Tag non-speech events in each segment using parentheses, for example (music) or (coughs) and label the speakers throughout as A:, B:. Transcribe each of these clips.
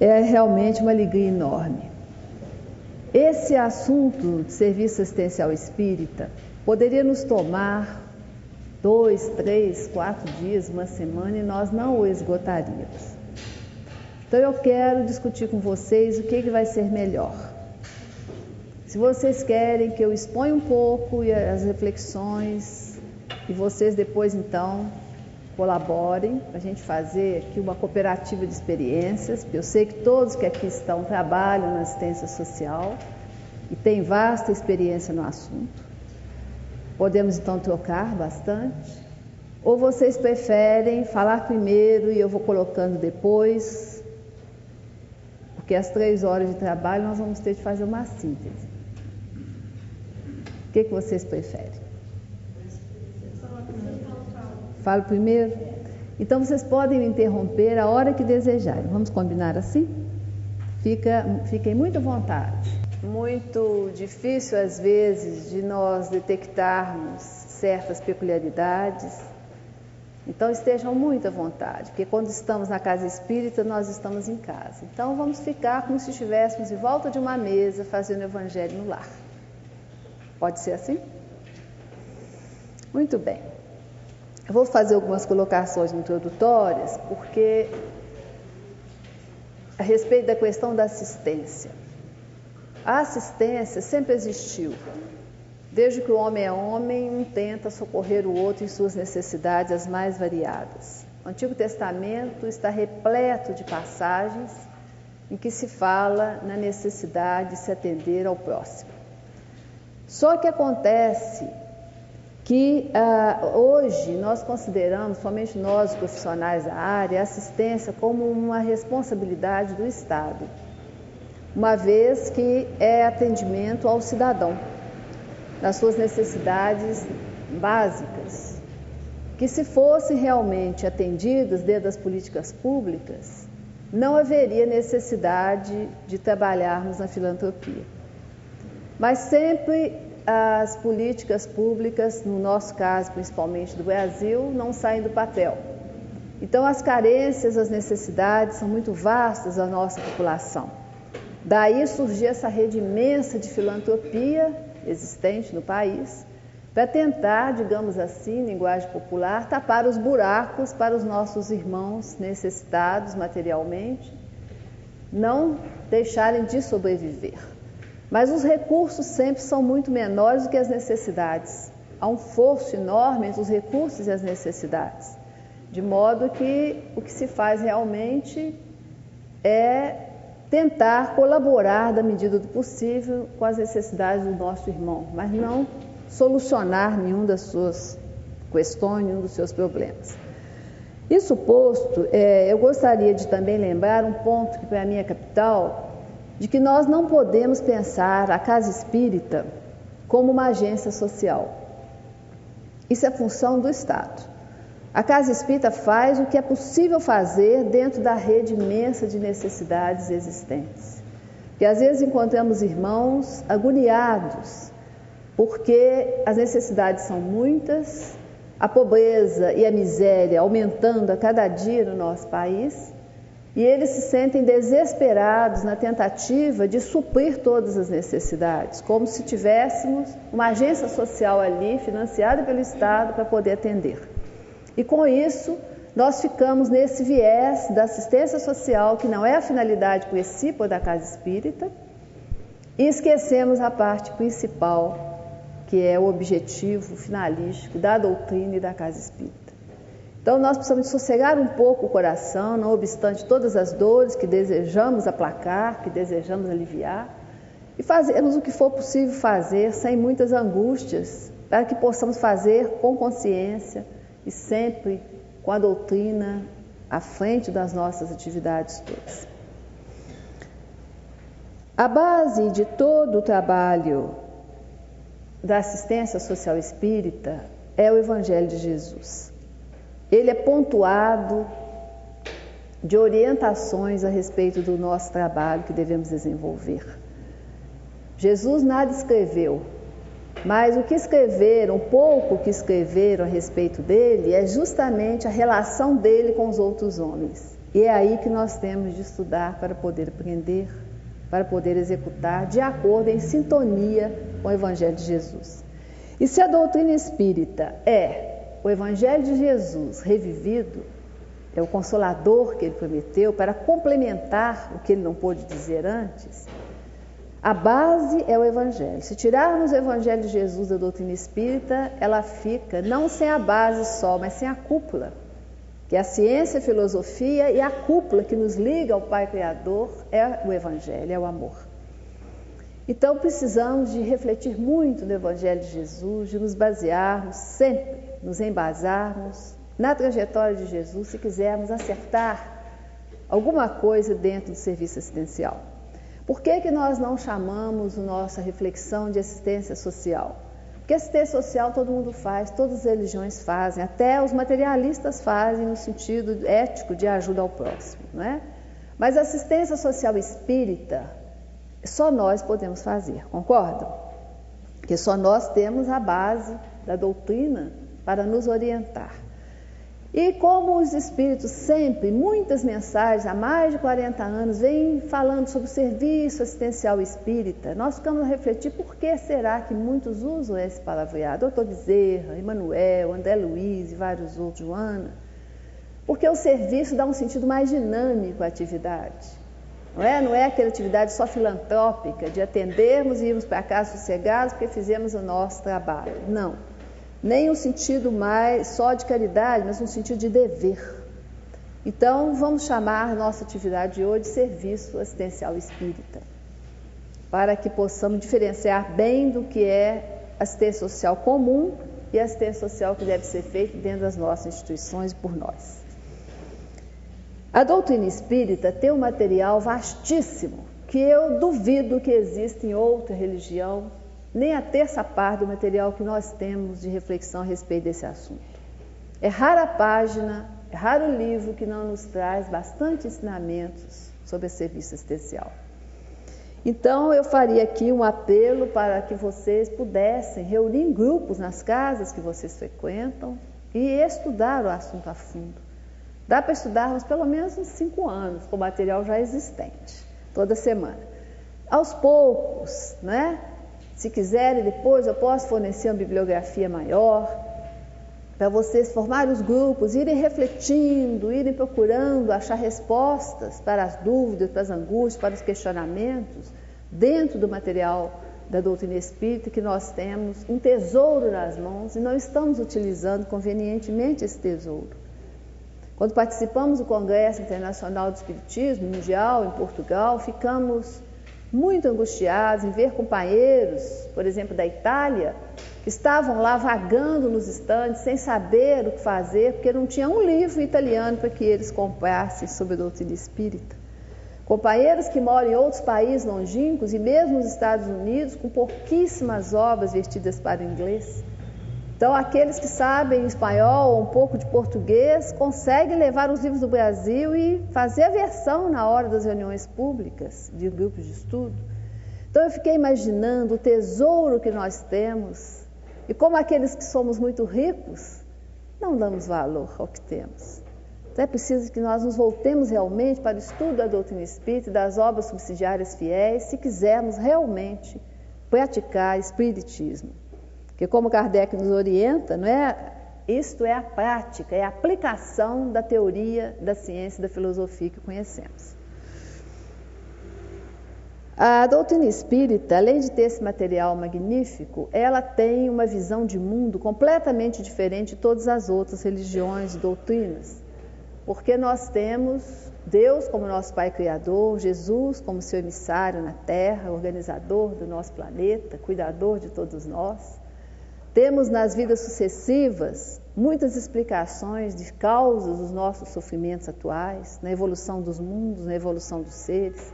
A: é realmente uma alegria enorme. Esse assunto de serviço assistencial espírita poderia nos tomar dois, três, quatro dias, uma semana e nós não o esgotaríamos. Então eu quero discutir com vocês o que, que vai ser melhor. Se vocês querem que eu exponha um pouco e as reflexões e vocês depois então colaborem para a gente fazer aqui uma cooperativa de experiências, eu sei que todos que aqui estão trabalham na assistência social e têm vasta experiência no assunto. Podemos então trocar bastante. Ou vocês preferem falar primeiro e eu vou colocando depois, porque as três horas de trabalho nós vamos ter de fazer uma síntese. O que, que vocês preferem? Falo primeiro? Então vocês podem me interromper a hora que desejarem. Vamos combinar assim? Fica, fiquem muito à vontade. Muito difícil às vezes de nós detectarmos certas peculiaridades. Então estejam muito à vontade, porque quando estamos na casa espírita, nós estamos em casa. Então vamos ficar como se estivéssemos em volta de uma mesa fazendo o evangelho no lar. Pode ser assim? Muito bem. Eu vou fazer algumas colocações introdutórias, porque a respeito da questão da assistência. A assistência sempre existiu. Desde que o homem é homem, um tenta socorrer o outro em suas necessidades as mais variadas. O Antigo Testamento está repleto de passagens em que se fala na necessidade de se atender ao próximo. Só que acontece que ah, hoje nós consideramos, somente nós profissionais da área, a assistência como uma responsabilidade do Estado, uma vez que é atendimento ao cidadão, nas suas necessidades básicas, que se fossem realmente atendidas dentro das políticas públicas, não haveria necessidade de trabalharmos na filantropia. Mas sempre as políticas públicas, no nosso caso principalmente do Brasil, não saem do papel. Então, as carências, as necessidades são muito vastas da nossa população. Daí surgiu essa rede imensa de filantropia existente no país, para tentar, digamos assim, em linguagem popular, tapar os buracos para os nossos irmãos necessitados materialmente, não deixarem de sobreviver. Mas os recursos sempre são muito menores do que as necessidades. Há um forço enorme entre os recursos e as necessidades. De modo que o que se faz realmente é tentar colaborar da medida do possível com as necessidades do nosso irmão, mas não solucionar nenhum das suas questões, nenhum dos seus problemas. Isso posto, é, eu gostaria de também lembrar um ponto que para mim é capital, de que nós não podemos pensar a casa espírita como uma agência social. Isso é função do Estado. A casa espírita faz o que é possível fazer dentro da rede imensa de necessidades existentes. E às vezes encontramos irmãos agoniados, porque as necessidades são muitas, a pobreza e a miséria aumentando a cada dia no nosso país, e eles se sentem desesperados na tentativa de suprir todas as necessidades, como se tivéssemos uma agência social ali, financiada pelo Estado, para poder atender. E com isso, nós ficamos nesse viés da assistência social, que não é a finalidade principal da casa espírita, e esquecemos a parte principal, que é o objetivo finalístico da doutrina e da casa espírita. Então nós precisamos sossegar um pouco o coração, não obstante todas as dores que desejamos aplacar, que desejamos aliviar, e fazermos o que for possível fazer sem muitas angústias, para que possamos fazer com consciência e sempre com a doutrina à frente das nossas atividades todas. A base de todo o trabalho da assistência social espírita é o Evangelho de Jesus. Ele é pontuado de orientações a respeito do nosso trabalho que devemos desenvolver. Jesus nada escreveu, mas o que escreveram, o pouco que escreveram a respeito dele, é justamente a relação dele com os outros homens. E é aí que nós temos de estudar para poder aprender, para poder executar de acordo, em sintonia com o Evangelho de Jesus. E se a doutrina espírita é o Evangelho de Jesus revivido, é o consolador que ele prometeu para complementar o que ele não pôde dizer antes, a base é o Evangelho. Se tirarmos o Evangelho de Jesus da doutrina espírita, ela fica não sem a base só, mas sem a cúpula, que é a ciência, a filosofia e a cúpula que nos liga ao Pai Criador é o Evangelho, é o amor. Então precisamos de refletir muito no Evangelho de Jesus, de nos basearmos sempre, nos embasarmos na trajetória de Jesus, se quisermos acertar alguma coisa dentro do serviço assistencial. Por que, que nós não chamamos a nossa reflexão de assistência social? Porque assistência social todo mundo faz, todas as religiões fazem, até os materialistas fazem no sentido ético de ajuda ao próximo, não é? Mas assistência social espírita, só nós podemos fazer, concordam? Porque só nós temos a base da doutrina para nos orientar. E como os espíritos sempre, muitas mensagens, há mais de 40 anos, vêm falando sobre o serviço assistencial espírita, nós ficamos a refletir por que será que muitos usam esse palavreado. Doutor Bezerra, Emanuel, André Luiz e vários outros, Joana. Porque o serviço dá um sentido mais dinâmico à atividade. Não é, não é aquela atividade só filantrópica de atendermos e irmos para casa sossegados porque fizemos o nosso trabalho. Não nem um sentido mais só de caridade, mas um sentido de dever. Então, vamos chamar nossa atividade de hoje de serviço assistencial espírita, para que possamos diferenciar bem do que é assistência social comum e assistência social que deve ser feita dentro das nossas instituições e por nós. A doutrina espírita tem um material vastíssimo que eu duvido que exista em outra religião nem a terça parte do material que nós temos de reflexão a respeito desse assunto. É rara a página, é raro o livro que não nos traz bastante ensinamentos sobre a serviço assistencial. Então, eu faria aqui um apelo para que vocês pudessem reunir em grupos nas casas que vocês frequentam e estudar o assunto a fundo. Dá para estudarmos pelo menos uns cinco anos com material já existente, toda semana. Aos poucos, né? Se quiserem, depois eu posso fornecer uma bibliografia maior para vocês formarem os grupos, irem refletindo, irem procurando achar respostas para as dúvidas, para as angústias, para os questionamentos dentro do material da doutrina espírita que nós temos um tesouro nas mãos e não estamos utilizando convenientemente esse tesouro. Quando participamos do Congresso Internacional do Espiritismo Mundial em Portugal, ficamos muito angustiados em ver companheiros, por exemplo, da Itália, que estavam lá vagando nos estandes sem saber o que fazer, porque não tinha um livro italiano para que eles comprassem sobre a doutrina espírita. Companheiros que moram em outros países longínquos e mesmo nos Estados Unidos, com pouquíssimas obras vestidas para o inglês. Então, aqueles que sabem espanhol ou um pouco de português conseguem levar os livros do Brasil e fazer a versão na hora das reuniões públicas de grupos de estudo. Então, eu fiquei imaginando o tesouro que nós temos e como aqueles que somos muito ricos não damos valor ao que temos. Então, é preciso que nós nos voltemos realmente para o estudo da doutrina espírita e das obras subsidiárias fiéis se quisermos realmente praticar espiritismo. Porque como Kardec nos orienta, não é? Isto é a prática, é a aplicação da teoria, da ciência e da filosofia que conhecemos. A doutrina espírita, além de ter esse material magnífico, ela tem uma visão de mundo completamente diferente de todas as outras religiões e doutrinas. Porque nós temos Deus como nosso Pai Criador, Jesus como seu emissário na Terra, organizador do nosso planeta, cuidador de todos nós. Temos nas vidas sucessivas muitas explicações de causas dos nossos sofrimentos atuais, na evolução dos mundos, na evolução dos seres.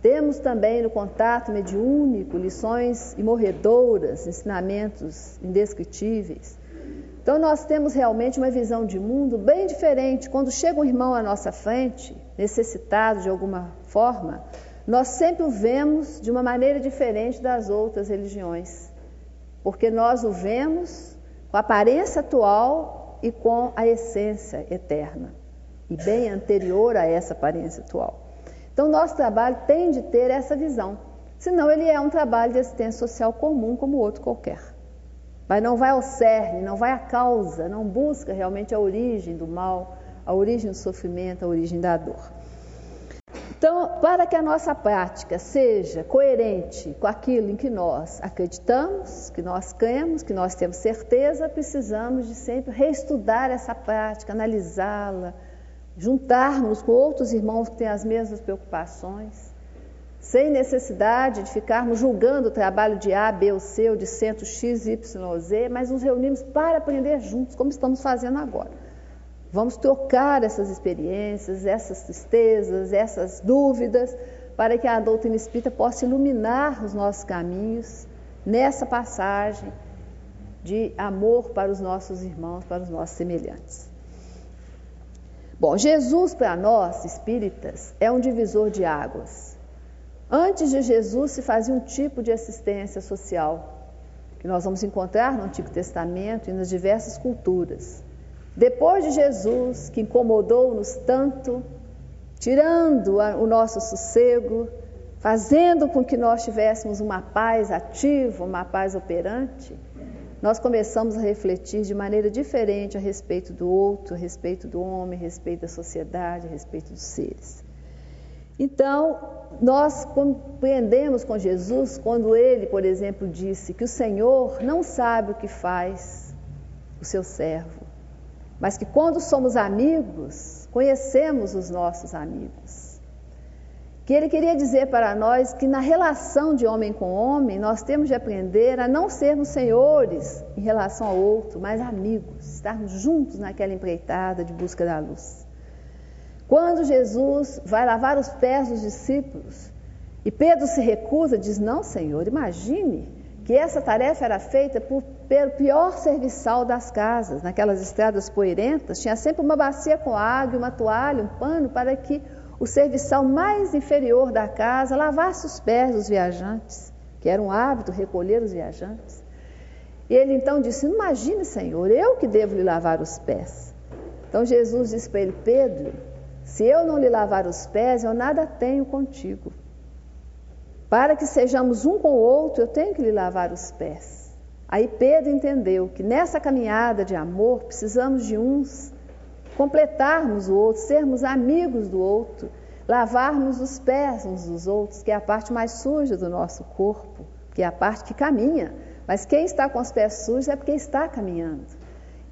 A: Temos também no contato mediúnico lições imorredoras, ensinamentos indescritíveis. Então, nós temos realmente uma visão de mundo bem diferente. Quando chega um irmão à nossa frente, necessitado de alguma forma, nós sempre o vemos de uma maneira diferente das outras religiões porque nós o vemos com a aparência atual e com a essência eterna. e bem anterior a essa aparência atual. Então, nosso trabalho tem de ter essa visão, senão ele é um trabalho de assistência social comum como outro qualquer. Mas não vai ao cerne, não vai à causa, não busca realmente a origem do mal, a origem do sofrimento, a origem da dor. Então, para que a nossa prática seja coerente com aquilo em que nós acreditamos, que nós cremos, que nós temos certeza, precisamos de sempre reestudar essa prática, analisá-la, juntarmos com outros irmãos que têm as mesmas preocupações, sem necessidade de ficarmos julgando o trabalho de A, B ou C, ou de centro X, Y Z, mas nos reunimos para aprender juntos, como estamos fazendo agora. Vamos trocar essas experiências, essas tristezas, essas dúvidas, para que a doutrina espírita possa iluminar os nossos caminhos nessa passagem de amor para os nossos irmãos, para os nossos semelhantes. Bom, Jesus para nós, espíritas, é um divisor de águas. Antes de Jesus se fazia um tipo de assistência social que nós vamos encontrar no Antigo Testamento e nas diversas culturas. Depois de Jesus, que incomodou-nos tanto, tirando o nosso sossego, fazendo com que nós tivéssemos uma paz ativa, uma paz operante, nós começamos a refletir de maneira diferente a respeito do outro, a respeito do homem, a respeito da sociedade, a respeito dos seres. Então, nós compreendemos com Jesus quando ele, por exemplo, disse que o Senhor não sabe o que faz o seu servo, mas que quando somos amigos, conhecemos os nossos amigos. Que ele queria dizer para nós que na relação de homem com homem, nós temos de aprender a não sermos senhores em relação ao outro, mas amigos, estarmos juntos naquela empreitada de busca da luz. Quando Jesus vai lavar os pés dos discípulos e Pedro se recusa, diz: Não, Senhor, imagine que essa tarefa era feita por, pelo pior serviçal das casas. Naquelas estradas poeirentas, tinha sempre uma bacia com água, uma toalha, um pano, para que o serviçal mais inferior da casa lavasse os pés dos viajantes, que era um hábito recolher os viajantes. E ele então disse: Imagine, Senhor, eu que devo lhe lavar os pés. Então Jesus disse para ele: Pedro, se eu não lhe lavar os pés, eu nada tenho contigo. Para que sejamos um com o outro, eu tenho que lhe lavar os pés. Aí Pedro entendeu que nessa caminhada de amor precisamos de uns completarmos o outro, sermos amigos do outro, lavarmos os pés uns dos outros, que é a parte mais suja do nosso corpo, que é a parte que caminha. Mas quem está com os pés sujos é porque está caminhando.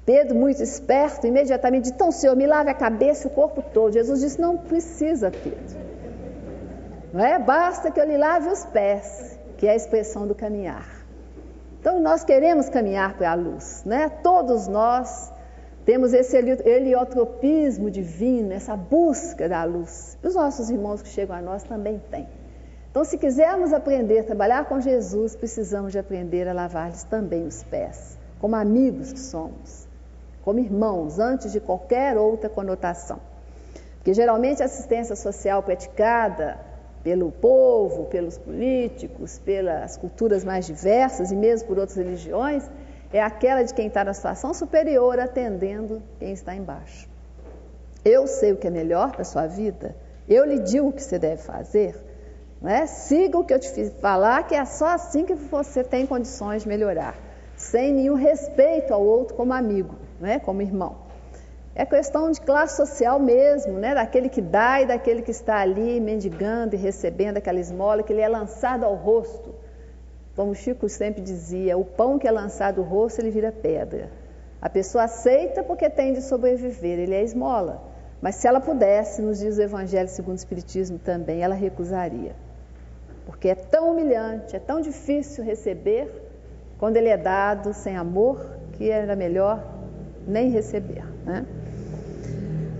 A: Pedro, muito esperto, imediatamente disse: Então, Senhor, me lave a cabeça e o corpo todo. Jesus disse: Não precisa, Pedro. Não é? Basta que eu lhe lave os pés, que é a expressão do caminhar. Então nós queremos caminhar para a luz, né? Todos nós temos esse heliotropismo divino, essa busca da luz. Os nossos irmãos que chegam a nós também têm. Então, se quisermos aprender a trabalhar com Jesus, precisamos de aprender a lavar-lhes também os pés, como amigos que somos, como irmãos, antes de qualquer outra conotação. Porque geralmente a assistência social praticada pelo povo, pelos políticos, pelas culturas mais diversas e mesmo por outras religiões, é aquela de quem está na situação superior atendendo quem está embaixo. Eu sei o que é melhor para a sua vida, eu lhe digo o que você deve fazer. Não é? Siga o que eu te fiz falar, que é só assim que você tem condições de melhorar, sem nenhum respeito ao outro como amigo, não é? como irmão. É questão de classe social mesmo, né? daquele que dá e daquele que está ali mendigando e recebendo aquela esmola que lhe é lançado ao rosto. Como Chico sempre dizia, o pão que é lançado ao rosto, ele vira pedra. A pessoa aceita porque tem de sobreviver, ele é esmola. Mas se ela pudesse, nos diz o Evangelho segundo o Espiritismo também, ela recusaria. Porque é tão humilhante, é tão difícil receber quando ele é dado sem amor, que era melhor nem receber. Né?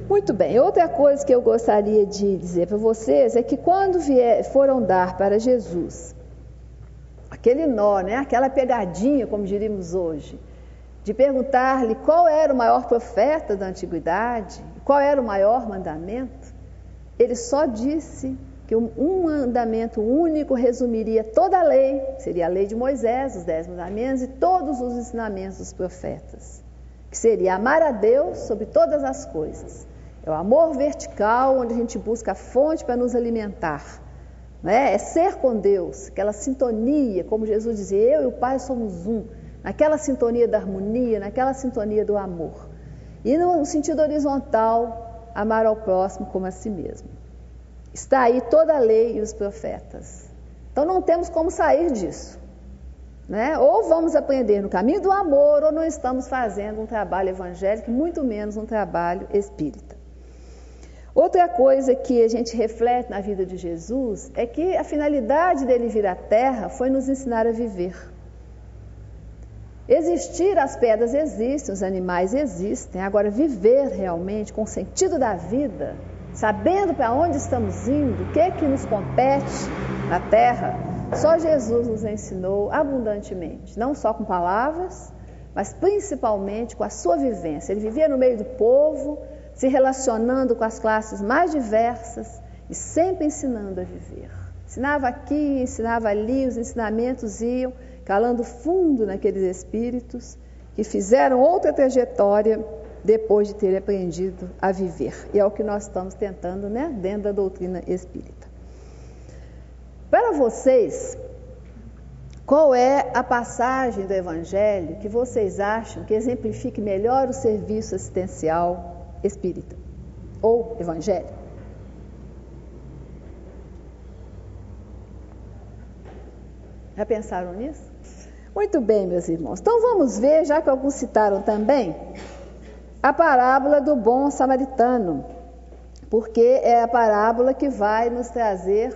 A: Muito bem, outra coisa que eu gostaria de dizer para vocês é que quando vier, foram dar para Jesus aquele nó, né, aquela pegadinha, como diríamos hoje, de perguntar-lhe qual era o maior profeta da antiguidade, qual era o maior mandamento, ele só disse que um mandamento único resumiria toda a lei, seria a lei de Moisés, os dez mandamentos e todos os ensinamentos dos profetas, que seria amar a Deus sobre todas as coisas É o amor vertical, onde a gente busca a fonte para nos alimentar. Né? É ser com Deus, aquela sintonia, como Jesus dizia, eu e o Pai somos um, naquela sintonia da harmonia, naquela sintonia do amor. E no sentido horizontal, amar ao próximo como a si mesmo. Está aí toda a lei e os profetas. Então não temos como sair disso. Né? Ou vamos aprender no caminho do amor, ou não estamos fazendo um trabalho evangélico, muito menos um trabalho espírita. Outra coisa que a gente reflete na vida de Jesus é que a finalidade dele vir à Terra foi nos ensinar a viver. Existir as pedras existem, os animais existem, agora viver realmente com o sentido da vida, sabendo para onde estamos indo, o que é que nos compete na Terra, só Jesus nos ensinou abundantemente, não só com palavras, mas principalmente com a sua vivência. Ele vivia no meio do povo, se relacionando com as classes mais diversas e sempre ensinando a viver. Ensinava aqui, ensinava ali, os ensinamentos iam calando fundo naqueles espíritos que fizeram outra trajetória depois de ter aprendido a viver. E é o que nós estamos tentando, né, dentro da doutrina espírita. Para vocês, qual é a passagem do Evangelho que vocês acham que exemplifique melhor o serviço assistencial espírita ou evangélico. Já pensaram nisso? Muito bem, meus irmãos. Então vamos ver, já que alguns citaram também, a parábola do bom samaritano, porque é a parábola que vai nos trazer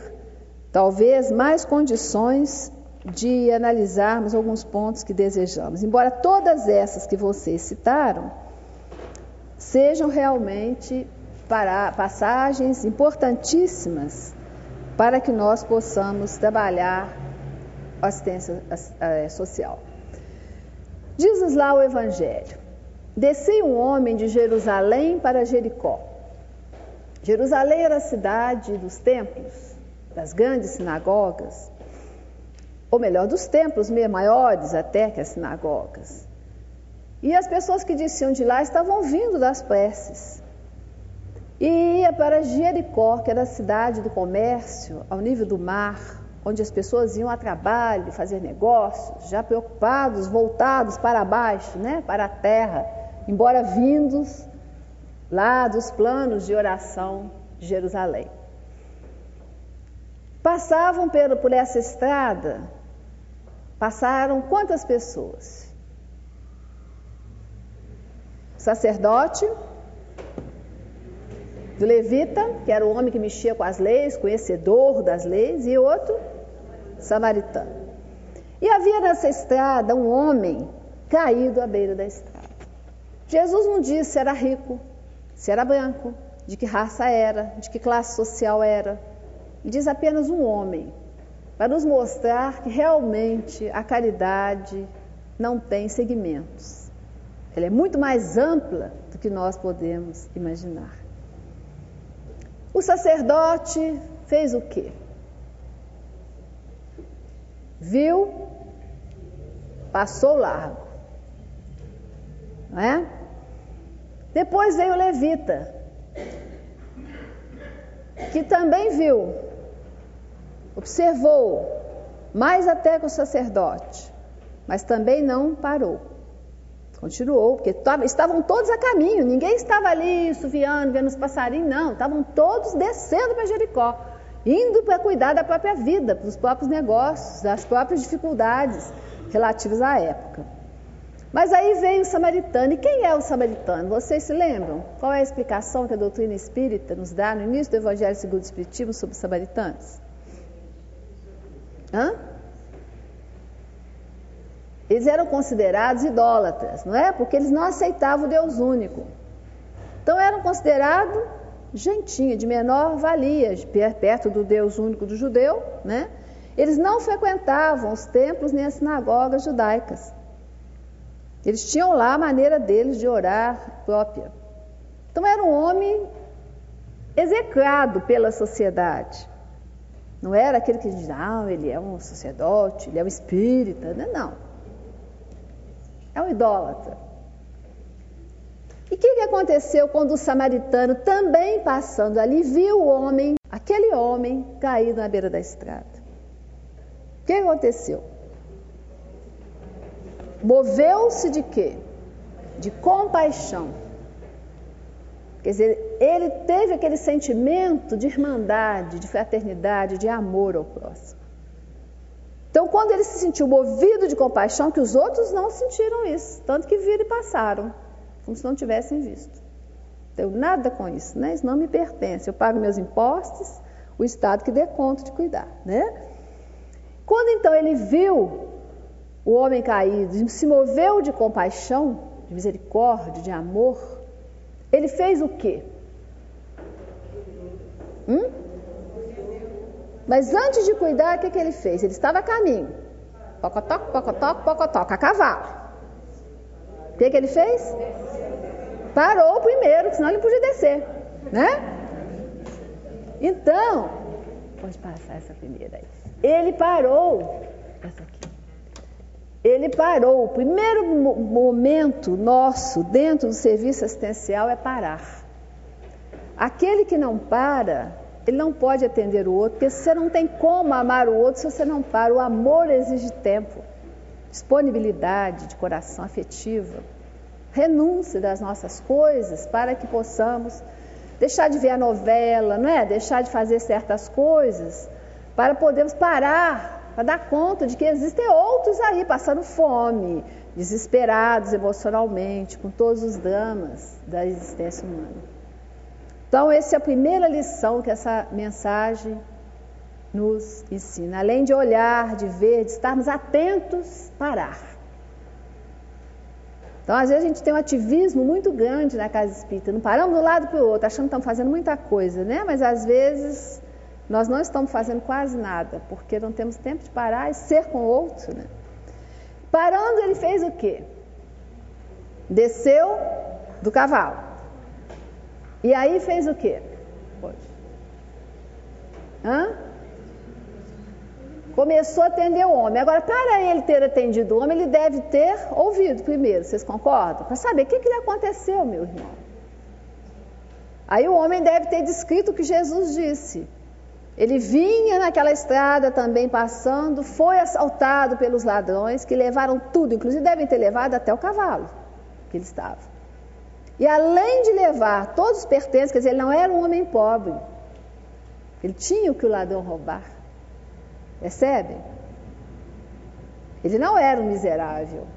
A: talvez mais condições de analisarmos alguns pontos que desejamos. Embora todas essas que vocês citaram sejam realmente para passagens importantíssimas para que nós possamos trabalhar a assistência eh, social. Diz lá o Evangelho: Descia um homem de Jerusalém para Jericó. Jerusalém era a cidade dos templos, das grandes sinagogas, ou melhor, dos templos maiores até que as sinagogas. E as pessoas que desciam de lá estavam vindo das preces. E ia para Jericó, que era a cidade do comércio, ao nível do mar, onde as pessoas iam a trabalho, fazer negócios, já preocupados, voltados para baixo, né, para a terra, embora vindos lá dos planos de oração de Jerusalém. Passavam por essa estrada, passaram quantas pessoas? Sacerdote, do levita, que era o homem que mexia com as leis, conhecedor das leis, e outro, samaritano. E havia nessa estrada um homem caído à beira da estrada. Jesus não disse se era rico, se era branco, de que raça era, de que classe social era. Ele diz apenas um homem, para nos mostrar que realmente a caridade não tem segmentos. Ela é muito mais ampla do que nós podemos imaginar. O sacerdote fez o quê? Viu, passou largo. Não é? Depois veio o levita, que também viu, observou, mais até que o sacerdote, mas também não parou. Continuou, porque estavam todos a caminho, ninguém estava ali suviando, vendo os passarinhos, não, estavam todos descendo para Jericó, indo para cuidar da própria vida, dos próprios negócios, das próprias dificuldades relativas à época. Mas aí veio o samaritano, e quem é o samaritano? Vocês se lembram? Qual é a explicação que a doutrina espírita nos dá no início do Evangelho segundo o Espiritismo sobre os samaritanos? Hã? Eles eram considerados idólatras, não é? Porque eles não aceitavam o Deus único. Então eram considerados gentinha, de menor valia, perto do Deus único do judeu, né? Eles não frequentavam os templos nem as sinagogas judaicas. Eles tinham lá a maneira deles de orar própria. Então era um homem execrado pela sociedade. Não era aquele que diz, ah, ele é um sacerdote, ele é um espírita. Não, não. É um idólatra. E o que, que aconteceu quando o samaritano, também passando ali, viu o homem, aquele homem, caído na beira da estrada? O que aconteceu? Moveu-se de quê? De compaixão. Quer dizer, ele teve aquele sentimento de irmandade, de fraternidade, de amor ao próximo. Então, quando ele se sentiu movido de compaixão, que os outros não sentiram isso, tanto que viram e passaram, como se não tivessem visto. Tenho nada com isso, né? Isso não me pertence. Eu pago meus impostos, o Estado que dê conta de cuidar, né? Quando então ele viu o homem caído, se moveu de compaixão, de misericórdia, de amor, ele fez o quê? Hum? Mas antes de cuidar, o que, que ele fez? Ele estava a caminho. Pocotoco, pocotoco, pocotoco, a cavalo. O que, que ele fez? Parou primeiro, senão ele podia descer. Né? Então, pode passar essa primeira aí. Ele parou. Essa aqui. Ele parou. O primeiro momento nosso dentro do serviço assistencial é parar. Aquele que não para, ele não pode atender o outro, porque você não tem como amar o outro se você não para. O amor exige tempo, disponibilidade de coração afetiva, renúncia das nossas coisas para que possamos deixar de ver a novela, não é? Deixar de fazer certas coisas para podermos parar, para dar conta de que existem outros aí passando fome, desesperados emocionalmente, com todos os dramas da existência humana. Então, essa é a primeira lição que essa mensagem nos ensina. Além de olhar, de ver, de estarmos atentos, parar. Então, às vezes, a gente tem um ativismo muito grande na casa espírita. Não paramos de um lado para o outro, achando que estamos fazendo muita coisa, né? Mas, às vezes, nós não estamos fazendo quase nada, porque não temos tempo de parar e ser com o outro, né? Parando, ele fez o quê? Desceu do cavalo. E aí fez o quê? Hã? Começou a atender o homem. Agora, para ele ter atendido o homem, ele deve ter ouvido primeiro. Vocês concordam? Para saber o que, que lhe aconteceu, meu irmão. Aí o homem deve ter descrito o que Jesus disse. Ele vinha naquela estrada também passando, foi assaltado pelos ladrões que levaram tudo, inclusive devem ter levado até o cavalo que ele estava. E além de levar todos os pertences, quer dizer, ele não era um homem pobre. Ele tinha o que o ladrão roubar. Percebem? Ele não era um miserável.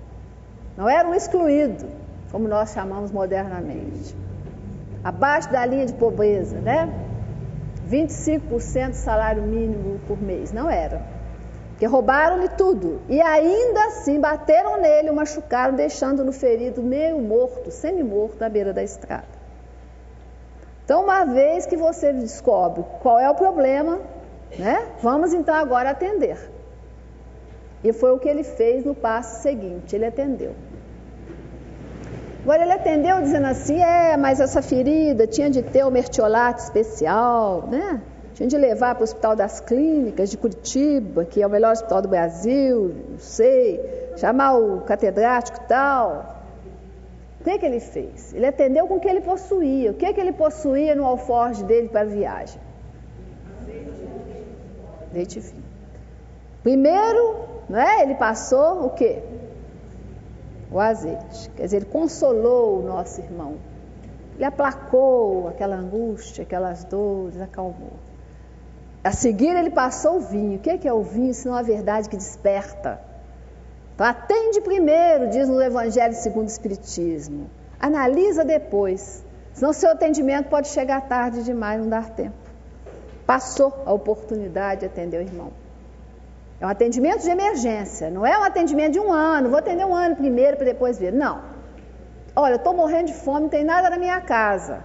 A: Não era um excluído, como nós chamamos modernamente. Abaixo da linha de pobreza, né? 25% do salário mínimo por mês. Não era que roubaram-lhe tudo e ainda assim bateram nele, o machucaram, deixando-no ferido, meio morto, semi-morto, à beira da estrada. Então, uma vez que você descobre qual é o problema, né, vamos então agora atender. E foi o que ele fez no passo seguinte, ele atendeu. Agora ele atendeu dizendo assim, é, mas essa ferida tinha de ter o mertiolate especial, né? Tinha de levar para o Hospital das Clínicas de Curitiba, que é o melhor hospital do Brasil, não sei, chamar o catedrático e tal. O que, que ele fez? Ele atendeu com o que ele possuía. O que, que ele possuía no alforje dele para a viagem? Leite fino. Primeiro, né, ele passou o quê? O azeite. Quer dizer, ele consolou o nosso irmão. Ele aplacou aquela angústia, aquelas dores, acalmou. A seguir, ele passou o vinho. O que é o vinho, senão a verdade que desperta? Então, atende primeiro, diz no Evangelho segundo o Espiritismo. Analisa depois, senão seu atendimento pode chegar tarde demais, não dar tempo. Passou a oportunidade de atender o irmão. É um atendimento de emergência, não é um atendimento de um ano. Vou atender um ano primeiro para depois ver. Não. Olha, eu estou morrendo de fome, não tem nada na minha casa.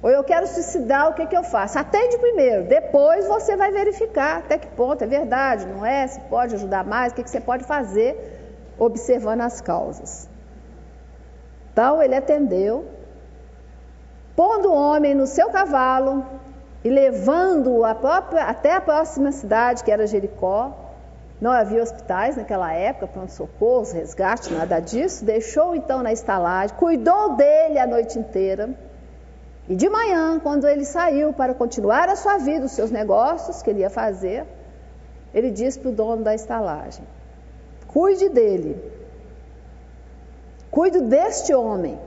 A: Ou eu quero suicidar, o que, que eu faço? Atende primeiro, depois você vai verificar até que ponto é verdade, não é, se pode ajudar mais, o que, que você pode fazer observando as causas. Então ele atendeu, pondo o homem no seu cavalo e levando-o até a próxima cidade, que era Jericó, Não havia hospitais naquela época, pronto-socorro, resgate, nada disso. Deixou então na estalagem, cuidou dele a noite inteira. E de manhã, quando ele saiu para continuar a sua vida, os seus negócios que ele ia fazer, ele disse para o dono da estalagem: Cuide dele, cuide deste homem,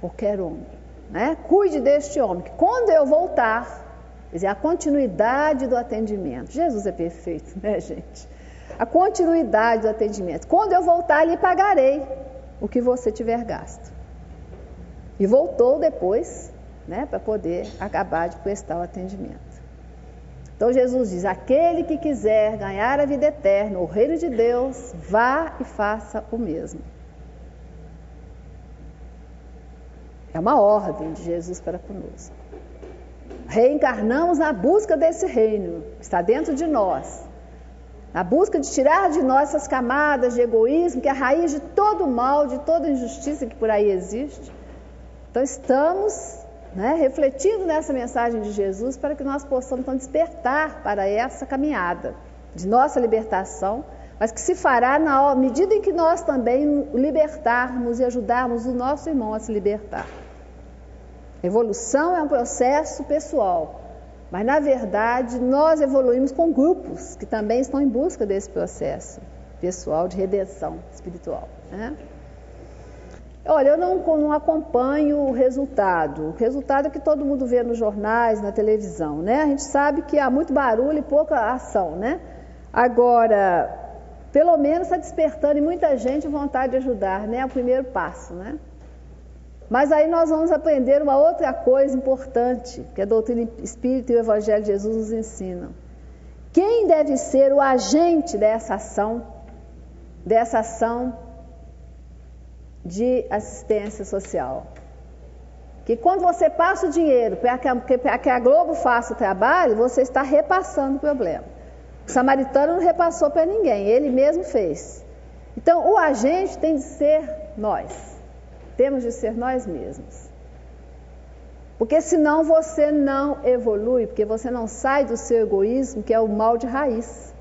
A: qualquer homem, né? Cuide deste homem, que quando eu voltar, Quer dizer, a continuidade do atendimento. Jesus é perfeito, né, gente? A continuidade do atendimento. Quando eu voltar, lhe pagarei o que você tiver gasto. E voltou depois, né, para poder acabar de prestar o atendimento. Então Jesus diz: aquele que quiser ganhar a vida eterna, o reino de Deus, vá e faça o mesmo. É uma ordem de Jesus para conosco. Reencarnamos na busca desse reino, está dentro de nós. Na busca de tirar de nós essas camadas de egoísmo, que é a raiz de todo mal, de toda injustiça que por aí existe. Então estamos né, refletindo nessa mensagem de Jesus para que nós possamos então despertar para essa caminhada de nossa libertação, mas que se fará na medida em que nós também libertarmos e ajudarmos o nosso irmão a se libertar. Evolução é um processo pessoal, mas na verdade nós evoluímos com grupos que também estão em busca desse processo pessoal de redenção espiritual. Né? Olha, eu não, não, acompanho o resultado. O resultado é que todo mundo vê nos jornais, na televisão, né? A gente sabe que há muito barulho e pouca ação, né? Agora, pelo menos está despertando em muita gente vontade de ajudar, né? É o primeiro passo, né? Mas aí nós vamos aprender uma outra coisa importante que a doutrina espírita e o Evangelho de Jesus nos ensinam. Quem deve ser o agente dessa ação, dessa ação de assistência social? Que quando você passa o dinheiro para que, que a Globo faça o trabalho, você está repassando o problema. O samaritano não repassou para ninguém, ele mesmo fez. Então, o agente tem de ser nós. Temos de ser nós mesmos. Porque senão você não evolui, porque você não sai do seu egoísmo, que é o mal de raiz.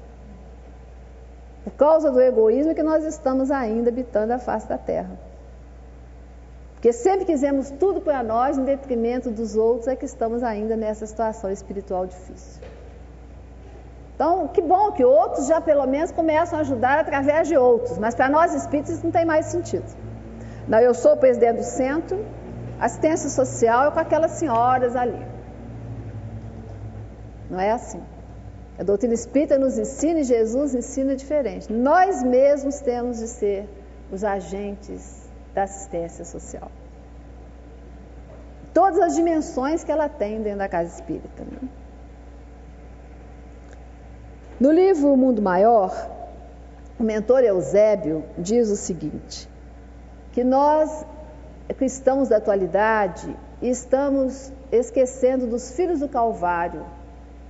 A: Por causa do egoísmo é que nós estamos ainda habitando a face da terra. Porque sempre quisemos tudo para nós, em detrimento dos outros, é que estamos ainda nessa situação espiritual difícil. Então, que bom que outros já pelo menos começam a ajudar através de outros, mas para nós espíritos isso não tem mais sentido. Não, eu sou o presidente do centro, assistência social é com aquelas senhoras ali. Não é assim. A doutrina espírita nos ensina e Jesus ensina diferente. Nós mesmos temos de ser os agentes da assistência social. Todas as dimensões que ela tem dentro da casa espírita. Né? No livro O Mundo Maior, o mentor Eusébio diz o seguinte: que nós, cristãos da atualidade, estamos esquecendo dos filhos do Calvário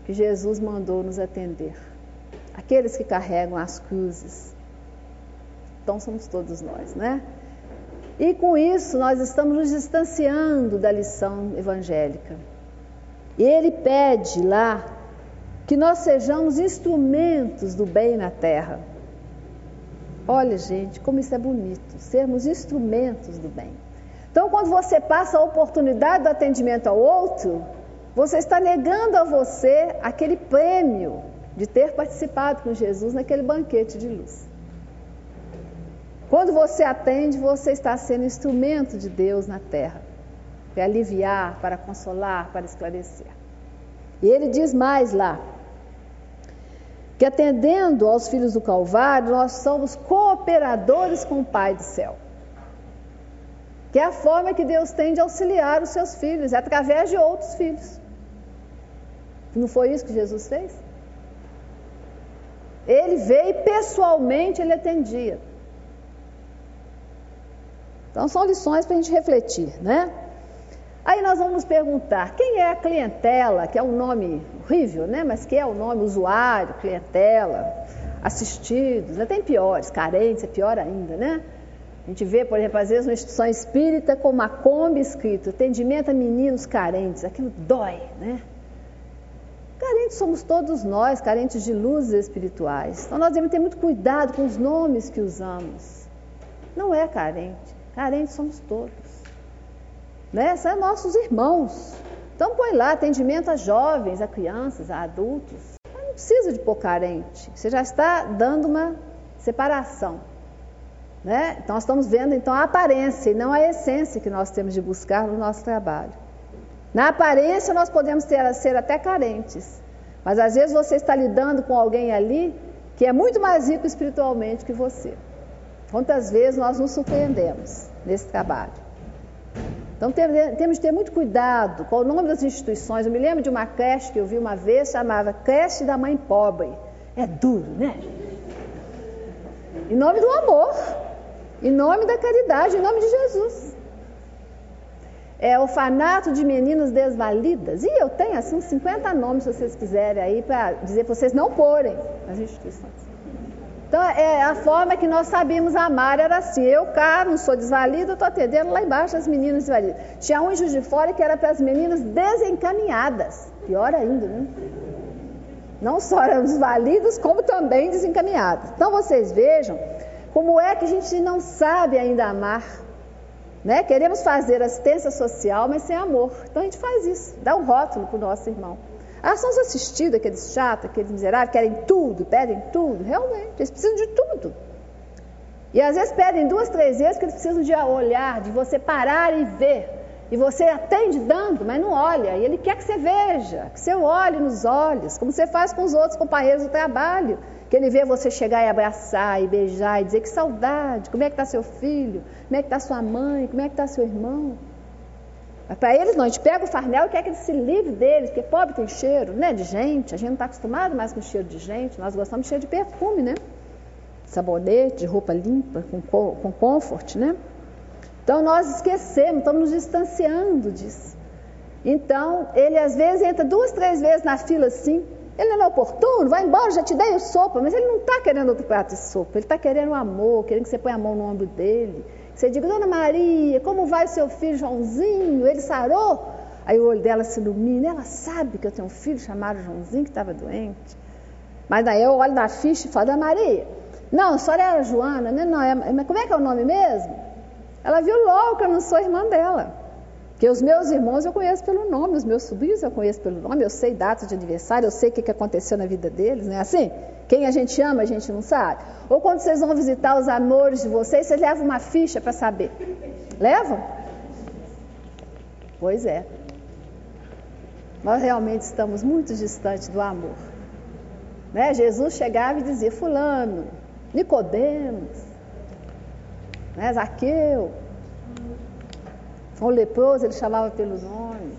A: que Jesus mandou nos atender. Aqueles que carregam as cruzes. Então somos todos nós, né? E com isso nós estamos nos distanciando da lição evangélica. E ele pede lá que nós sejamos instrumentos do bem na terra. Olha, gente, como isso é bonito, sermos instrumentos do bem. Então, quando você passa a oportunidade do atendimento ao outro, você está negando a você aquele prêmio de ter participado com Jesus naquele banquete de luz. Quando você atende, você está sendo instrumento de Deus na terra para aliviar, para consolar, para esclarecer. E ele diz mais lá: que atendendo aos filhos do Calvário, nós somos cooperadores com o Pai do céu. Que é a forma que Deus tem de auxiliar os seus filhos, é através de outros filhos. Não foi isso que Jesus fez? Ele veio pessoalmente ele atendia. Então são lições para a gente refletir, né? Aí nós vamos perguntar quem é a clientela, que é um nome horrível, né? Mas que é o nome usuário, clientela, assistidos, né? tem piores, carentes, é pior ainda, né? A gente vê, por exemplo, às vezes uma instituição espírita com uma Kombi escrito atendimento a meninos carentes, aquilo dói, né? Carentes somos todos nós, carentes de luzes espirituais. Então nós devemos ter muito cuidado com os nomes que usamos. Não é carente, carentes somos todos. Né? São nossos irmãos. Então põe lá atendimento a jovens, a crianças, a adultos. Não precisa de pôr carente. Você já está dando uma separação. Né? Então nós estamos vendo então a aparência e não a essência que nós temos de buscar no nosso trabalho. Na aparência, nós podemos ter, ser até carentes, mas às vezes você está lidando com alguém ali que é muito mais rico espiritualmente que você. Quantas vezes nós nos surpreendemos nesse trabalho? Então temos de ter muito cuidado com o nome das instituições. Eu me lembro de uma creche que eu vi uma vez, chamava Creche da Mãe Pobre. É duro, né? Em nome do amor, em nome da caridade, em nome de Jesus é, orfanato de meninas desvalidas. E eu tenho assim 50 nomes, se vocês quiserem, aí para dizer para vocês não porem nas instituições. Então, é, a forma que nós sabíamos amar era assim: eu cá, não sou desvalida, estou atendendo lá embaixo as meninas desvalidas. Tinha um Juiz de Fora que era para as meninas desencaminhadas. Pior ainda, né? Não só eram desvalidas, como também desencaminhadas. Então, vocês vejam como é que a gente não sabe ainda amar né? Queremos fazer assistência social, mas sem amor. Então a gente faz isso, dá um rótulo para o nosso irmão. São os assistidos, aqueles chatos, aqueles miseráveis, querem tudo, pedem tudo. Realmente, eles precisam de tudo. E às vezes pedem duas, três vezes que eles precisam de olhar, de você parar e ver. E você atende dando, mas não olha. E ele quer que você veja, que você olhe nos olhos, como você faz com os outros companheiros do trabalho. Que ele vê você chegar e abraçar e beijar e dizer que saudade, como é que está seu filho, como é que está sua mãe, como é que está seu irmão. Mas para eles não, a gente pega o farnel e quer que ele se livre deles, porque pobre tem cheiro, né? De gente, a gente não está acostumado mais com cheiro de gente, nós gostamos de cheiro de perfume, né? Sabonete, de roupa limpa, com, com comfort, né? Então nós esquecemos, estamos nos distanciando disso. Então, ele às vezes entra duas, três vezes na fila assim, ele não é oportuno, vai embora, já te dei o sopa, mas ele não está querendo outro prato de sopa, ele está querendo amor, querendo que você ponha a mão no ombro dele. Você diga, Dona Maria, como vai seu filho Joãozinho? Ele sarou? Aí o olho dela se ilumina, ela sabe que eu tenho um filho chamado Joãozinho que estava doente. Mas daí eu olho na ficha e falo, Dona Maria, não, a senhora era Joana, né? Não, é, mas como é que é o nome mesmo? Ela viu logo que eu não sou irmã dela. Porque os meus irmãos eu conheço pelo nome, os meus sobrinhos eu conheço pelo nome, eu sei datas de aniversário, eu sei o que aconteceu na vida deles, não é assim? Quem a gente ama, a gente não sabe. Ou quando vocês vão visitar os amores de vocês, vocês levam uma ficha para saber. Levam? Pois é. Nós realmente estamos muito distantes do amor. Né? Jesus chegava e dizia, fulano, Nicodemos, né? Zaqueu, o leproso ele chamava pelo nome.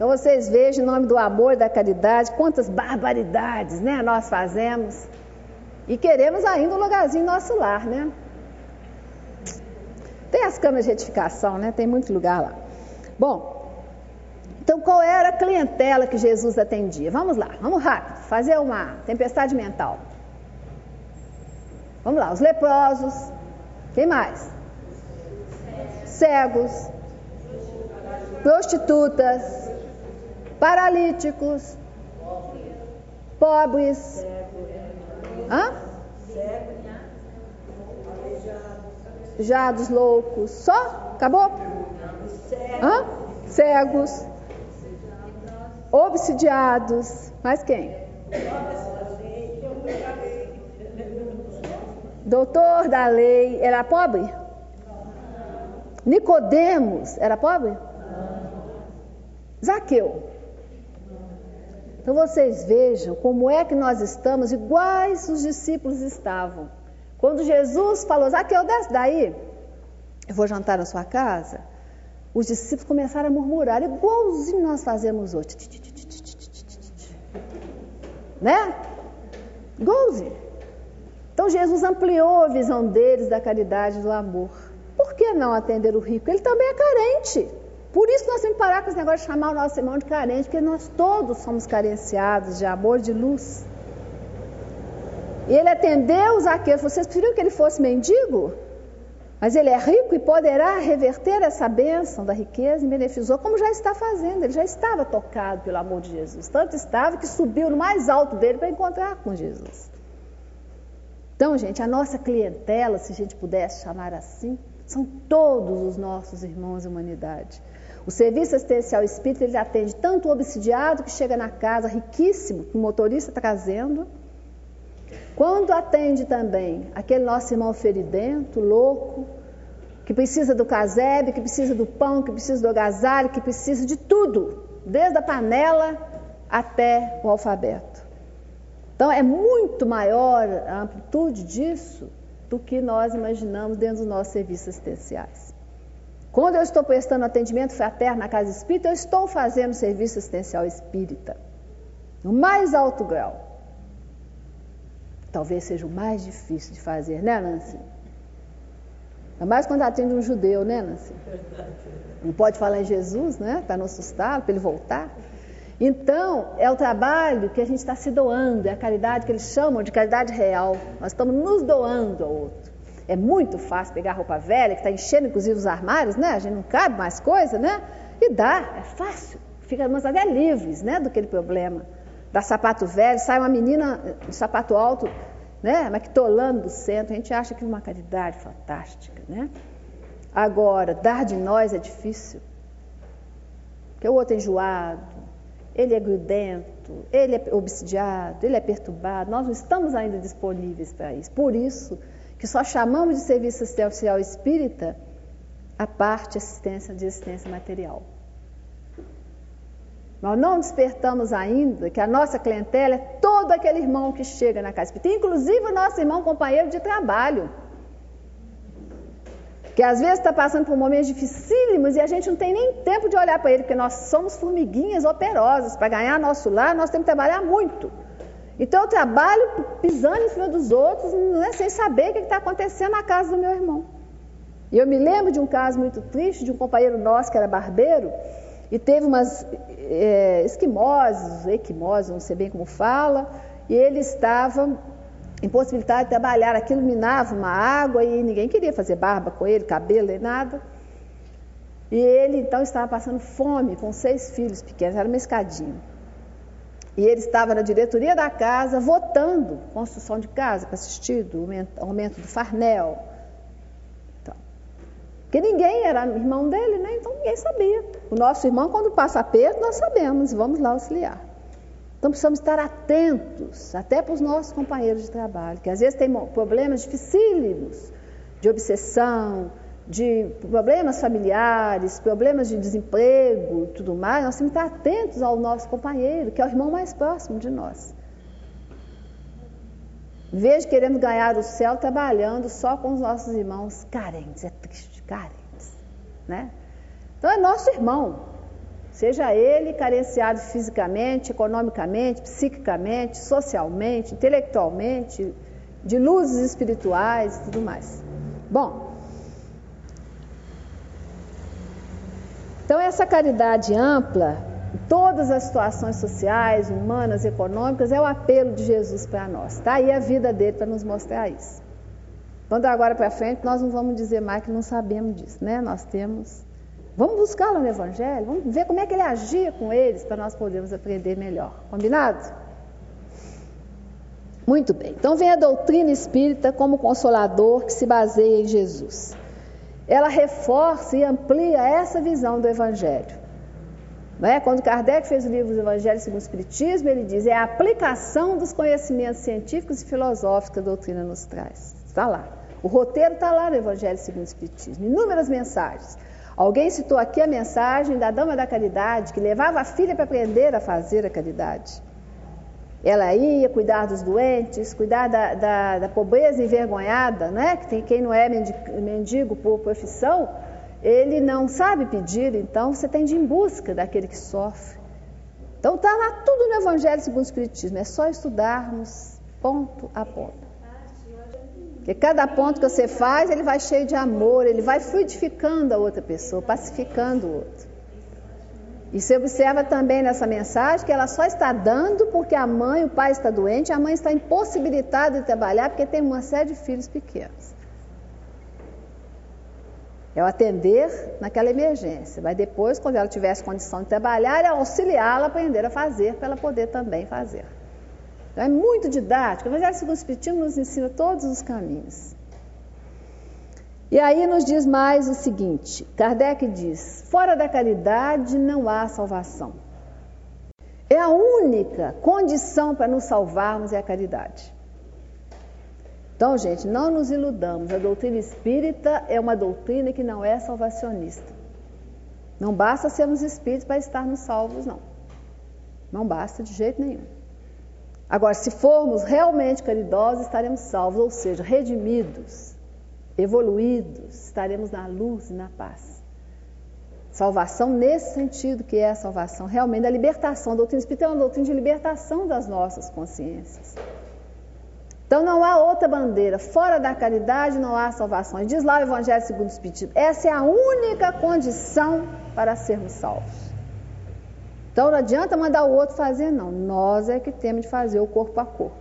A: Então vocês vejam, em nome do amor e da caridade, quantas barbaridades né, nós fazemos. E queremos ainda um lugarzinho no nosso lar, né? Tem as câmeras de retificação, né? Tem muito lugar lá. Bom, então qual era a clientela que Jesus atendia? Vamos lá, vamos rápido, fazer uma tempestade mental. Vamos lá, os leprosos. Quem mais? cegos, prostitutas, paralíticos, pobres. Hã? Jados loucos. Só? Acabou? Hã? Cegos. Obsidiados. Mais quem? Doutor da lei. Era pobre? Nicodemos era pobre? Zaqueu. Então vocês vejam como é que nós estamos iguais os discípulos estavam. Quando Jesus falou, Zaqueu, desce daí, eu vou jantar na sua casa. Os discípulos começaram a murmurar, igualzinho nós fazemos hoje. Né? Igualzinho. Então Jesus ampliou a visão deles da caridade e do amor. Por que não atender o rico? Ele também é carente. Por isso nós temos que parar com esse negócio de chamar o nosso irmão de carente, porque nós todos somos carenciados de amor, de luz. E ele atendeu os aqueles. Vocês preferiam que ele fosse mendigo? Mas ele é rico e poderá reverter essa bênção da riqueza em benefício, como já está fazendo. Ele já estava tocado pelo amor de Jesus. Tanto estava que subiu no mais alto dele para encontrar com Jesus. Então, gente, a nossa clientela, se a gente pudesse chamar assim, são todos os nossos irmãos da humanidade. O serviço assistencial espírita ele atende tanto o obsidiado que chega na casa riquíssimo, que o motorista está trazendo, quando atende também aquele nosso irmão feridento, louco, que precisa do casebre, que precisa do pão, que precisa do agasalho, que precisa de tudo, desde a panela até o alfabeto. Então é muito maior a amplitude disso do que nós imaginamos dentro dos nossos serviços assistenciais. Quando eu estou prestando atendimento fraterno na casa espírita, eu estou fazendo serviço assistencial espírita, no mais alto grau talvez seja o mais difícil de fazer, né, Nancy? Ainda mais quando atende um judeu, né, Nancy? Não pode falar em Jesus, né? Para não assustá-lo, para ele voltar. Então, é o trabalho que a gente está se doando, é a caridade que eles chamam de caridade real. Nós estamos nos doando ao outro. É muito fácil pegar roupa velha, que está enchendo inclusive os armários, né? A gente não cabe mais coisa, né? E dá, é fácil. Fica até livres, né, do problema da sapato velho, sai uma menina de sapato alto, né, maquitolando do centro, a gente acha que é uma caridade fantástica, né? Agora, dar de nós é difícil, porque o outro é enjoado, ele é grudento, ele é obsidiado, ele é perturbado, nós não estamos ainda disponíveis para isso. Por isso que só chamamos de serviço assistencial espírita a parte assistência de assistência material. Nós não despertamos ainda que a nossa clientela é todo aquele irmão que chega na casa inclusive o nosso irmão companheiro de trabalho, que às vezes está passando por momentos dificílimos e a gente não tem nem tempo de olhar para ele, porque nós somos formiguinhas operosas. Para ganhar nosso lar, nós temos que trabalhar muito. Então eu trabalho pisando em cima dos outros, é sem saber o que está acontecendo na casa do meu irmão. E eu me lembro de um caso muito triste de um companheiro nosso que era barbeiro e teve umas é, esquimoses, equimoses, não sei bem como fala, e ele estava impossibilitado de trabalhar, aquilo minava uma água e ninguém queria fazer barba com ele, cabelo nem nada. E ele então estava passando fome com seis filhos pequenos, era uma escadinha. E ele estava na diretoria da casa votando construção de casa para assistir do aumento do farnel, porque ninguém era irmão dele, né? Então ninguém sabia. O nosso irmão, quando passa aperto, nós sabemos vamos lá auxiliar. Então precisamos estar atentos, até para os nossos companheiros de trabalho, que às vezes têm problemas dificílimos de obsessão, de problemas familiares, problemas de desemprego tudo mais. Nós temos que estar atentos ao nosso companheiro, que é o irmão mais próximo de nós. Vejo querendo ganhar o céu trabalhando só com os nossos irmãos carentes. É triste carentes. Né? Então é nosso irmão, seja ele carenciado fisicamente, economicamente, psiquicamente, socialmente, intelectualmente, de luzes espirituais e tudo mais. Bom, então essa caridade ampla, todas as situações sociais, humanas, econômicas, é o apelo de Jesus para nós. Está aí a vida dele para nos mostrar isso. Quando agora para frente, nós não vamos dizer mais que não sabemos disso, né? Nós temos. Vamos buscá-lo no Evangelho, vamos ver como é que ele agia com eles para nós podermos aprender melhor. Combinado? Muito bem. Então vem a doutrina espírita como consolador que se baseia em Jesus. Ela reforça e amplia essa visão do Evangelho. É? Quando Kardec fez o livro do Evangelho segundo o Espiritismo, ele diz é a aplicação dos conhecimentos científicos e filosóficos que a doutrina nos traz. Está lá. O roteiro está lá no Evangelho segundo o Espiritismo, inúmeras mensagens. Alguém citou aqui a mensagem da Dama da Caridade, que levava a filha para aprender a fazer a caridade. Ela ia cuidar dos doentes, cuidar da, da, da pobreza envergonhada, né? que tem quem não é mendigo por profissão, ele não sabe pedir, então você tem de ir em busca daquele que sofre. Então está lá tudo no Evangelho segundo o Espiritismo, é só estudarmos ponto a ponto. Porque cada ponto que você faz, ele vai cheio de amor, ele vai fluidificando a outra pessoa, pacificando o outro. E você observa também nessa mensagem que ela só está dando porque a mãe, o pai está doente, a mãe está impossibilitada de trabalhar porque tem uma série de filhos pequenos. É o atender naquela emergência. Mas depois, quando ela tivesse condição de trabalhar, é auxiliá-la a aprender a fazer para ela poder também fazer. Então, é muito didático. O Evangelho segundo o Espiritismo nos ensina todos os caminhos. E aí nos diz mais o seguinte: Kardec diz: fora da caridade não há salvação. É a única condição para nos salvarmos é a caridade. Então, gente, não nos iludamos. A doutrina espírita é uma doutrina que não é salvacionista. Não basta sermos espíritos para estarmos salvos, não. Não basta de jeito nenhum. Agora, se formos realmente caridosos, estaremos salvos, ou seja, redimidos, evoluídos, estaremos na luz e na paz. Salvação nesse sentido que é a salvação realmente da libertação. A doutrina espírita é uma doutrina de libertação das nossas consciências. Então não há outra bandeira. Fora da caridade não há salvação. Diz lá o Evangelho segundo o Espiritismo. Essa é a única condição para sermos salvos. Então não adianta mandar o outro fazer, não. Nós é que temos de fazer o corpo a corpo.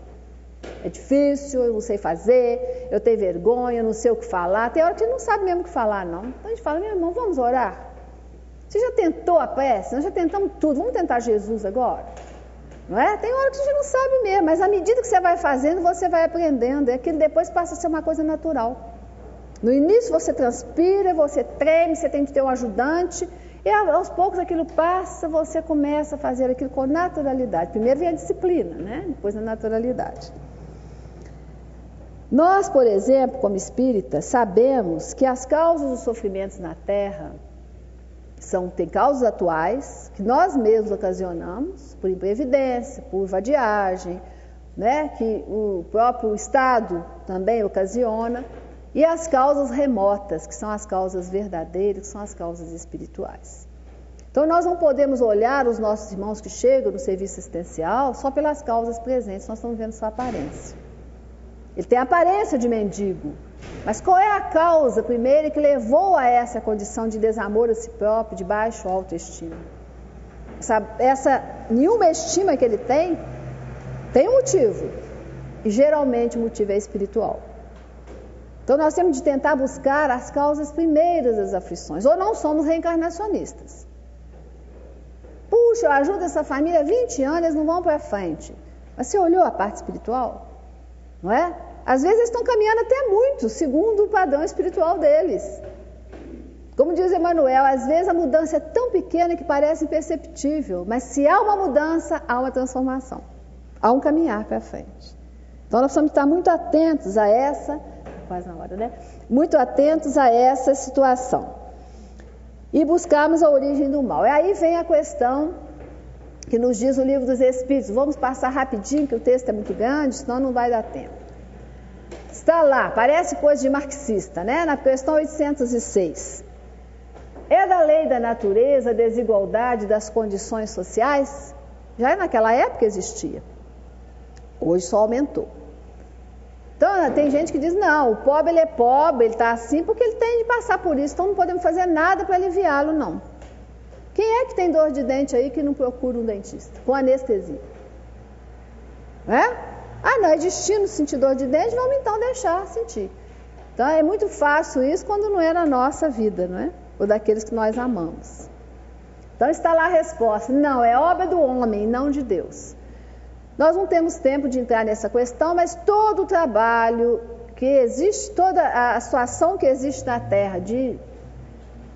A: É difícil, eu não sei fazer, eu tenho vergonha, eu não sei o que falar. Tem hora que não sabe mesmo o que falar, não. Então a gente fala, meu irmão, vamos orar. Você já tentou a prece? Nós já tentamos tudo. Vamos tentar Jesus agora? Não é? Tem hora que a gente não sabe mesmo, mas à medida que você vai fazendo, você vai aprendendo. E aquilo depois passa a ser uma coisa natural. No início você transpira, você treme, você tem que ter um ajudante. E aos poucos aquilo passa, você começa a fazer aquilo com naturalidade. Primeiro vem a disciplina, né? depois a naturalidade. Nós, por exemplo, como espíritas, sabemos que as causas dos sofrimentos na Terra são, tem causas atuais que nós mesmos ocasionamos, por imprevidência, por vadiagem, né, que o próprio Estado também ocasiona, e as causas remotas, que são as causas verdadeiras, que são as causas espirituais. Então, nós não podemos olhar os nossos irmãos que chegam no serviço assistencial só pelas causas presentes, nós estamos vendo sua aparência. Ele tem aparência de mendigo, mas qual é a causa primeira que levou a essa condição de desamor a si próprio, de baixo autoestima? Essa, essa nenhuma estima que ele tem tem um motivo. E geralmente o motivo é espiritual. Então nós temos de tentar buscar as causas primeiras das aflições. Ou não somos reencarnacionistas. Puxa, eu ajudo essa família há 20 anos, eles não vão para frente. Mas você olhou a parte espiritual? Não é? Às vezes estão caminhando até muito, segundo o padrão espiritual deles. Como diz Emmanuel, às vezes a mudança é tão pequena que parece imperceptível, mas se há uma mudança, há uma transformação. Há um caminhar para frente. Então nós precisamos estar muito atentos a essa, quase na hora, né? Muito atentos a essa situação. E buscarmos a origem do mal. E aí vem a questão que nos diz o livro dos Espíritos. Vamos passar rapidinho, que o texto é muito grande, senão não vai dar tempo. Está lá, parece coisa de marxista, né? Na questão 806. É da lei da natureza a desigualdade das condições sociais? Já naquela época existia. Hoje só aumentou. Então, tem gente que diz: não, o pobre ele é pobre, ele está assim porque ele tem de passar por isso, então não podemos fazer nada para aliviá-lo, não. Quem é que tem dor de dente aí que não procura um dentista? Com anestesia. É? Ah, não, é destino sentir dor de dente, vamos então deixar sentir. Então é muito fácil isso quando não é na nossa vida, não é? Ou daqueles que nós amamos. Então está lá a resposta: não, é obra do homem, não de Deus. Nós não temos tempo de entrar nessa questão, mas todo o trabalho que existe, toda a situação que existe na Terra de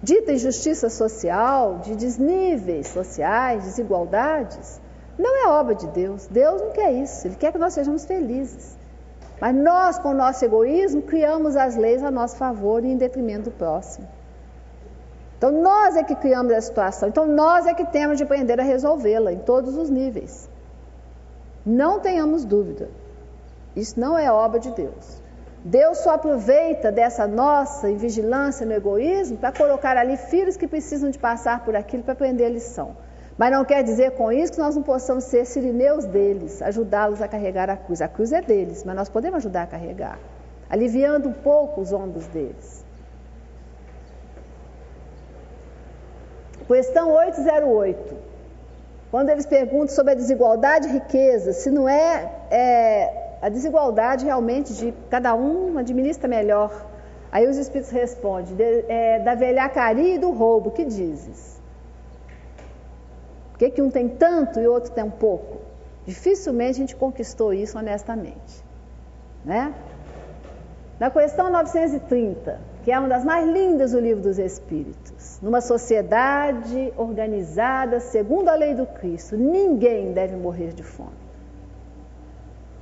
A: dita injustiça social, de desníveis sociais, desigualdades, não é obra de Deus. Deus não quer isso. Ele quer que nós sejamos felizes. Mas nós, com o nosso egoísmo, criamos as leis a nosso favor e em detrimento do próximo. Então nós é que criamos a situação. Então nós é que temos de aprender a resolvê-la em todos os níveis. Não tenhamos dúvida. Isso não é obra de Deus. Deus só aproveita dessa nossa vigilância no egoísmo para colocar ali filhos que precisam de passar por aquilo para aprender a lição. Mas não quer dizer com isso que nós não possamos ser sirineus deles, ajudá-los a carregar a cruz. A cruz é deles, mas nós podemos ajudar a carregar, aliviando um pouco os ombros deles. Questão 808. Quando eles perguntam sobre a desigualdade e riqueza, se não é, é a desigualdade realmente de cada um administra melhor Aí os espíritos respondem: é, da velhacaria e do roubo, que dizes? Que, que um tem tanto e o outro tem um pouco? Dificilmente a gente conquistou isso honestamente. Né? Na questão 930, que é uma das mais lindas do livro dos Espíritos, numa sociedade organizada segundo a lei do Cristo, ninguém deve morrer de fome.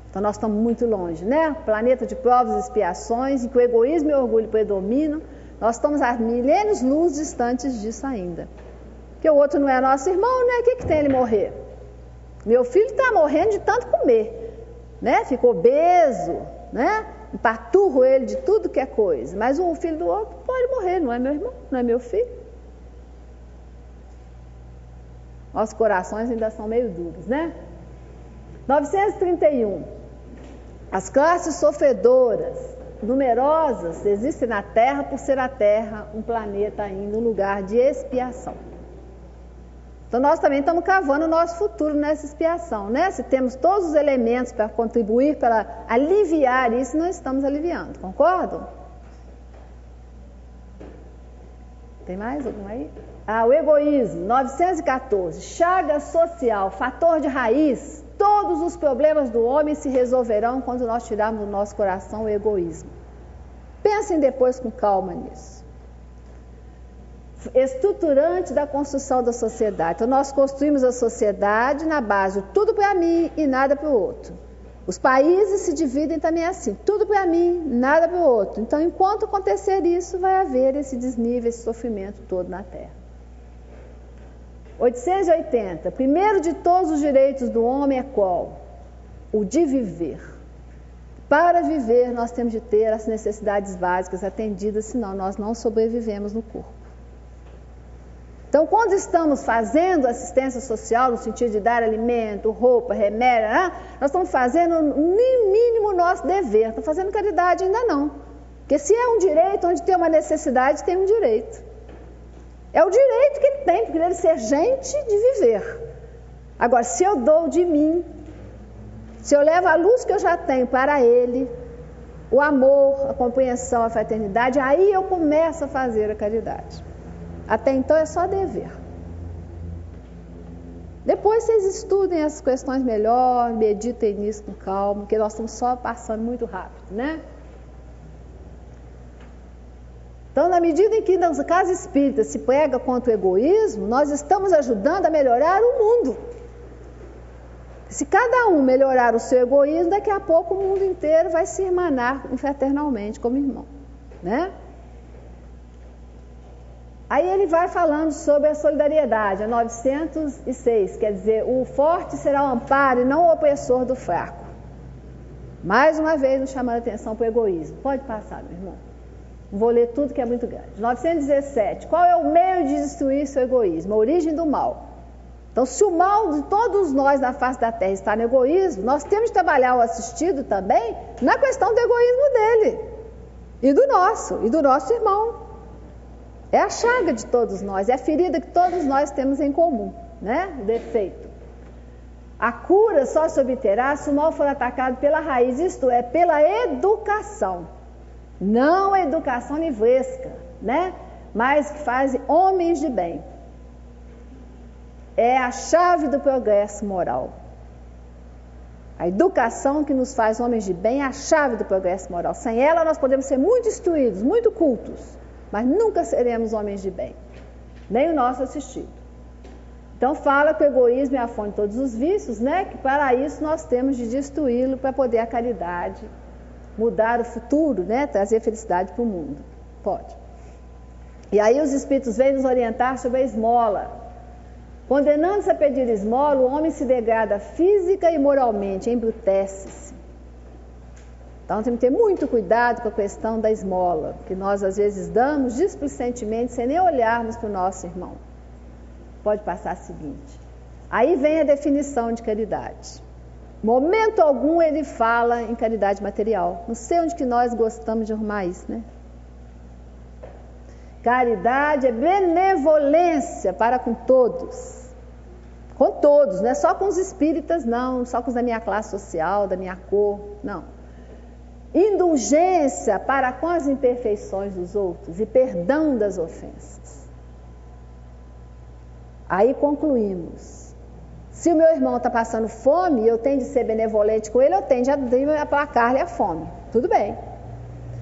A: Então nós estamos muito longe, né? Planeta de provas e expiações, em que o egoísmo e o orgulho predominam, nós estamos a milênios luz distantes disso ainda. Porque o outro não é nosso irmão, né? O que, que tem ele morrer? Meu filho está morrendo de tanto comer, né? Ficou obeso, né? Empaturro ele de tudo que é coisa. Mas o filho do outro pode morrer, não é meu irmão, não é meu filho. Nossos corações ainda são meio duros, né? 931. As classes sofredoras, numerosas, existem na Terra por ser a Terra um planeta ainda, um lugar de expiação. Então nós também estamos cavando o nosso futuro nessa expiação, né? Se temos todos os elementos para contribuir para aliviar isso, nós estamos aliviando, concordam? Tem mais algum aí? Ah, o egoísmo, 914, chaga social, fator de raiz. Todos os problemas do homem se resolverão quando nós tirarmos do nosso coração o egoísmo. Pensem depois com calma nisso estruturante da construção da sociedade. Então, nós construímos a sociedade na base tudo para mim e nada para o outro. Os países se dividem também assim, tudo para mim, nada para o outro. Então, enquanto acontecer isso, vai haver esse desnível, esse sofrimento todo na Terra. 880. Primeiro de todos os direitos do homem é qual? O de viver. Para viver, nós temos de ter as necessidades básicas atendidas, senão nós não sobrevivemos no corpo. Então, quando estamos fazendo assistência social, no sentido de dar alimento, roupa, remédio, né, nós estamos fazendo no mínimo nosso dever, estamos fazendo caridade ainda não. Porque se é um direito, onde tem uma necessidade, tem um direito. É o direito que ele tem, porque ele ser gente de viver. Agora, se eu dou de mim, se eu levo a luz que eu já tenho para ele, o amor, a compreensão, a fraternidade, aí eu começo a fazer a caridade. Até então é só dever. Depois vocês estudem as questões melhor, meditem nisso com calma, porque nós estamos só passando muito rápido, né? Então, na medida em que nas casas espíritas se prega contra o egoísmo, nós estamos ajudando a melhorar o mundo. Se cada um melhorar o seu egoísmo, daqui a pouco o mundo inteiro vai se irmanar fraternalmente como irmão, né? Aí ele vai falando sobre a solidariedade, a 906, quer dizer, o forte será o amparo e não o opressor do fraco. Mais uma vez nos chamando a atenção para o egoísmo. Pode passar, meu irmão. Vou ler tudo que é muito grande. 917. Qual é o meio de destruir seu egoísmo? A origem do mal. Então, se o mal de todos nós na face da terra está no egoísmo, nós temos de trabalhar o assistido também na questão do egoísmo dele e do nosso, e do nosso irmão. É a chaga de todos nós, é a ferida que todos nós temos em comum, né? O defeito. A cura só se obterá se o mal for atacado pela raiz, isto é, pela educação. Não a educação livresca, né? Mas que faz homens de bem. É a chave do progresso moral. A educação que nos faz homens de bem é a chave do progresso moral. Sem ela, nós podemos ser muito instruídos, muito cultos mas nunca seremos homens de bem, nem o nosso assistido. Então fala que o egoísmo é a fonte de todos os vícios, né? Que para isso nós temos de destruí-lo para poder a caridade mudar o futuro, né? Trazer felicidade para o mundo. Pode. E aí os espíritos vêm nos orientar sobre a esmola. Condenando-se a pedir esmola, o homem se degrada física e moralmente, embrutece-se. Então temos que ter muito cuidado com a questão da esmola, que nós às vezes damos displicentemente sem nem olharmos para o nosso irmão. Pode passar a seguinte. Aí vem a definição de caridade. Momento algum ele fala em caridade material. Não sei onde que nós gostamos de arrumar isso, né? Caridade é benevolência para com todos. Com todos, não é só com os espíritas, não, só com os da minha classe social, da minha cor, não indulgência para com as imperfeições dos outros e perdão das ofensas. Aí concluímos. Se o meu irmão está passando fome, eu tenho de ser benevolente com ele, eu tenho de aplacar-lhe a fome. Tudo bem.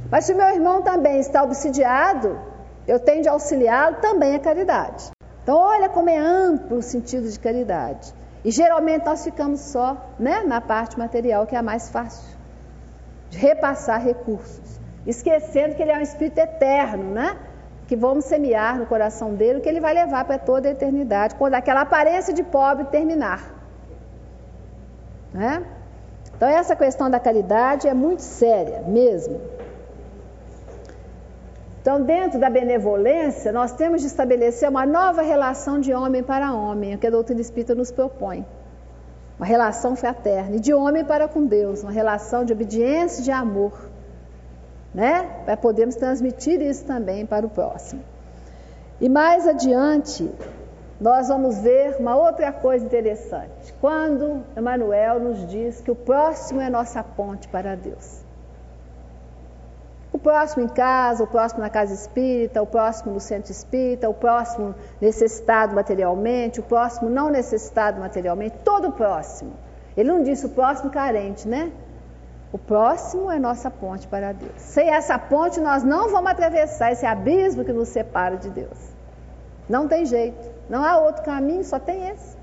A: Mas se o meu irmão também está obsidiado, eu tenho de auxiliá-lo, também é caridade. Então, olha como é amplo o sentido de caridade. E geralmente nós ficamos só né, na parte material, que é a mais fácil repassar recursos, esquecendo que ele é um espírito eterno, né? Que vamos semear no coração dele, que ele vai levar para toda a eternidade, quando aquela aparência de pobre terminar. Né? Então, essa questão da caridade é muito séria mesmo. Então, dentro da benevolência, nós temos de estabelecer uma nova relação de homem para homem, o que a doutrina espírita nos propõe. Uma relação fraterna, e de homem para com Deus, uma relação de obediência e de amor. Né? Para podermos transmitir isso também para o próximo. E mais adiante, nós vamos ver uma outra coisa interessante. Quando Emmanuel nos diz que o próximo é nossa ponte para Deus. O próximo em casa, o próximo na casa espírita, o próximo no centro espírita, o próximo necessitado materialmente, o próximo não necessitado materialmente, todo o próximo. Ele não disse o próximo carente, né? O próximo é nossa ponte para Deus. Sem essa ponte, nós não vamos atravessar esse abismo que nos separa de Deus. Não tem jeito. Não há outro caminho, só tem esse.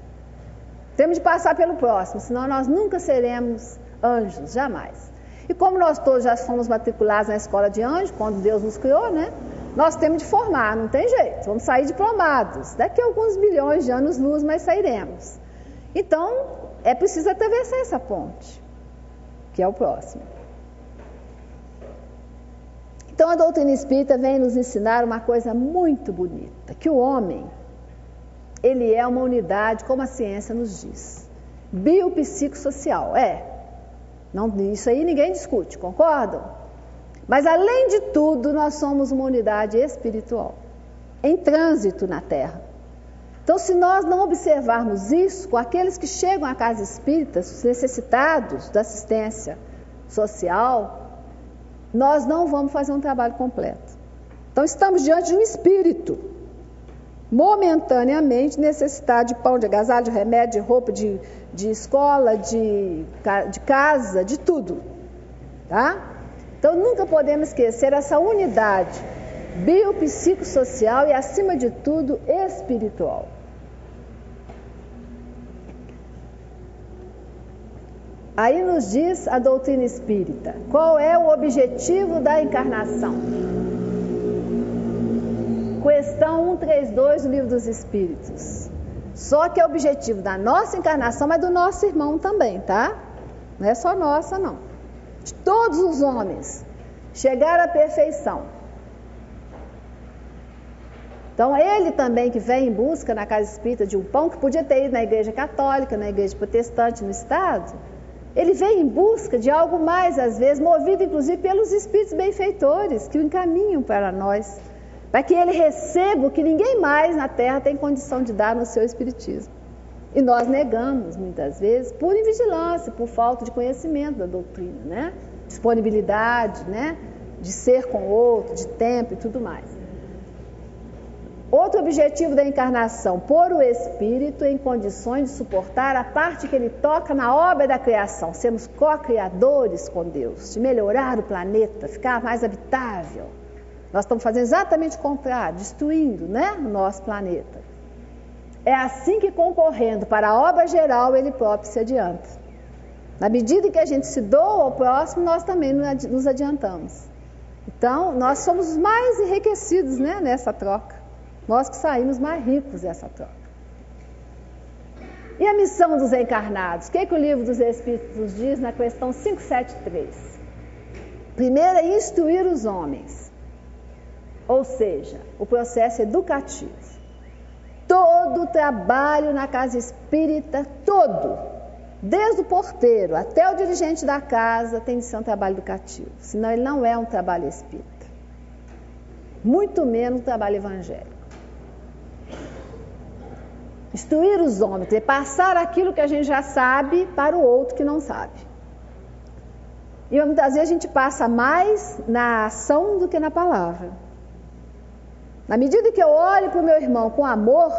A: Temos de passar pelo próximo, senão nós nunca seremos anjos, jamais. E como nós todos já fomos matriculados na escola de anjo, quando Deus nos criou, né? Nós temos de formar, não tem jeito. Vamos sair diplomados. Daqui a alguns bilhões de anos luz, mas sairemos. Então, é preciso atravessar essa ponte, que é o próximo. Então, a doutrina espírita vem nos ensinar uma coisa muito bonita, que o homem, ele é uma unidade, como a ciência nos diz. Biopsicossocial, é. Não, isso aí ninguém discute, concordam? Mas além de tudo, nós somos uma unidade espiritual, em trânsito na Terra. Então, se nós não observarmos isso com aqueles que chegam à casa espírita, os necessitados da assistência social, nós não vamos fazer um trabalho completo. Então, estamos diante de um espírito momentaneamente necessitado de pão, de agasalho, de remédio, de roupa, de, de escola, de, de casa, de tudo. Tá? Então nunca podemos esquecer essa unidade biopsicossocial e, acima de tudo, espiritual. Aí nos diz a doutrina espírita: qual é o objetivo da encarnação? Questão 132 do Livro dos Espíritos. Só que é objetivo da nossa encarnação, mas do nosso irmão também, tá? Não é só nossa, não. De todos os homens. Chegar à perfeição. Então, ele também que vem em busca na casa espírita de um pão, que podia ter ido na igreja católica, na igreja protestante no Estado, ele vem em busca de algo mais, às vezes, movido inclusive pelos espíritos benfeitores que o encaminham para nós para que ele receba o que ninguém mais na Terra tem condição de dar no seu Espiritismo. E nós negamos, muitas vezes, por invigilância, por falta de conhecimento da doutrina, né? disponibilidade, né? de ser com o outro, de tempo e tudo mais. Outro objetivo da encarnação, pôr o espírito em condições de suportar a parte que ele toca na obra da criação, sermos co-criadores com Deus, de melhorar o planeta, ficar mais habitável, nós estamos fazendo exatamente o contrário, destruindo né, o nosso planeta. É assim que concorrendo para a obra geral ele próprio se adianta. Na medida que a gente se doa ao próximo, nós também nos adiantamos. Então, nós somos os mais enriquecidos né, nessa troca. Nós que saímos mais ricos dessa troca. E a missão dos encarnados? O que, é que o livro dos Espíritos diz na questão 573? Primeiro é instruir os homens ou seja, o processo educativo. Todo o trabalho na casa espírita, todo, desde o porteiro até o dirigente da casa, tem de ser um trabalho educativo, senão ele não é um trabalho espírita. Muito menos um trabalho evangélico. Instruir os homens, passar aquilo que a gente já sabe para o outro que não sabe. E muitas vezes a gente passa mais na ação do que na palavra. Na medida que eu olho para o meu irmão com amor,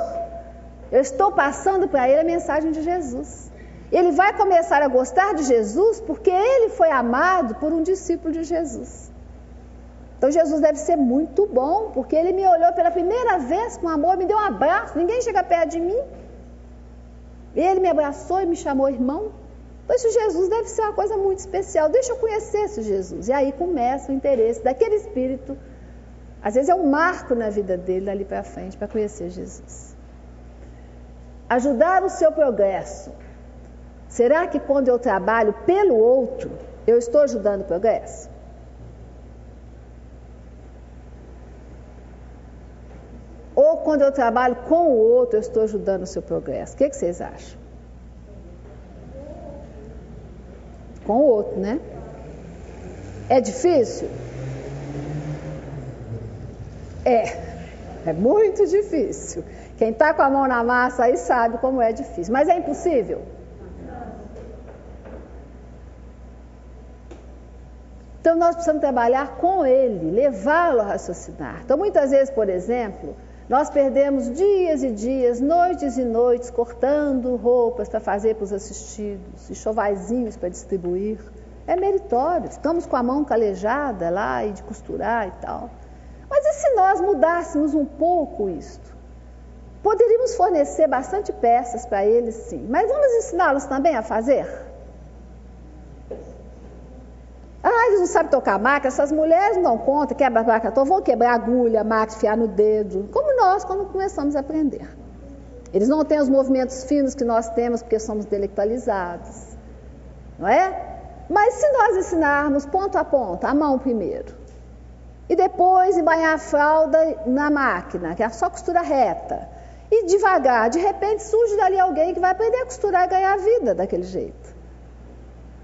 A: eu estou passando para ele a mensagem de Jesus. Ele vai começar a gostar de Jesus porque ele foi amado por um discípulo de Jesus. Então Jesus deve ser muito bom, porque ele me olhou pela primeira vez com amor, me deu um abraço, ninguém chega perto de mim. Ele me abraçou e me chamou irmão. Então, esse Jesus deve ser uma coisa muito especial. Deixa eu conhecer esse Jesus. E aí começa o interesse daquele espírito. Às vezes é um marco na vida dele dali para frente para conhecer Jesus. Ajudar o seu progresso. Será que quando eu trabalho pelo outro, eu estou ajudando o progresso? Ou quando eu trabalho com o outro, eu estou ajudando o seu progresso? O que, que vocês acham? com o outro, né? É difícil? É, é muito difícil. Quem está com a mão na massa aí sabe como é difícil. Mas é impossível? Então nós precisamos trabalhar com ele, levá-lo a raciocinar. Então muitas vezes, por exemplo, nós perdemos dias e dias, noites e noites, cortando roupas para fazer para os assistidos, e chovaizinhos para distribuir. É meritório. Ficamos com a mão calejada lá e de costurar e tal. Mas e se nós mudássemos um pouco isto? Poderíamos fornecer bastante peças para eles, sim. Mas vamos ensiná-los também a fazer? Ah, eles não sabem tocar máquina, essas mulheres não dão conta, quebra a placa vão quebrar agulha, máquina, fiar no dedo, como nós quando começamos a aprender. Eles não têm os movimentos finos que nós temos porque somos intelectualizados, não é? Mas se nós ensinarmos ponto a ponto, a mão primeiro, e depois embanhar a fralda na máquina, que é só costura reta, e devagar, de repente surge dali alguém que vai aprender a costurar e ganhar a vida daquele jeito.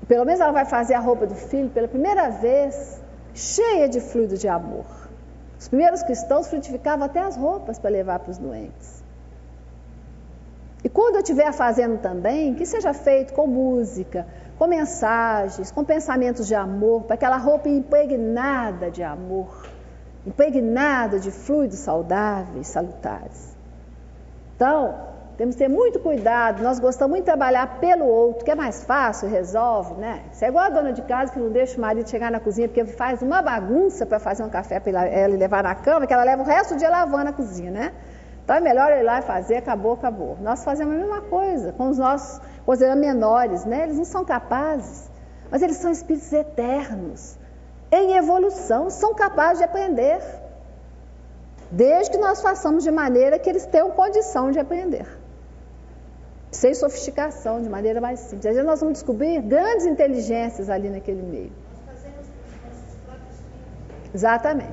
A: Pelo menos ela vai fazer a roupa do filho pela primeira vez, cheia de fluido de amor. Os primeiros cristãos frutificavam até as roupas para levar para os doentes. E quando eu estiver fazendo também, que seja feito com música, com mensagens, com pensamentos de amor, para aquela roupa impregnada de amor, impregnada de fluidos saudáveis, salutares. Então, temos que ter muito cuidado. Nós gostamos muito de trabalhar pelo outro, que é mais fácil, resolve, né? Você é igual a dona de casa que não deixa o marido chegar na cozinha porque faz uma bagunça para fazer um café para ela levar na cama, que ela leva o resto do dia lavando a cozinha, né? Então é melhor ir lá e fazer, acabou, acabou. Nós fazemos a mesma coisa com os nossos considerando menores, né? Eles não são capazes, mas eles são espíritos eternos, em evolução, são capazes de aprender. Desde que nós façamos de maneira que eles tenham condição de aprender sem sofisticação, de maneira mais simples. Às vezes nós vamos descobrir grandes inteligências ali naquele meio. Exatamente.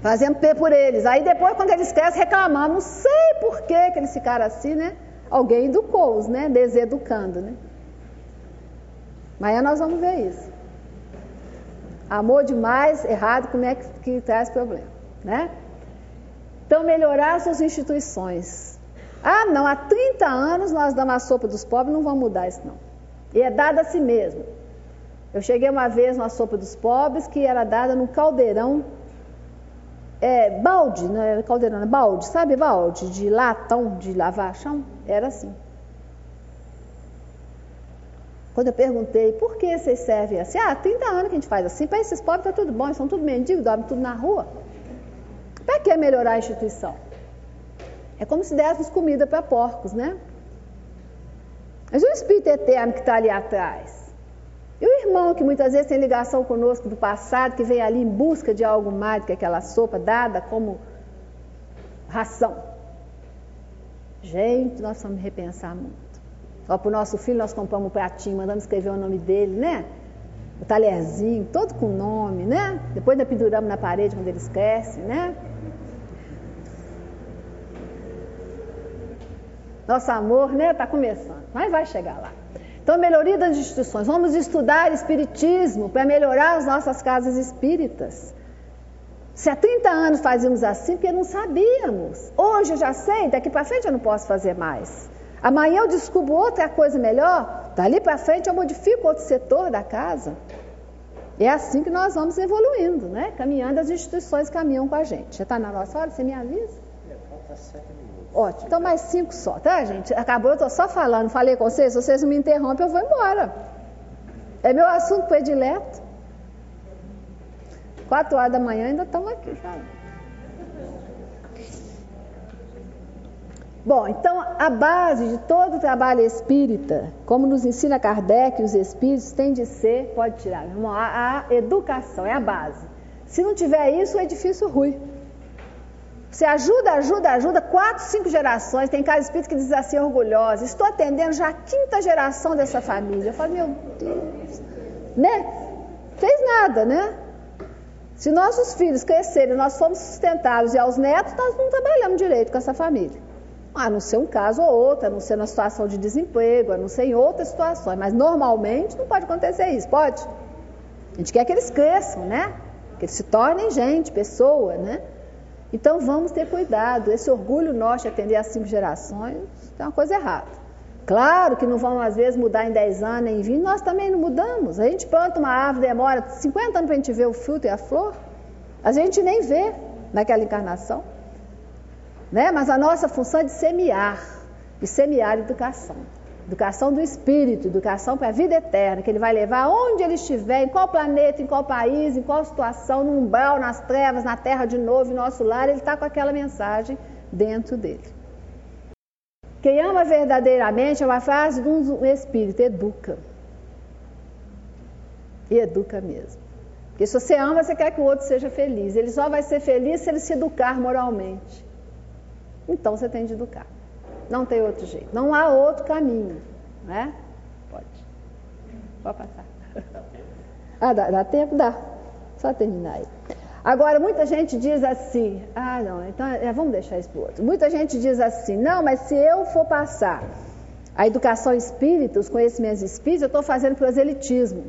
A: Fazendo P por eles. Aí depois, quando eles crescem, reclamamos. Não sei por que, que eles ficaram assim, né? Alguém educou-os, né? Deseducando, né? Amanhã nós vamos ver isso. Amor demais, errado, como é que, que traz problema, né? Então, melhorar suas instituições. Ah, não, há 30 anos nós damos a sopa dos pobres, não vamos mudar isso não. E é dada a si mesmo. Eu cheguei uma vez numa sopa dos pobres que era dada num caldeirão, é, balde, não era caldeirão, era balde, sabe balde? De latão, de lavar chão? Era assim. Quando eu perguntei, por que vocês servem assim? Ah, 30 anos que a gente faz assim, para esses pobres está tudo bom, eles são tudo mendigos, dormem tudo na rua. Para que melhorar a instituição? É como se dessemos comida para porcos, né? Mas o Espírito Eterno que está ali atrás. E o irmão que muitas vezes tem ligação conosco do passado, que vem ali em busca de algo mais do que aquela sopa dada como ração. Gente, nós vamos repensar muito. Para o nosso filho nós compramos um pratinho, mandamos escrever o nome dele, né? O talherzinho, todo com nome, né? Depois ainda penduramos na parede quando eles crescem, né? Nosso amor, né, está começando, mas vai chegar lá. Então, melhoria das instituições. Vamos estudar Espiritismo para melhorar as nossas casas espíritas. Se há 30 anos fazíamos assim, porque não sabíamos. Hoje eu já sei, daqui para frente eu não posso fazer mais. Amanhã eu descubro outra coisa melhor, Dali para frente eu modifico outro setor da casa. É assim que nós vamos evoluindo, né? Caminhando, as instituições caminham com a gente. Já está na nossa hora? Você me avisa? É, falta sete minutos. Ótimo, então mais cinco só, tá, gente? Acabou, eu estou só falando, falei com vocês, se vocês não me interrompem, eu vou embora. É meu assunto predileto. Quatro horas da manhã ainda estamos aqui, sabe? Bom, então a base de todo o trabalho espírita, como nos ensina Kardec, os espíritos, tem de ser, pode tirar, a, a educação, é a base. Se não tiver isso, o edifício rui. Você ajuda, ajuda, ajuda, quatro, cinco gerações. Tem cada espírito que diz assim, orgulhosa. Estou atendendo já a quinta geração dessa família. Eu falo, meu Deus, né? Fez nada, né? Se nossos filhos crescerem, nós formos sustentados e aos netos, nós não trabalhamos direito com essa família. A não ser um caso ou outro, a não ser na situação de desemprego, a não ser em outras situações. Mas normalmente não pode acontecer isso, pode? A gente quer que eles cresçam, né? Que eles se tornem gente, pessoa, né? Então vamos ter cuidado. Esse orgulho nosso de atender as cinco gerações é uma coisa errada. Claro que não vão às vezes mudar em 10 anos, em 20, nós também não mudamos. A gente planta uma árvore, demora 50 anos para a gente ver o fruto e a flor. A gente nem vê naquela encarnação. Né? Mas a nossa função é de semear, de semear educação. Educação do espírito, educação para a vida eterna, que ele vai levar onde ele estiver, em qual planeta, em qual país, em qual situação, no umbral, nas trevas, na terra de novo, em nosso lar, ele está com aquela mensagem dentro dele. Quem ama verdadeiramente é uma frase de um espírito, educa. E educa mesmo. Porque se você ama, você quer que o outro seja feliz. Ele só vai ser feliz se ele se educar moralmente. Então você tem de educar. Não tem outro jeito. Não há outro caminho. Né? Pode. Pode passar. (laughs) Ah, dá, dá tempo? Dá. Só terminar aí. Agora, muita gente diz assim, ah, não, então é, vamos deixar isso para outro. Muita gente diz assim, não, mas se eu for passar a educação espírita, os conhecimentos espíritas, eu estou fazendo proselitismo.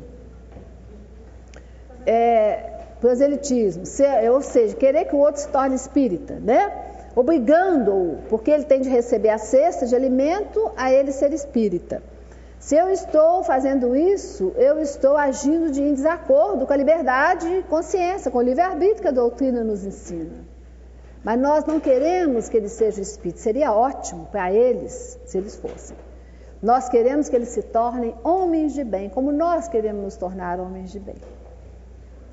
A: É, proselitismo, se, ou seja, querer que o outro se torne espírita, né? obrigando-o, porque ele tem de receber a cesta de alimento, a ele ser espírita. Se eu estou fazendo isso, eu estou agindo de em desacordo com a liberdade de consciência, com o livre-arbítrio que a doutrina nos ensina. Mas nós não queremos que eles sejam espíritos, seria ótimo para eles se eles fossem. Nós queremos que eles se tornem homens de bem, como nós queremos nos tornar homens de bem.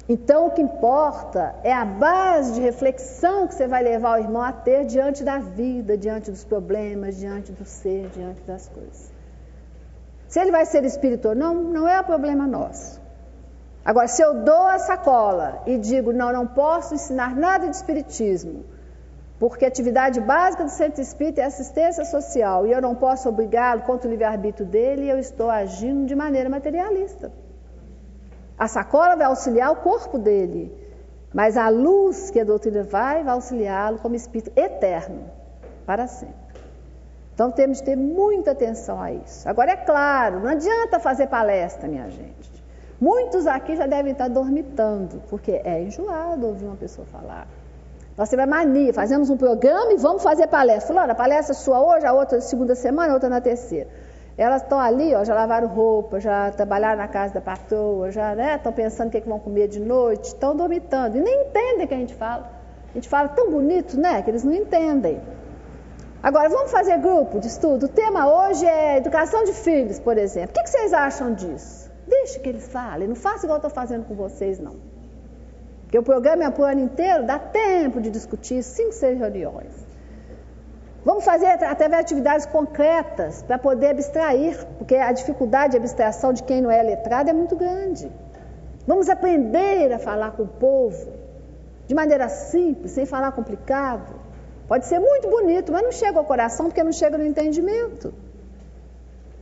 A: Então, o que importa é a base de reflexão que você vai levar o irmão a ter diante da vida, diante dos problemas, diante do ser, diante das coisas. Se ele vai ser espírito ou não, não é problema nosso. Agora, se eu dou a sacola e digo, não, não posso ensinar nada de espiritismo, porque a atividade básica do centro espírita é assistência social e eu não posso obrigá-lo contra o livre-arbítrio dele, eu estou agindo de maneira materialista. A sacola vai auxiliar o corpo dele, mas a luz que a doutrina vai, vai auxiliá-lo como espírito eterno, para sempre. Então temos de ter muita atenção a isso. Agora, é claro, não adianta fazer palestra, minha gente. Muitos aqui já devem estar dormitando, porque é enjoado ouvir uma pessoa falar. Nós temos a mania, fazemos um programa e vamos fazer palestra. Fulano, a palestra é sua hoje, a outra segunda semana, a outra na terceira. Elas estão ali, ó, já lavaram roupa, já trabalharam na casa da patroa, já estão né, pensando o que, é que vão comer de noite, estão dormitando e nem entendem o que a gente fala. A gente fala tão bonito, né? Que eles não entendem. Agora, vamos fazer grupo de estudo. O tema hoje é educação de filhos, por exemplo. O que, vocês acham disso? Deixe que eles falem, não faça igual eu estou fazendo com vocês, não. Porque o programa é para o ano inteiro, dá tempo de discutir cinco, seis reuniões. Vamos fazer até atividades concretas para poder abstrair, porque a dificuldade de abstração de quem não é letrado é muito grande. Vamos aprender a falar com o povo de maneira simples, sem falar complicado. Pode ser muito bonito, mas não chega ao coração porque não chega no entendimento.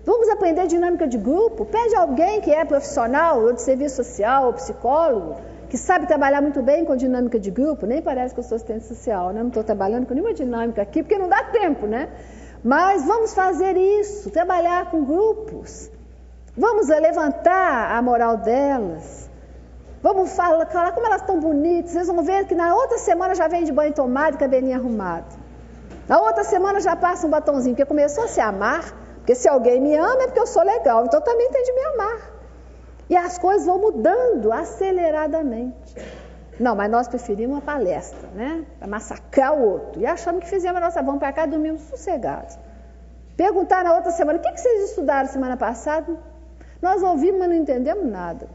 A: Vamos aprender dinâmica de grupo. Pede alguém que é profissional, ou de serviço social, ou psicólogo, que sabe trabalhar muito bem com dinâmica de grupo, nem parece que eu sou assistente social, né? não estou trabalhando com nenhuma dinâmica aqui, porque não dá tempo, né? Mas vamos fazer isso, trabalhar com grupos. Vamos levantar a moral delas. Vamos falar, falar como elas estão bonitas. Vocês vão ver que na outra semana já vem de banho tomado cabelinho arrumado. Na outra semana já passa um batonzinho, porque começou a se amar, Porque se alguém me ama é porque eu sou legal, então também tem de me amar. E as coisas vão mudando aceleradamente. Não, mas nós preferimos uma palestra, né? Para massacrar o outro. E achamos que fizemos a nossa, vamos para cá e dormimos sossegados. Perguntar na outra semana, o que, que vocês estudaram semana passada? Nós ouvimos, mas não entendemos nada.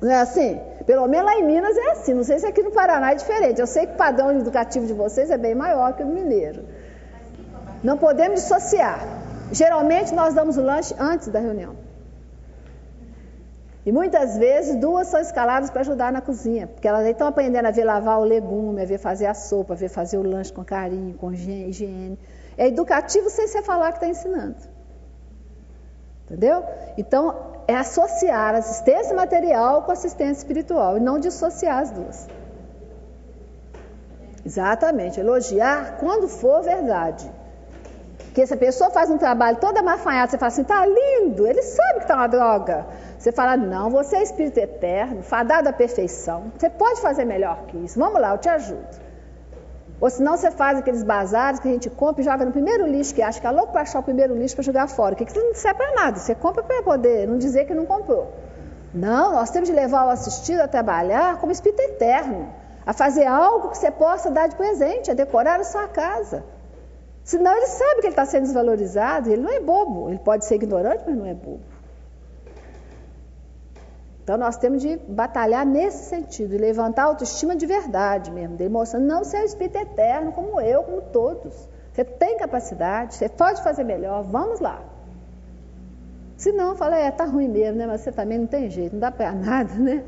A: Não é assim? Pelo menos lá em Minas é assim. Não sei se aqui no Paraná é diferente. Eu sei que o padrão educativo de vocês é bem maior que o mineiro. Não podemos dissociar. Geralmente nós damos o lanche antes da reunião. E muitas vezes duas são escaladas para ajudar na cozinha, porque elas estão aprendendo a ver lavar o legume, a ver fazer a sopa, a ver fazer o lanche com carinho, com higiene. É educativo sem você falar que está ensinando. Entendeu? Então, é associar assistência material com assistência espiritual e não dissociar as duas. Exatamente, elogiar quando for verdade. Porque se a pessoa faz um trabalho toda mafanhada, você fala assim, tá lindo, ele sabe que tá uma droga. Você fala, não, você é espírito eterno, fadado à perfeição, você pode fazer melhor que isso, vamos lá, eu te ajudo. Ou senão você faz aqueles bazares que a gente compra e joga no primeiro lixo que acha que é louco para achar o primeiro lixo para jogar fora. Que, que não serve para nada, você compra para poder não dizer que não comprou. Não, nós temos de levar o assistido a trabalhar como espírito eterno, a fazer algo que você possa dar de presente, a decorar a sua casa. Senão ele sabe que ele está sendo desvalorizado, ele não é bobo. Ele pode ser ignorante, mas não é bobo. Então nós temos de batalhar nesse sentido, e levantar a autoestima de verdade mesmo, demonstrando não ser um espírito eterno como eu, como todos. Você tem capacidade, você pode fazer melhor, vamos lá. Se não, fala, é, tá ruim mesmo, né? Mas você também não tem jeito, não dá para (laughs) nada, né?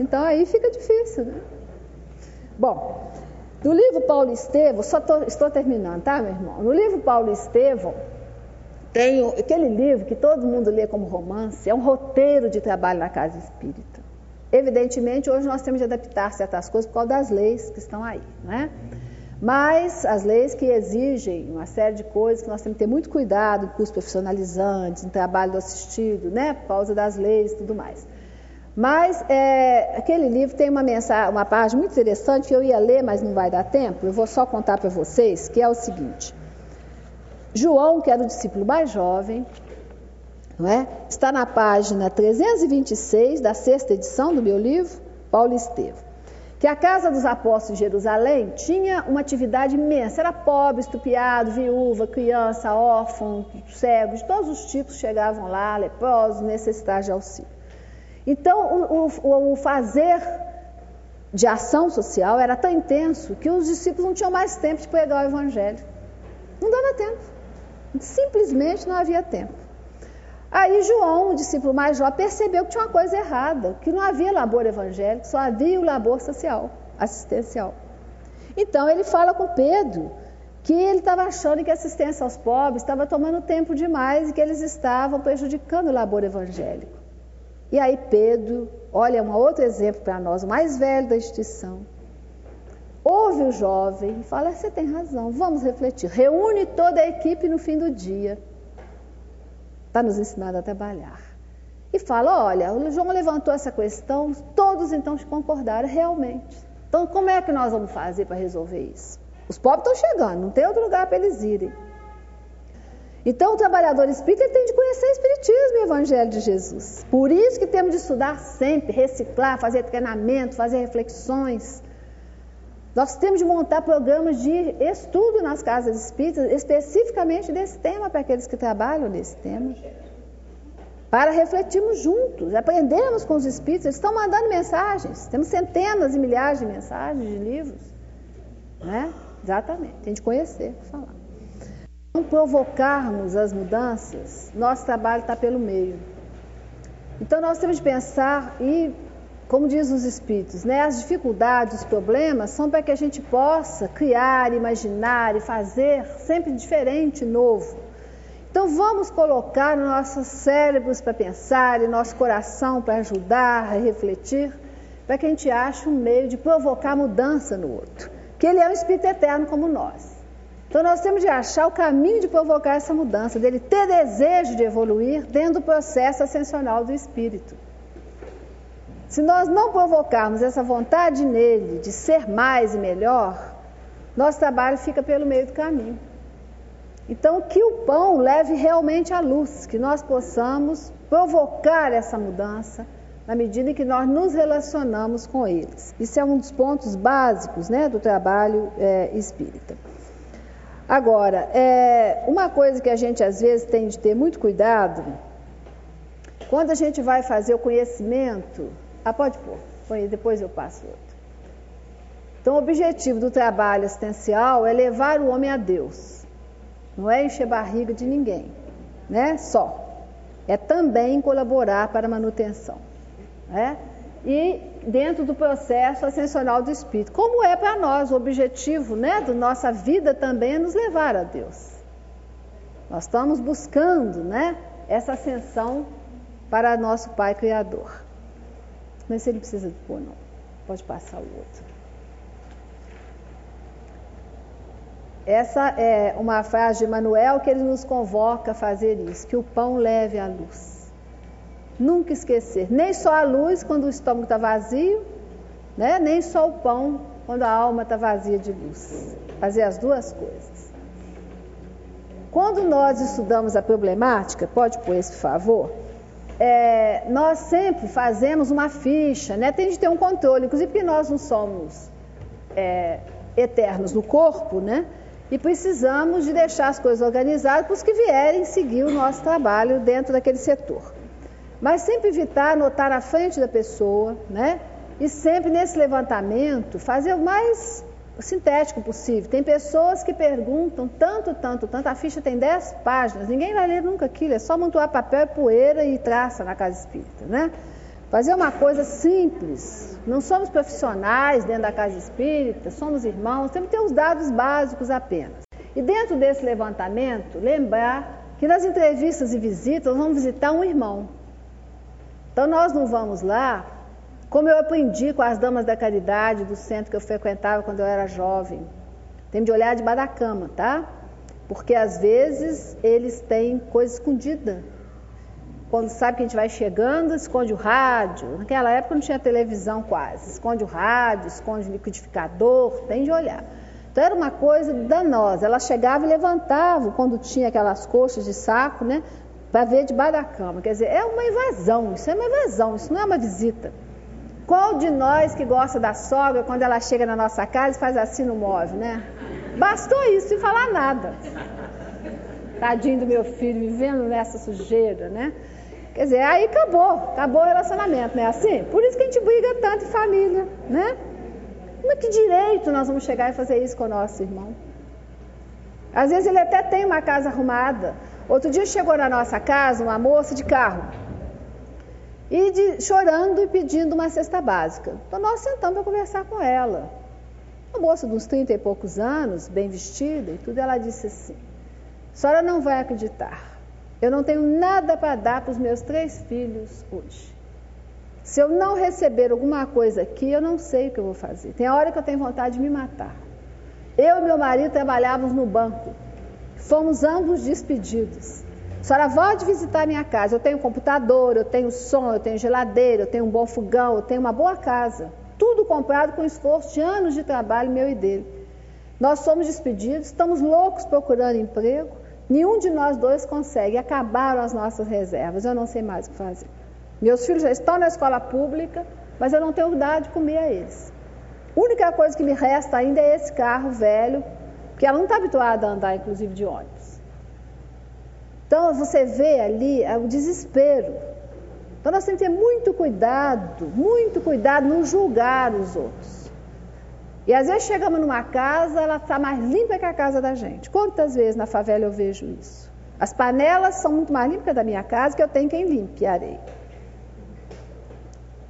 A: Então aí fica difícil, né? Bom, no livro Paulo Estevão, só tô, estou terminando, tá, meu irmão? No livro Paulo Estevão, tem aquele livro que todo mundo lê como romance, é um roteiro de trabalho na casa espírita. Evidentemente, hoje nós temos de adaptar certas coisas por causa das leis que estão aí, não é? Mas as leis que exigem uma série de coisas que nós temos que ter muito cuidado cursos profissionalizantes, em trabalho do assistido, né? Por causa das leis e tudo mais. Mas é, aquele livro tem uma mensagem, uma página muito interessante que eu ia ler, mas não vai dar tempo. Eu vou só contar para vocês, que é o seguinte: João, que era o discípulo mais jovem, é? Está na página 326 da sexta edição do meu livro, Paulo Estevam. Que a casa dos apóstolos de Jerusalém tinha uma atividade imensa. Era pobre, estupiado, viúva, criança, órfão, cego, de todos os tipos chegavam lá, leprosos, necessitados de auxílio. Então, o, o, o fazer de ação social era tão intenso que os discípulos não tinham mais tempo de pregar o evangelho. Não dava tempo. Simplesmente não havia tempo. Aí João, o discípulo mais jovem, percebeu que tinha uma coisa errada, que não havia labor evangélico, só havia o labor social, assistencial. Então ele fala com Pedro que ele estava achando que a assistência aos pobres estava tomando tempo demais e que eles estavam prejudicando o labor evangélico. E aí Pedro, olha, um outro exemplo para nós, o mais velho da instituição, ouve o jovem e fala: Você tem razão, vamos refletir. Reúne toda a equipe no fim do dia para nos ensinar a trabalhar. E fala: Olha, o João levantou essa questão, todos então concordaram realmente. Então, como é que nós vamos fazer para resolver isso? Os pobres estão chegando, não tem outro lugar para eles irem. Então, o trabalhador espírita tem de conhecer o Espiritismo e o Evangelho de Jesus. Por isso que temos de estudar sempre, reciclar, fazer treinamento, fazer reflexões. Nós temos de montar programas de estudo nas casas espíritas, especificamente desse tema, para aqueles que trabalham nesse tema. Para refletirmos juntos, aprendermos com os espíritos. Eles estão mandando mensagens. Temos centenas e milhares de mensagens, de livros. Né? Exatamente. Tem de conhecer, falar não provocarmos as mudanças, nosso trabalho está pelo meio. Então nós temos de pensar e, como diz os espíritos, né, as dificuldades, os problemas são para que a gente possa criar, imaginar e fazer sempre diferente, novo. Então vamos colocar nossos cérebros para pensar e nosso coração para ajudar a refletir, para que a gente ache um meio de provocar mudança no outro, que ele é um espírito eterno como nós. Então nós temos de achar o caminho de provocar essa mudança, dele ter desejo de evoluir dentro do processo ascensional do espírito. Se nós não provocarmos essa vontade nele de ser mais e melhor, nosso trabalho fica pelo meio do caminho. Então, que o pão leve realmente à luz, que nós possamos provocar essa mudança na medida em que nós nos relacionamos com eles. Isso é um dos pontos básicos né, do trabalho é, espírita. Agora, é, uma coisa que a gente às vezes tem de ter muito cuidado, quando a gente vai fazer o conhecimento. Ah, pode pôr, põe, depois eu passo outro. Então, o objetivo do trabalho assistencial é levar o homem a Deus, não é encher barriga de ninguém, né? Só. É também colaborar para a manutenção. Né? E dentro do processo ascensional do Espírito. Como é para nós o objetivo né, da nossa vida também é nos levar a Deus. Nós estamos buscando né, essa ascensão para nosso Pai Criador. Mas se ele precisa de pôr, não. Pode passar o outro. Essa é uma frase de Manuel que ele nos convoca a fazer isso, que o pão leve à luz. Nunca esquecer, nem só a luz quando o estômago está vazio, né? nem só o pão quando a alma está vazia de luz. Fazer as duas coisas. Quando nós estudamos a problemática, pode pôr esse favor, é, nós sempre fazemos uma ficha, né? tem de ter um controle, inclusive porque nós não somos é, eternos no corpo, né? E precisamos de deixar as coisas organizadas para os que vierem seguir o nosso trabalho dentro daquele setor. Mas sempre evitar anotar à frente da pessoa, né? E sempre nesse levantamento fazer o mais sintético possível. Tem pessoas que perguntam tanto, tanto, tanto. A ficha tem 10 páginas, ninguém vai ler nunca aquilo, é só montar papel, poeira e traça na casa espírita, né? Fazer uma coisa simples. Não somos profissionais dentro da casa espírita, somos irmãos, temos que ter os dados básicos apenas. E dentro desse levantamento, lembrar que nas entrevistas e visitas, vamos visitar um irmão. Então nós não vamos lá, como eu aprendi com as damas da caridade do centro que eu frequentava quando eu era jovem. Tem de olhar debaixo da cama, tá? Porque às vezes eles têm coisa escondida. Quando sabe que a gente vai chegando, esconde o rádio. Naquela época não tinha televisão quase. Esconde o rádio, esconde o liquidificador, tem de olhar. Então era uma coisa danosa. Ela chegava e levantava quando tinha aquelas coxas de saco, né? para ver debaixo da cama. Quer dizer, é uma invasão, isso é uma invasão, isso não é uma visita. Qual de nós que gosta da sogra, quando ela chega na nossa casa e faz assim no móvel, né? Bastou isso sem falar nada. Tadinho do meu filho, vivendo nessa sujeira, né? Quer dizer, aí acabou, acabou o relacionamento, não é assim? Por isso que a gente briga tanto em família, né? Mas que direito nós vamos chegar e fazer isso com o nosso irmão? Às vezes ele até tem uma casa arrumada, Outro dia chegou na nossa casa uma moça de carro e de, chorando e pedindo uma cesta básica. Então nós sentamos para conversar com ela. Uma moça de uns 30 e poucos anos, bem vestida e tudo, ela disse assim: A senhora não vai acreditar. Eu não tenho nada para dar para os meus três filhos hoje. Se eu não receber alguma coisa aqui, eu não sei o que eu vou fazer. Tem hora que eu tenho vontade de me matar. Eu e meu marido trabalhávamos no banco. Fomos ambos despedidos. Senhora pode visitar minha casa. Eu tenho computador, eu tenho som, eu tenho geladeira, eu tenho um bom fogão, eu tenho uma boa casa. Tudo comprado com esforço de anos de trabalho meu e dele. Nós somos despedidos, estamos loucos procurando emprego. Nenhum de nós dois consegue. Acabaram as nossas reservas. Eu não sei mais o que fazer. Meus filhos já estão na escola pública, mas eu não tenho vontade de comer a eles. A única coisa que me resta ainda é esse carro velho porque ela não está habituada a andar, inclusive, de ônibus. Então, você vê ali é o desespero. Então, nós temos que ter muito cuidado, muito cuidado no julgar os outros. E às vezes chegamos numa casa, ela está mais limpa que a casa da gente. Quantas vezes na favela eu vejo isso? As panelas são muito mais limpas da minha casa que eu tenho quem limpe a areia.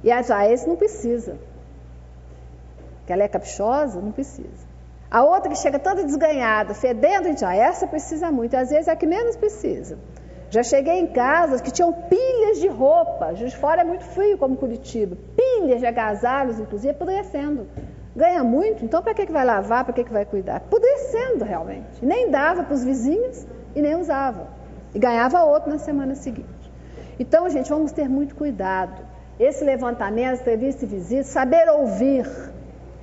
A: E já esse não precisa. Que ela é caprichosa, não precisa. A outra que chega toda desganhada, fedendo, a gente, ah, essa precisa muito, às vezes é a que menos precisa. Já cheguei em casas que tinham pilhas de roupa, de Fora é muito frio como Curitiba, pilhas de agasalhos, inclusive, apodrecendo. Ganha muito, então para que, que vai lavar, para que, que vai cuidar? Apodrecendo realmente. Nem dava para os vizinhos e nem usava. E ganhava outro na semana seguinte. Então, gente, vamos ter muito cuidado. Esse levantamento, entrevista e visita, saber ouvir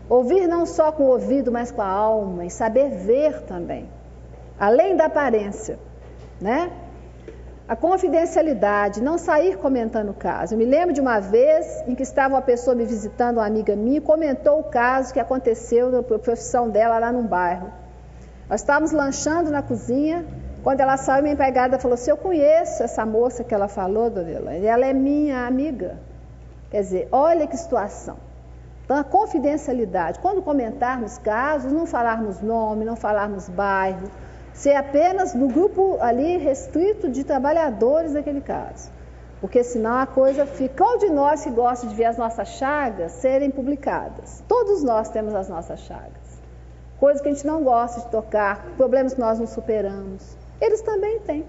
A: Ouvir não só com o ouvido, mas com a alma e saber ver também. além da aparência, né? A confidencialidade, não sair comentando o caso. Eu me lembro de uma vez em que estava uma pessoa me visitando, uma amiga minha, e comentou o caso que aconteceu na profissão dela lá num bairro. Nós estávamos lanchando na cozinha, quando ela saiu, minha empregada falou assim, eu conheço essa moça que ela falou, dona Elaine, ela é minha amiga. Quer dizer, olha que situação. Então, a confidencialidade, quando comentarmos casos, não falarmos nome, não falarmos bairro, ser apenas no grupo ali restrito de trabalhadores daquele caso. Porque senão a coisa fica. Qual de nós que gosta de ver as nossas chagas serem publicadas? Todos nós temos as nossas chagas. Coisas que a gente não gosta de tocar, problemas que nós não superamos. Eles também têm.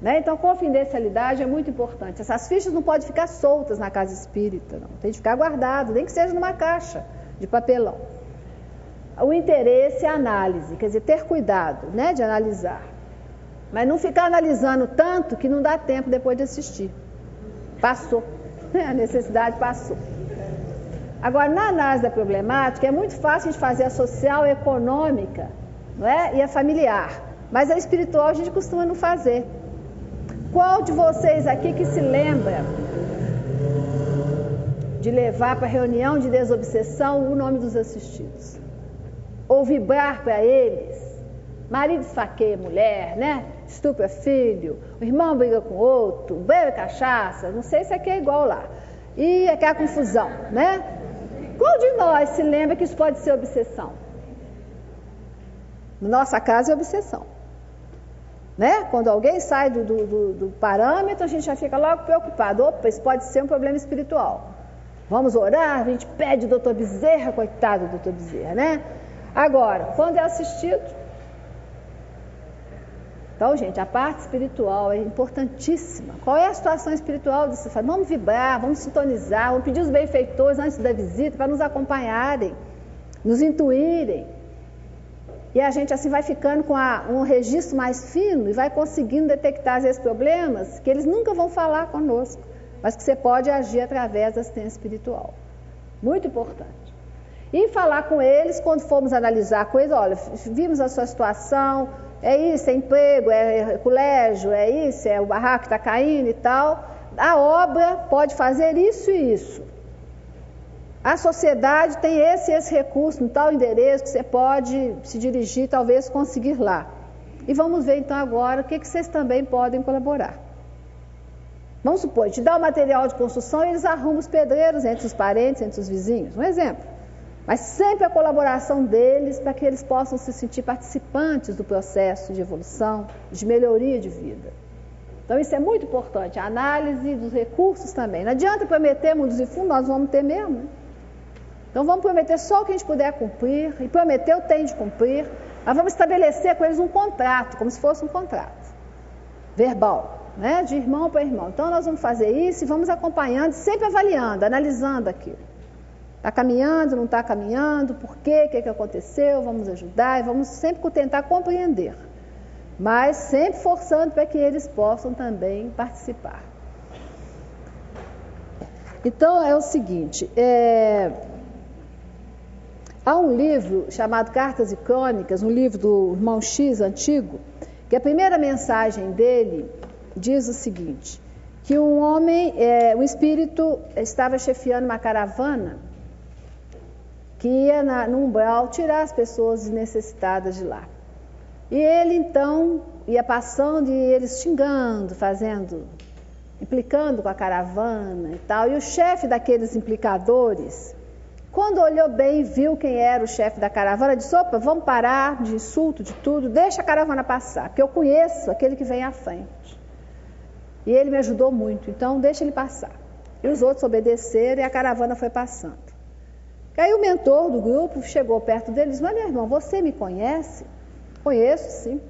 A: Né? Então, confidencialidade é muito importante. Essas fichas não podem ficar soltas na casa espírita, não. Tem que ficar guardado, nem que seja numa caixa de papelão. O interesse é a análise, quer dizer, ter cuidado né, de analisar. Mas não ficar analisando tanto que não dá tempo depois de assistir. Passou. (laughs) A necessidade passou. Agora, na análise da problemática, é muito fácil a gente fazer a social, a econômica não é? e a familiar. Mas a espiritual a gente costuma não fazer. Qual de vocês aqui que se lembra de levar para a reunião de desobsessão o nome dos assistidos? Ou vibrar para eles? Marido esfaqueia mulher, né? Estupra filho, o irmão briga com outro, bebe cachaça, não sei se aqui é igual lá. E aquela confusão, né? Qual de nós se lembra que isso pode ser obsessão? No nossa casa é obsessão. Né? Quando alguém sai do, do, do, parâmetro, a gente já fica logo preocupado. Opa, isso pode ser um problema espiritual. Vamos orar, a gente pede o doutor Bezerra, coitado do doutor Bezerra, né? Agora, quando é assistido. Então, gente, a parte espiritual é importantíssima. Qual é a situação espiritual desse Vamos vibrar, vamos sintonizar, vamos pedir os benfeitores antes da visita para nos acompanharem, nos intuírem. E a gente assim vai ficando com a, um registro mais fino e vai conseguindo detectar esses problemas que eles nunca vão falar conosco, mas que você pode agir através da assistência espiritual. Muito importante. E falar com eles quando formos analisar a coisa, olha, vimos a sua situação, é isso, é emprego, é colégio, é isso, é o barraco que está caindo e tal. A obra pode fazer isso e isso. A sociedade tem esse esse recurso, no tal endereço que você pode se dirigir, talvez conseguir lá. E vamos ver então agora o que, que vocês também podem colaborar. Vamos supor, te dá o material de construção e eles arrumam os pedreiros entre os parentes, entre os vizinhos. Um exemplo. Mas sempre a colaboração deles para que eles possam se sentir participantes do processo de evolução, de melhoria de vida. Então isso é muito importante, a análise dos recursos também. Não adianta prometer mundos e fundos, nós vamos ter mesmo. Né? Então vamos prometer só o que a gente puder cumprir, e prometeu tem de cumprir, mas vamos estabelecer com eles um contrato, como se fosse um contrato verbal, né? de irmão para irmão. Então nós vamos fazer isso e vamos acompanhando, sempre avaliando, analisando aquilo. Está caminhando, não está caminhando, por quê, o que, que aconteceu, vamos ajudar e vamos sempre tentar compreender, mas sempre forçando para que eles possam também participar. Então é o seguinte, é, Há um livro chamado Cartas e Crônicas, um livro do irmão X antigo, que a primeira mensagem dele diz o seguinte: que um homem, é, um espírito, estava chefiando uma caravana que ia na, no umbral tirar as pessoas necessitadas de lá. E ele então ia passando e eles xingando, fazendo, implicando com a caravana e tal. E o chefe daqueles implicadores quando olhou bem e viu quem era o chefe da caravana, disse: opa, vamos parar de insulto, de tudo, deixa a caravana passar, porque eu conheço aquele que vem à frente. E ele me ajudou muito, então deixa ele passar. E os outros obedeceram e a caravana foi passando. Aí o mentor do grupo chegou perto dele e disse: Mas meu irmão, você me conhece? Conheço, sim.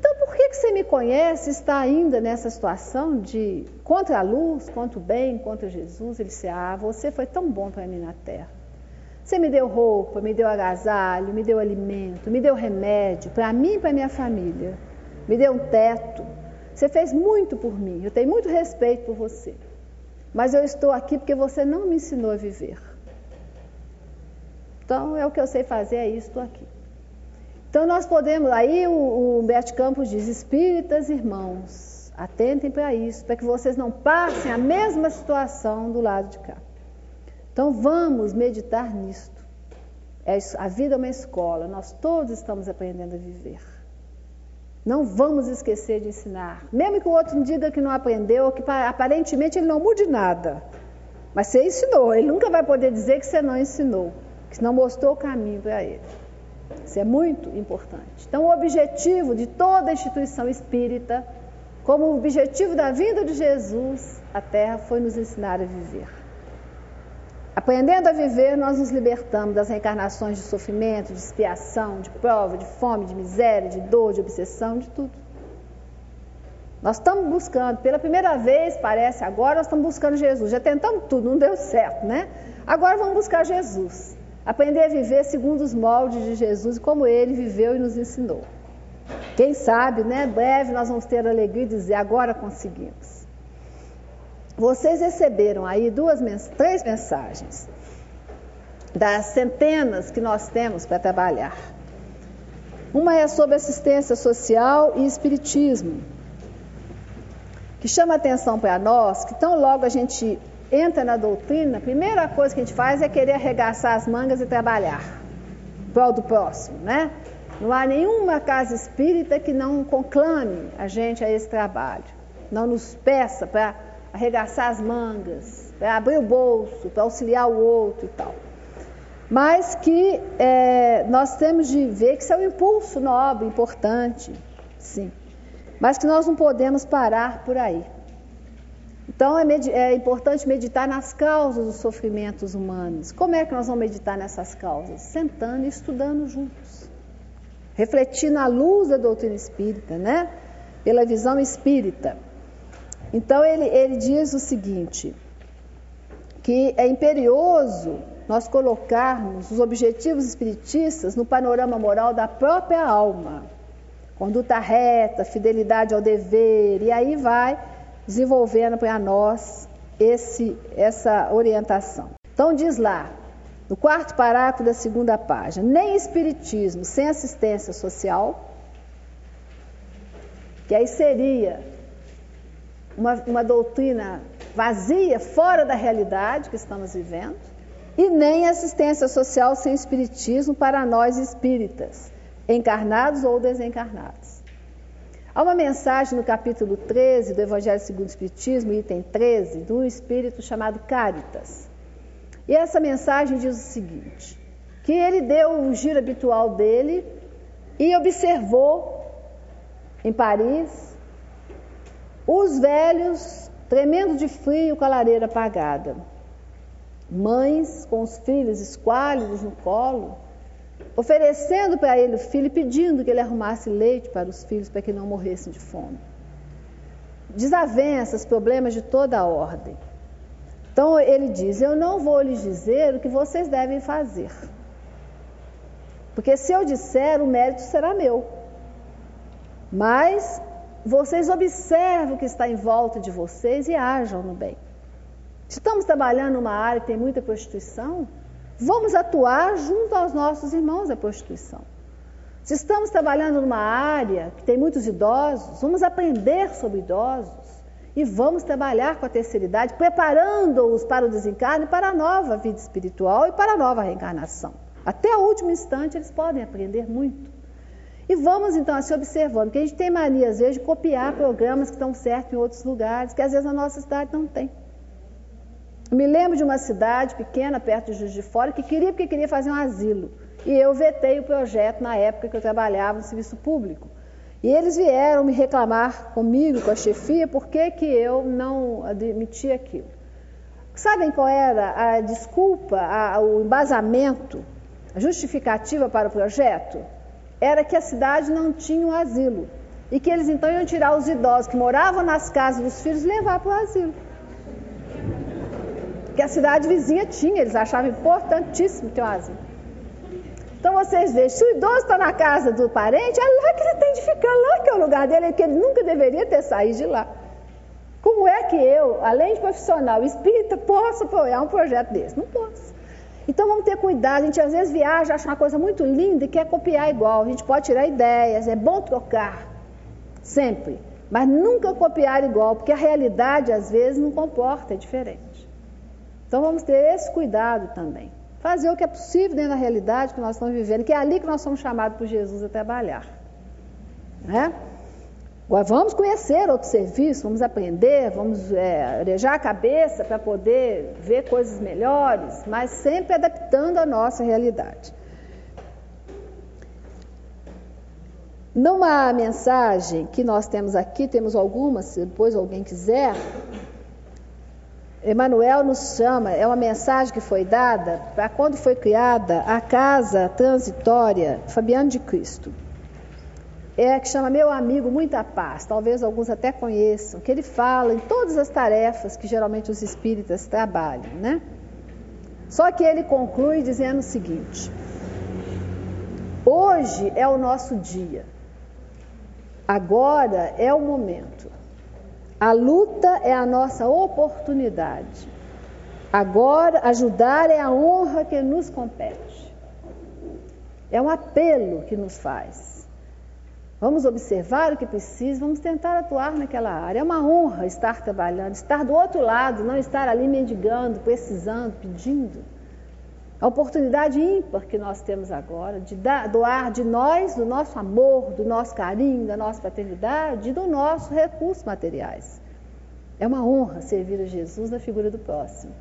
A: Então, por que, que você me conhece está ainda nessa situação de contra a luz, contra o bem, contra Jesus? Ele disse: Ah, você foi tão bom para mim na terra. Você me deu roupa, me deu agasalho, me deu alimento, me deu remédio para mim e para minha família. Me deu um teto. Você fez muito por mim. Eu tenho muito respeito por você. Mas eu estou aqui porque você não me ensinou a viver. Então, é o que eu sei fazer, é isso, estou aqui. Então nós podemos, aí o, o Humberto Campos diz, espíritas irmãos, atentem para isso, para que vocês não passem a mesma situação do lado de cá. Então vamos meditar nisto. É, a vida é uma escola, nós todos estamos aprendendo a viver. Não vamos esquecer de ensinar. Mesmo que o outro diga que não aprendeu, que aparentemente ele não mude nada. Mas você ensinou, ele nunca vai poder dizer que você não ensinou, que não mostrou o caminho para ele. Isso é muito importante. Então, o objetivo de toda instituição espírita, como o objetivo da vinda de Jesus à Terra, foi nos ensinar a viver. Aprendendo a viver, nós nos libertamos das reencarnações de sofrimento, de expiação, de prova, de fome, de miséria, de dor, de obsessão, de tudo. Nós estamos buscando, pela primeira vez, parece agora, nós estamos buscando Jesus. Já tentamos tudo, não deu certo, né? Agora vamos buscar Jesus. Aprender a viver segundo os moldes de Jesus como ele viveu e nos ensinou. Quem sabe, né? Breve nós vamos ter alegria de dizer: agora conseguimos. Vocês receberam aí duas, três mensagens das centenas que nós temos para trabalhar. Uma é sobre assistência social e espiritismo, que chama atenção para nós, que tão logo a gente entra na doutrina, a primeira coisa que a gente faz é querer arregaçar as mangas e trabalhar prol do próximo, né? Não há nenhuma casa espírita que não conclame a gente a esse trabalho, não nos peça para arregaçar as mangas, para abrir o bolso, para auxiliar o outro e tal. Mas que é, nós temos de ver que isso é um impulso nobre, importante, sim. Mas que nós não podemos parar por aí. Então é, é, importante meditar nas causas dos sofrimentos humanos. Como é que nós vamos meditar nessas causas? Sentando e estudando juntos. Refletindo à luz da doutrina espírita, né? Pela visão espírita. Então ele, ele diz o seguinte: que é imperioso nós colocarmos os objetivos espiritistas no panorama moral da própria alma. Conduta reta, fidelidade ao dever, e aí vai desenvolvendo para nós esse, essa orientação. Então, diz lá, no quarto parágrafo da segunda página: nem espiritismo sem assistência social, que aí seria uma, uma doutrina vazia, fora da realidade que estamos vivendo, e nem assistência social sem espiritismo para nós espíritas, encarnados ou desencarnados. Há uma mensagem no capítulo 13 do Evangelho segundo o Espiritismo, item 13, do espírito chamado Caritas. E essa mensagem diz o seguinte: que ele deu o giro habitual dele e observou em Paris os velhos tremendo de frio com a lareira apagada, mães com os filhos esquálidos no colo, oferecendo para ele o filho e pedindo que ele arrumasse leite para os filhos para que não morressem de fome. Desavenças, problemas de toda a ordem. Então ele diz: Eu não vou lhes dizer o que vocês devem fazer. Porque se eu disser, o mérito será meu. Mas vocês observam o que está em volta de vocês e ajam no bem. Se estamos trabalhando numa área que tem muita prostituição, vamos atuar junto aos nossos irmãos da prostituição. Se estamos trabalhando numa área que tem muitos idosos, vamos aprender sobre idosos e vamos trabalhar com a terceira idade, preparando-os para o desencarne, para a nova vida espiritual e para a nova reencarnação. Até o último instante eles podem aprender muito. E vamos então assim observando, porque a gente tem mania às vezes de copiar programas que estão certos em outros lugares, que às vezes a nossa cidade não tem. Me lembro de uma cidade pequena, perto de Juiz de Fora, que queria porque queria fazer um asilo. E eu vetei o projeto na época que eu trabalhava no serviço público. E eles vieram me reclamar comigo, com a chefia, por que, que eu não admiti aquilo. Sabem qual era a desculpa, a, o embasamento, a justificativa para o projeto? Era que a cidade não tinha um asilo. E que eles então iam tirar os idosos que moravam nas casas dos filhos e levar para o asilo que a cidade vizinha tinha, eles achavam importantíssimo ter um asilo. Então vocês vejam, se o idoso está na casa do parente, é lá que ele tem de ficar, lá que é o lugar dele, é que ele nunca deveria ter saído de lá. Como é que eu, além de profissional espírita, posso apoiar um projeto desse? Não posso. Então vamos ter cuidado, a gente às vezes viaja, acha uma coisa muito linda e quer copiar igual. A gente pode tirar ideias, é bom trocar, sempre, mas nunca copiar igual, porque a realidade às vezes não comporta, é diferente. Então vamos ter esse cuidado também. Fazer o que é possível dentro da realidade que nós estamos vivendo, que é ali que nós somos chamados por Jesus a trabalhar. Né? Agora vamos conhecer outros serviços, vamos aprender, vamos é, arejar a cabeça para poder ver coisas melhores, mas sempre adaptando a nossa realidade. Numa mensagem que nós temos aqui, temos algumas, se depois alguém quiser, Emmanuel nos chama, é uma mensagem que foi dada para quando foi criada a casa transitória Fabiano de Cristo. É, que chama Meu Amigo Muita Paz, talvez alguns até conheçam, que ele fala em todas as tarefas que geralmente os espíritas trabalham, né? Só que ele conclui dizendo o seguinte: Hoje é o nosso dia, agora é o momento, a luta é a nossa oportunidade, agora ajudar é a honra que nos compete. É um apelo que nos faz. Vamos observar o que precisa, vamos tentar atuar naquela área. É uma honra estar trabalhando, estar do outro lado, não estar ali mendigando, precisando, pedindo. A oportunidade ímpar que nós temos agora de doar de nós, do nosso amor, do nosso carinho, da nossa paternidade do nosso recursos materiais. É uma honra servir a Jesus na figura do próximo.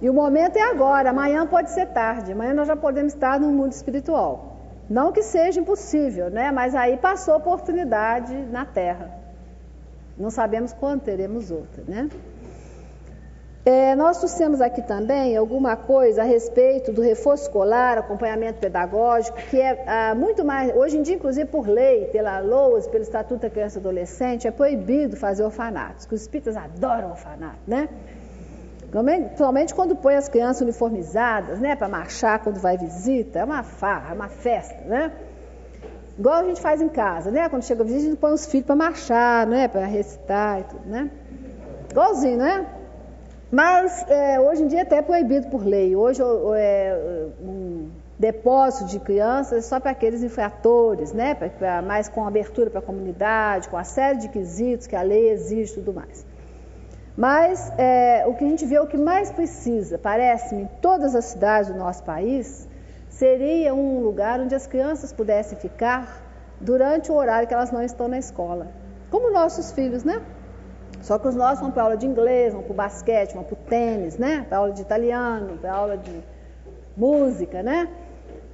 A: E o momento é agora, amanhã pode ser tarde, amanhã nós já podemos estar no mundo espiritual. Não que seja impossível, né? mas aí passou a oportunidade na Terra. Não sabemos quando teremos outra. Né? É, nós trouxemos aqui também alguma coisa a respeito do reforço escolar, acompanhamento pedagógico, que é ah, muito mais, hoje em dia, inclusive por lei, pela LOAS, pelo Estatuto da Criança e Adolescente, é proibido fazer orfanatos, que os espíritas adoram orfanato, né? Principalmente quando põe as crianças uniformizadas, né, para marchar quando vai visita, é uma farra, é uma festa, né? Igual a gente faz em casa, né? Quando chega a visita, a gente põe os filhos para marchar, né, para recitar e tudo, né? Igualzinho, né? Mas é, hoje em dia até é proibido por lei. Hoje é, um depósito de crianças é só para aqueles infratores, né? Pra, pra, mais com abertura para a comunidade, com a série de quesitos que a lei exige e tudo mais. Mas é, o que a gente vê, o que mais precisa, parece-me, em todas as cidades do nosso país, seria um lugar onde as crianças pudessem ficar durante o horário que elas não estão na escola. Como nossos filhos, né? Só que os nossos vão para aula de inglês, vão para o basquete, vão para o tênis, né? Para aula de italiano, para aula de música, né?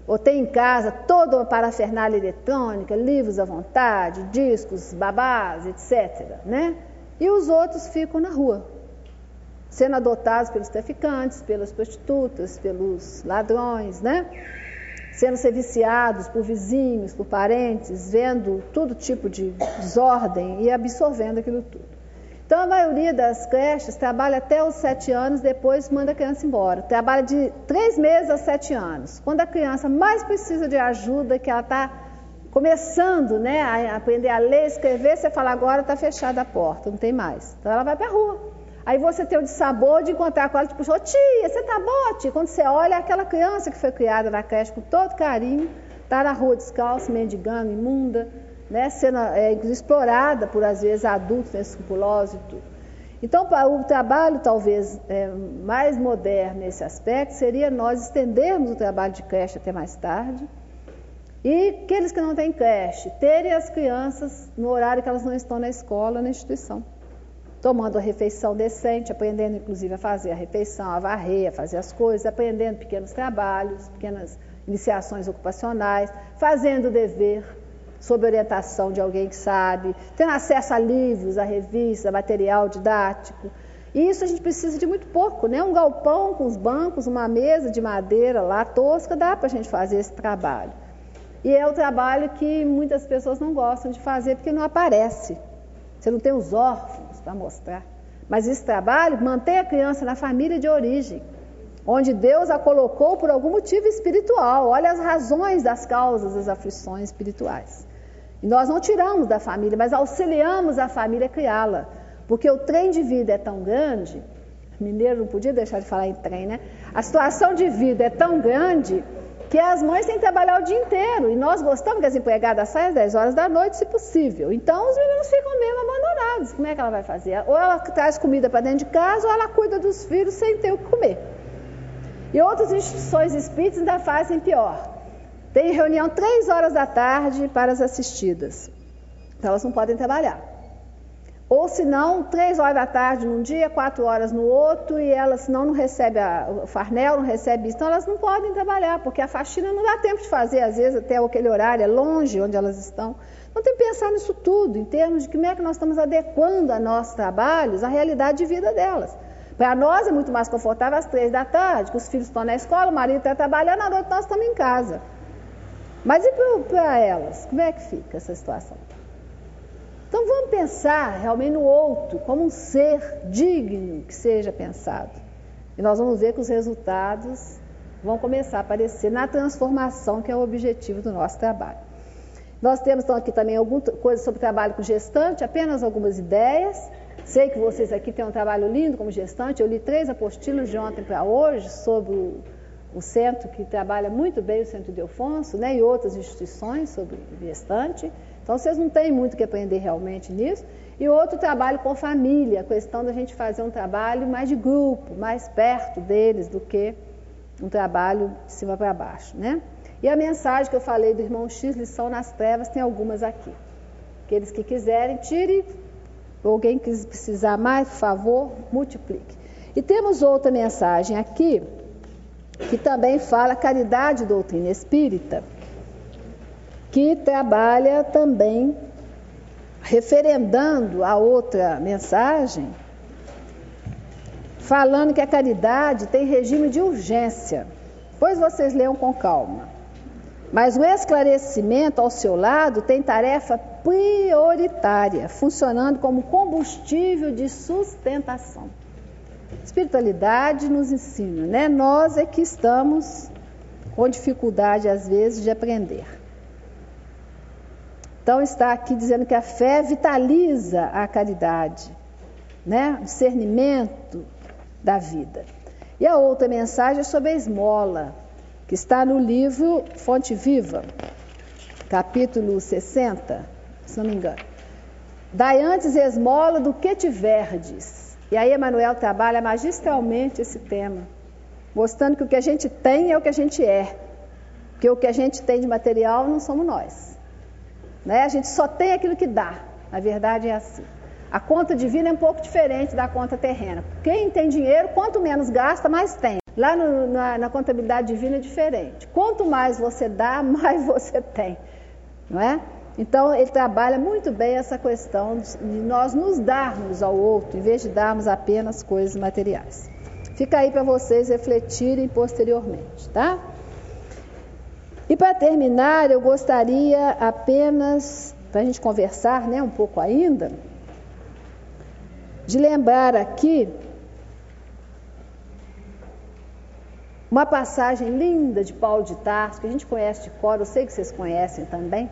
A: Ou tem em casa toda uma parafernália eletrônica, livros à vontade, discos, babás, etc. Né? E os outros ficam na rua, sendo adotados pelos traficantes, pelas prostitutas, pelos ladrões, né? Sendo ser viciados por vizinhos, por parentes, vendo todo tipo de desordem e absorvendo aquilo tudo. Então, a maioria das creches trabalha até os sete anos, depois manda a criança embora. Trabalha de três meses a sete anos. Quando a criança mais precisa de ajuda, que ela está começando né, a aprender a ler, escrever, você fala, agora está fechada a porta, não tem mais. Então ela vai para a rua. Aí você tem o dissabor de encontrar com ela, tipo, oh, tia, você tá boa, tia? Quando você olha, aquela criança que foi criada na creche com todo carinho, está na rua descalço, mendigando, imunda, né, sendo é, explorada por, às vezes, adultos inescrupulosos e tudo. Então, o trabalho talvez é, mais moderno nesse aspecto seria nós estendermos o trabalho de creche até mais tarde, e aqueles que não têm creche, terem as crianças no horário que elas não estão na escola, na instituição. Tomando a refeição decente, aprendendo inclusive a fazer a refeição, a varrer, a fazer as coisas, aprendendo pequenos trabalhos, pequenas iniciações ocupacionais, fazendo o dever sob orientação de alguém que sabe, tendo acesso a livros, a revistas, a material didático. E isso a gente precisa de muito pouco, né? Um galpão com os bancos, uma mesa de madeira lá tosca, dá para a gente fazer esse trabalho. E é o trabalho que muitas pessoas não gostam de fazer porque não aparece. Você não tem os órfãos para mostrar. Mas esse trabalho mantém a criança na família de origem, onde Deus a colocou por algum motivo espiritual. Olha as razões das causas das aflições espirituais. E nós não tiramos da família, mas auxiliamos a família a criá-la. Porque o trem de vida é tão grande, Mineiro não podia deixar de falar em trem, né? A situação de vida é tão grande que as mães têm que trabalhar o dia inteiro. E nós gostamos que as empregadas saiam às 10 horas da noite, se possível. Então os meninos ficam mesmo abandonados. Como é que ela vai fazer? Ou ela traz comida para dentro de casa, ou ela cuida dos filhos sem ter o que comer. E outras instituições espíritas ainda fazem pior. Tem reunião três horas da tarde para as assistidas. Então elas não podem trabalhar. Ou se não, três horas da tarde num dia, quatro horas no outro, e elas, senão, não recebe a, o farnel, não recebe isso. Então elas não podem trabalhar, porque a faxina não dá tempo de fazer, às vezes, até aquele horário, é longe onde elas estão. Então tem que pensar nisso tudo, em termos de como é que nós estamos adequando a nossos trabalhos à realidade de vida delas. Para nós é muito mais confortável às três da tarde, que os filhos estão na escola, o marido está trabalhando, à noite nós estamos em casa. Mas e para elas? Como é que fica essa situação? Então vamos pensar realmente no outro como um ser digno que seja pensado. E nós vamos ver que os resultados vão começar a aparecer na transformação que é o objetivo do nosso trabalho. Nós temos então aqui também alguma coisa sobre trabalho com gestante, apenas algumas ideias. Sei que vocês aqui têm um trabalho lindo como gestante. Eu li três apostilas de ontem para hoje sobre o, centro que trabalha muito bem, o Centro de Alfonso, né, e outras instituições sobre gestante. Então vocês não têm muito que aprender realmente nisso. E outro trabalho com família, a questão da gente fazer um trabalho mais de grupo, mais perto deles do que um trabalho de cima para baixo, né? E a mensagem que eu falei do irmão X, lição nas trevas, tem algumas aqui. Aqueles que quiserem, tire Alguém que precisar mais, por favor, multiplique. E temos outra mensagem aqui, que também fala caridade doutrina espírita, que trabalha também referendando a outra mensagem, falando que a caridade tem regime de urgência. Pois vocês leiam com calma. Mas o esclarecimento ao seu lado tem tarefa prioritária, funcionando como combustível de sustentação. Espiritualidade nos ensina, né? Nós é que estamos com dificuldade, às vezes, de aprender. Então, está aqui dizendo que a fé vitaliza a caridade, né? O discernimento da vida. E a outra mensagem é sobre a esmola, que está no livro Fonte Viva, capítulo 60, se não me engano. Dai antes esmola do que tiverdes. E aí Emanuel trabalha magistralmente esse tema, mostrando que o que a gente tem é o que a gente é. Porque o que a gente tem de material não somos nós. Né? A gente só tem aquilo que dá. A verdade é assim. A conta divina é um pouco diferente da conta terrena. Quem tem dinheiro, quanto menos gasta, mais tem. Lá no, na, na, contabilidade divina é diferente. Quanto mais você dá, (laughs) mais você tem. Não é? Então, ele trabalha muito bem essa questão de nós nos darmos ao outro, em vez de darmos apenas coisas materiais. Fica aí para vocês refletirem posteriormente, tá? E para terminar, eu gostaria apenas, para a gente conversar né, um pouco ainda, de lembrar aqui Uma passagem linda de Paulo de Tarso, que a gente conhece de cor, eu sei que vocês conhecem também,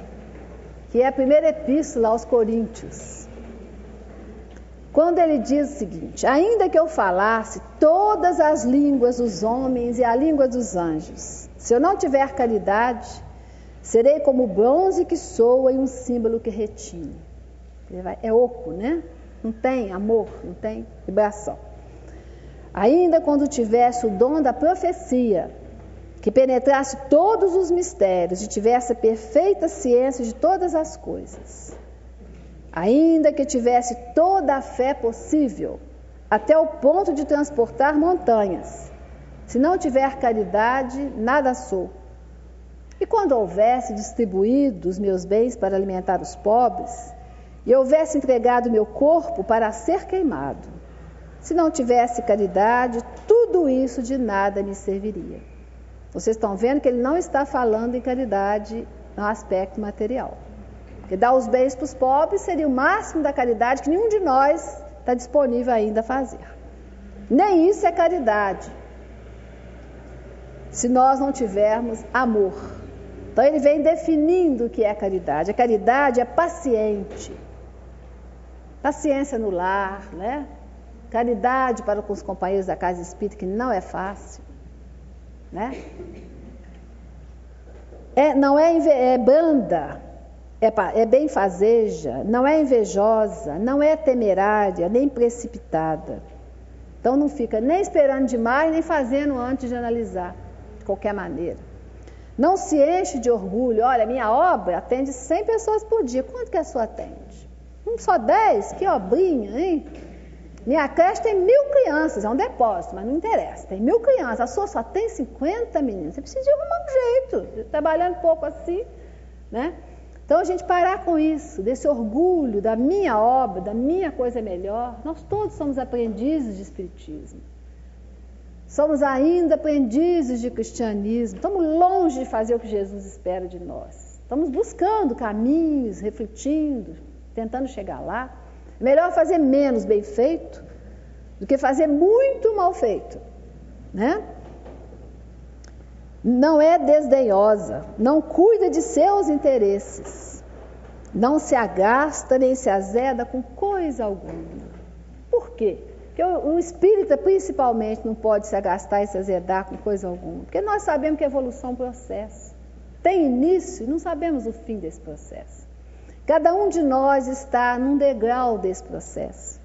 A: que é a primeira epístola aos Coríntios. Quando ele diz o seguinte: Ainda que eu falasse todas as línguas dos homens e a língua dos anjos, se eu não tiver caridade, serei como bronze que soa e um símbolo que retine. É oco, né? Não tem amor, não tem vibração. Ainda quando tivesse o dom da profecia, que penetrasse todos os mistérios e tivesse a perfeita ciência de todas as coisas, ainda que tivesse toda a fé possível, até o ponto de transportar montanhas, se não tiver caridade, nada sou. E quando houvesse distribuído os meus bens para alimentar os pobres, e houvesse entregado meu corpo para ser queimado, se não tivesse caridade, tudo isso de nada me serviria. Vocês estão vendo que ele não está falando em caridade no aspecto material. Porque dar os bens para os pobres seria o máximo da caridade que nenhum de nós está disponível ainda a fazer. Nem isso é caridade. Se nós não tivermos amor. Então ele vem definindo o que é caridade. A caridade é paciente. Paciência no lar, né? caridade para com os companheiros da casa espírita, que não é fácil, né? É, não é, é banda, é, é benfazeja, não é invejosa, não é temerária, nem precipitada. Então não fica nem esperando demais, nem fazendo antes de analisar, de qualquer maneira. Não se enche de orgulho. Olha, minha obra atende 100 pessoas por dia. Quanto que a sua atende? Um só 10? Que obrinha, hein? Minha creche tem mil crianças, é um depósito, mas não interessa. Tem mil crianças, a sua só tem 50 meninos. Você precisa de arrumar um jeito, trabalhando pouco assim, né? Então a gente parar com isso, desse orgulho da minha obra, da minha coisa melhor. Nós todos somos aprendizes de Espiritismo. Somos ainda aprendizes de cristianismo. Estamos longe de fazer o que Jesus espera de nós. Estamos buscando caminhos, refletindo, tentando chegar lá. Melhor fazer menos bem feito do que fazer muito mal feito, né? Não é desdenhosa, não cuida de seus interesses, não se agasta nem se azeda com coisa alguma. Por quê? Porque o espírita, principalmente, não pode se agastar e se azedar com coisa alguma. Porque nós sabemos que a evolução é um processo. Tem início e não sabemos o fim desse processo. Cada um de nós está num degrau desse processo.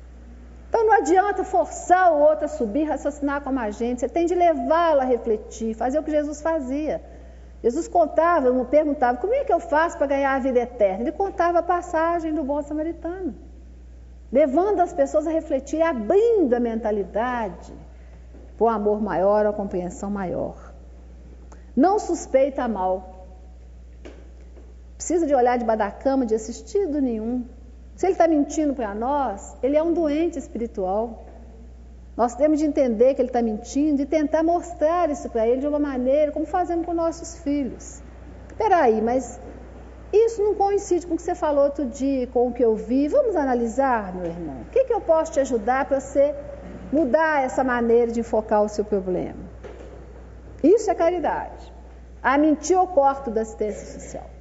A: Então não adianta forçar o outro a subir, raciocinar como a gente. Você tem de levá-lo a refletir, fazer o que Jesus fazia. Jesus contava, me perguntava, como é que eu faço para ganhar a vida eterna? Ele contava a passagem do bom samaritano, levando as pessoas a refletir, abrindo a mentalidade para o amor maior, a compreensão maior. Não suspeita mal, precisa de olhar debaixo da cama de assistido nenhum. Se ele está mentindo para nós, ele é um doente espiritual. Nós temos de entender que ele está mentindo e tentar mostrar isso para ele de uma maneira, como fazemos com nossos filhos. Espera aí, mas isso não coincide com o que você falou outro dia, com o que eu vi. Vamos analisar, meu irmão. O que, que eu posso te ajudar para você mudar essa maneira de enfocar o seu problema? Isso é caridade. A mentir eu corto da assistência social.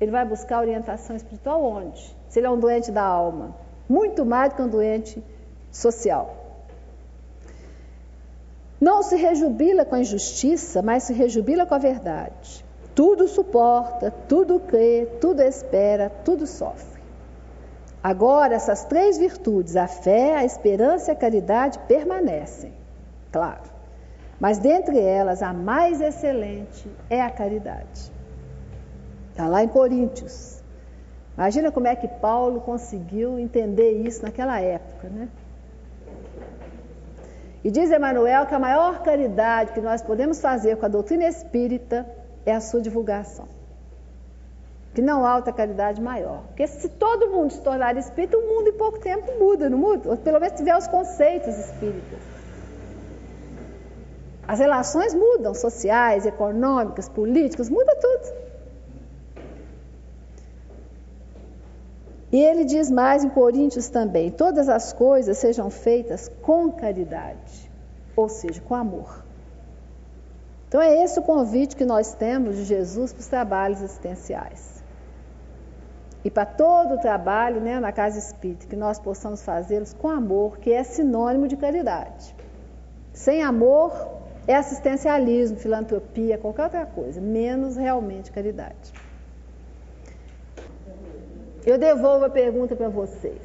A: Ele vai buscar orientação espiritual onde? Se ele é um doente da alma. Muito mais do que um doente social. Não se rejubila com a injustiça, mas se rejubila com a verdade. Tudo suporta, tudo crê, tudo espera, tudo sofre. Agora, essas três virtudes, a fé, a esperança e a caridade, permanecem, claro. Mas dentre elas, a mais excelente é a caridade. Está lá em Coríntios. Imagina como é que Paulo conseguiu entender isso naquela época, né? E diz Emmanuel que a maior caridade que nós podemos fazer com a doutrina espírita é a sua divulgação. Que não há outra caridade maior. Porque se todo mundo se tornar espírita, o mundo em pouco tempo muda, não muda? Ou pelo menos tiver os conceitos espíritas. As relações mudam, sociais, econômicas, políticas, muda tudo. E ele diz mais em Coríntios também: todas as coisas sejam feitas com caridade, ou seja, com amor. Então é esse o convite que nós temos de Jesus para os trabalhos existenciais. E para todo o trabalho né, na casa espírita, que nós possamos fazê-los com amor, que é sinônimo de caridade. Sem amor é assistencialismo, filantropia, qualquer outra coisa, menos realmente caridade. Eu devolvo a pergunta para vocês.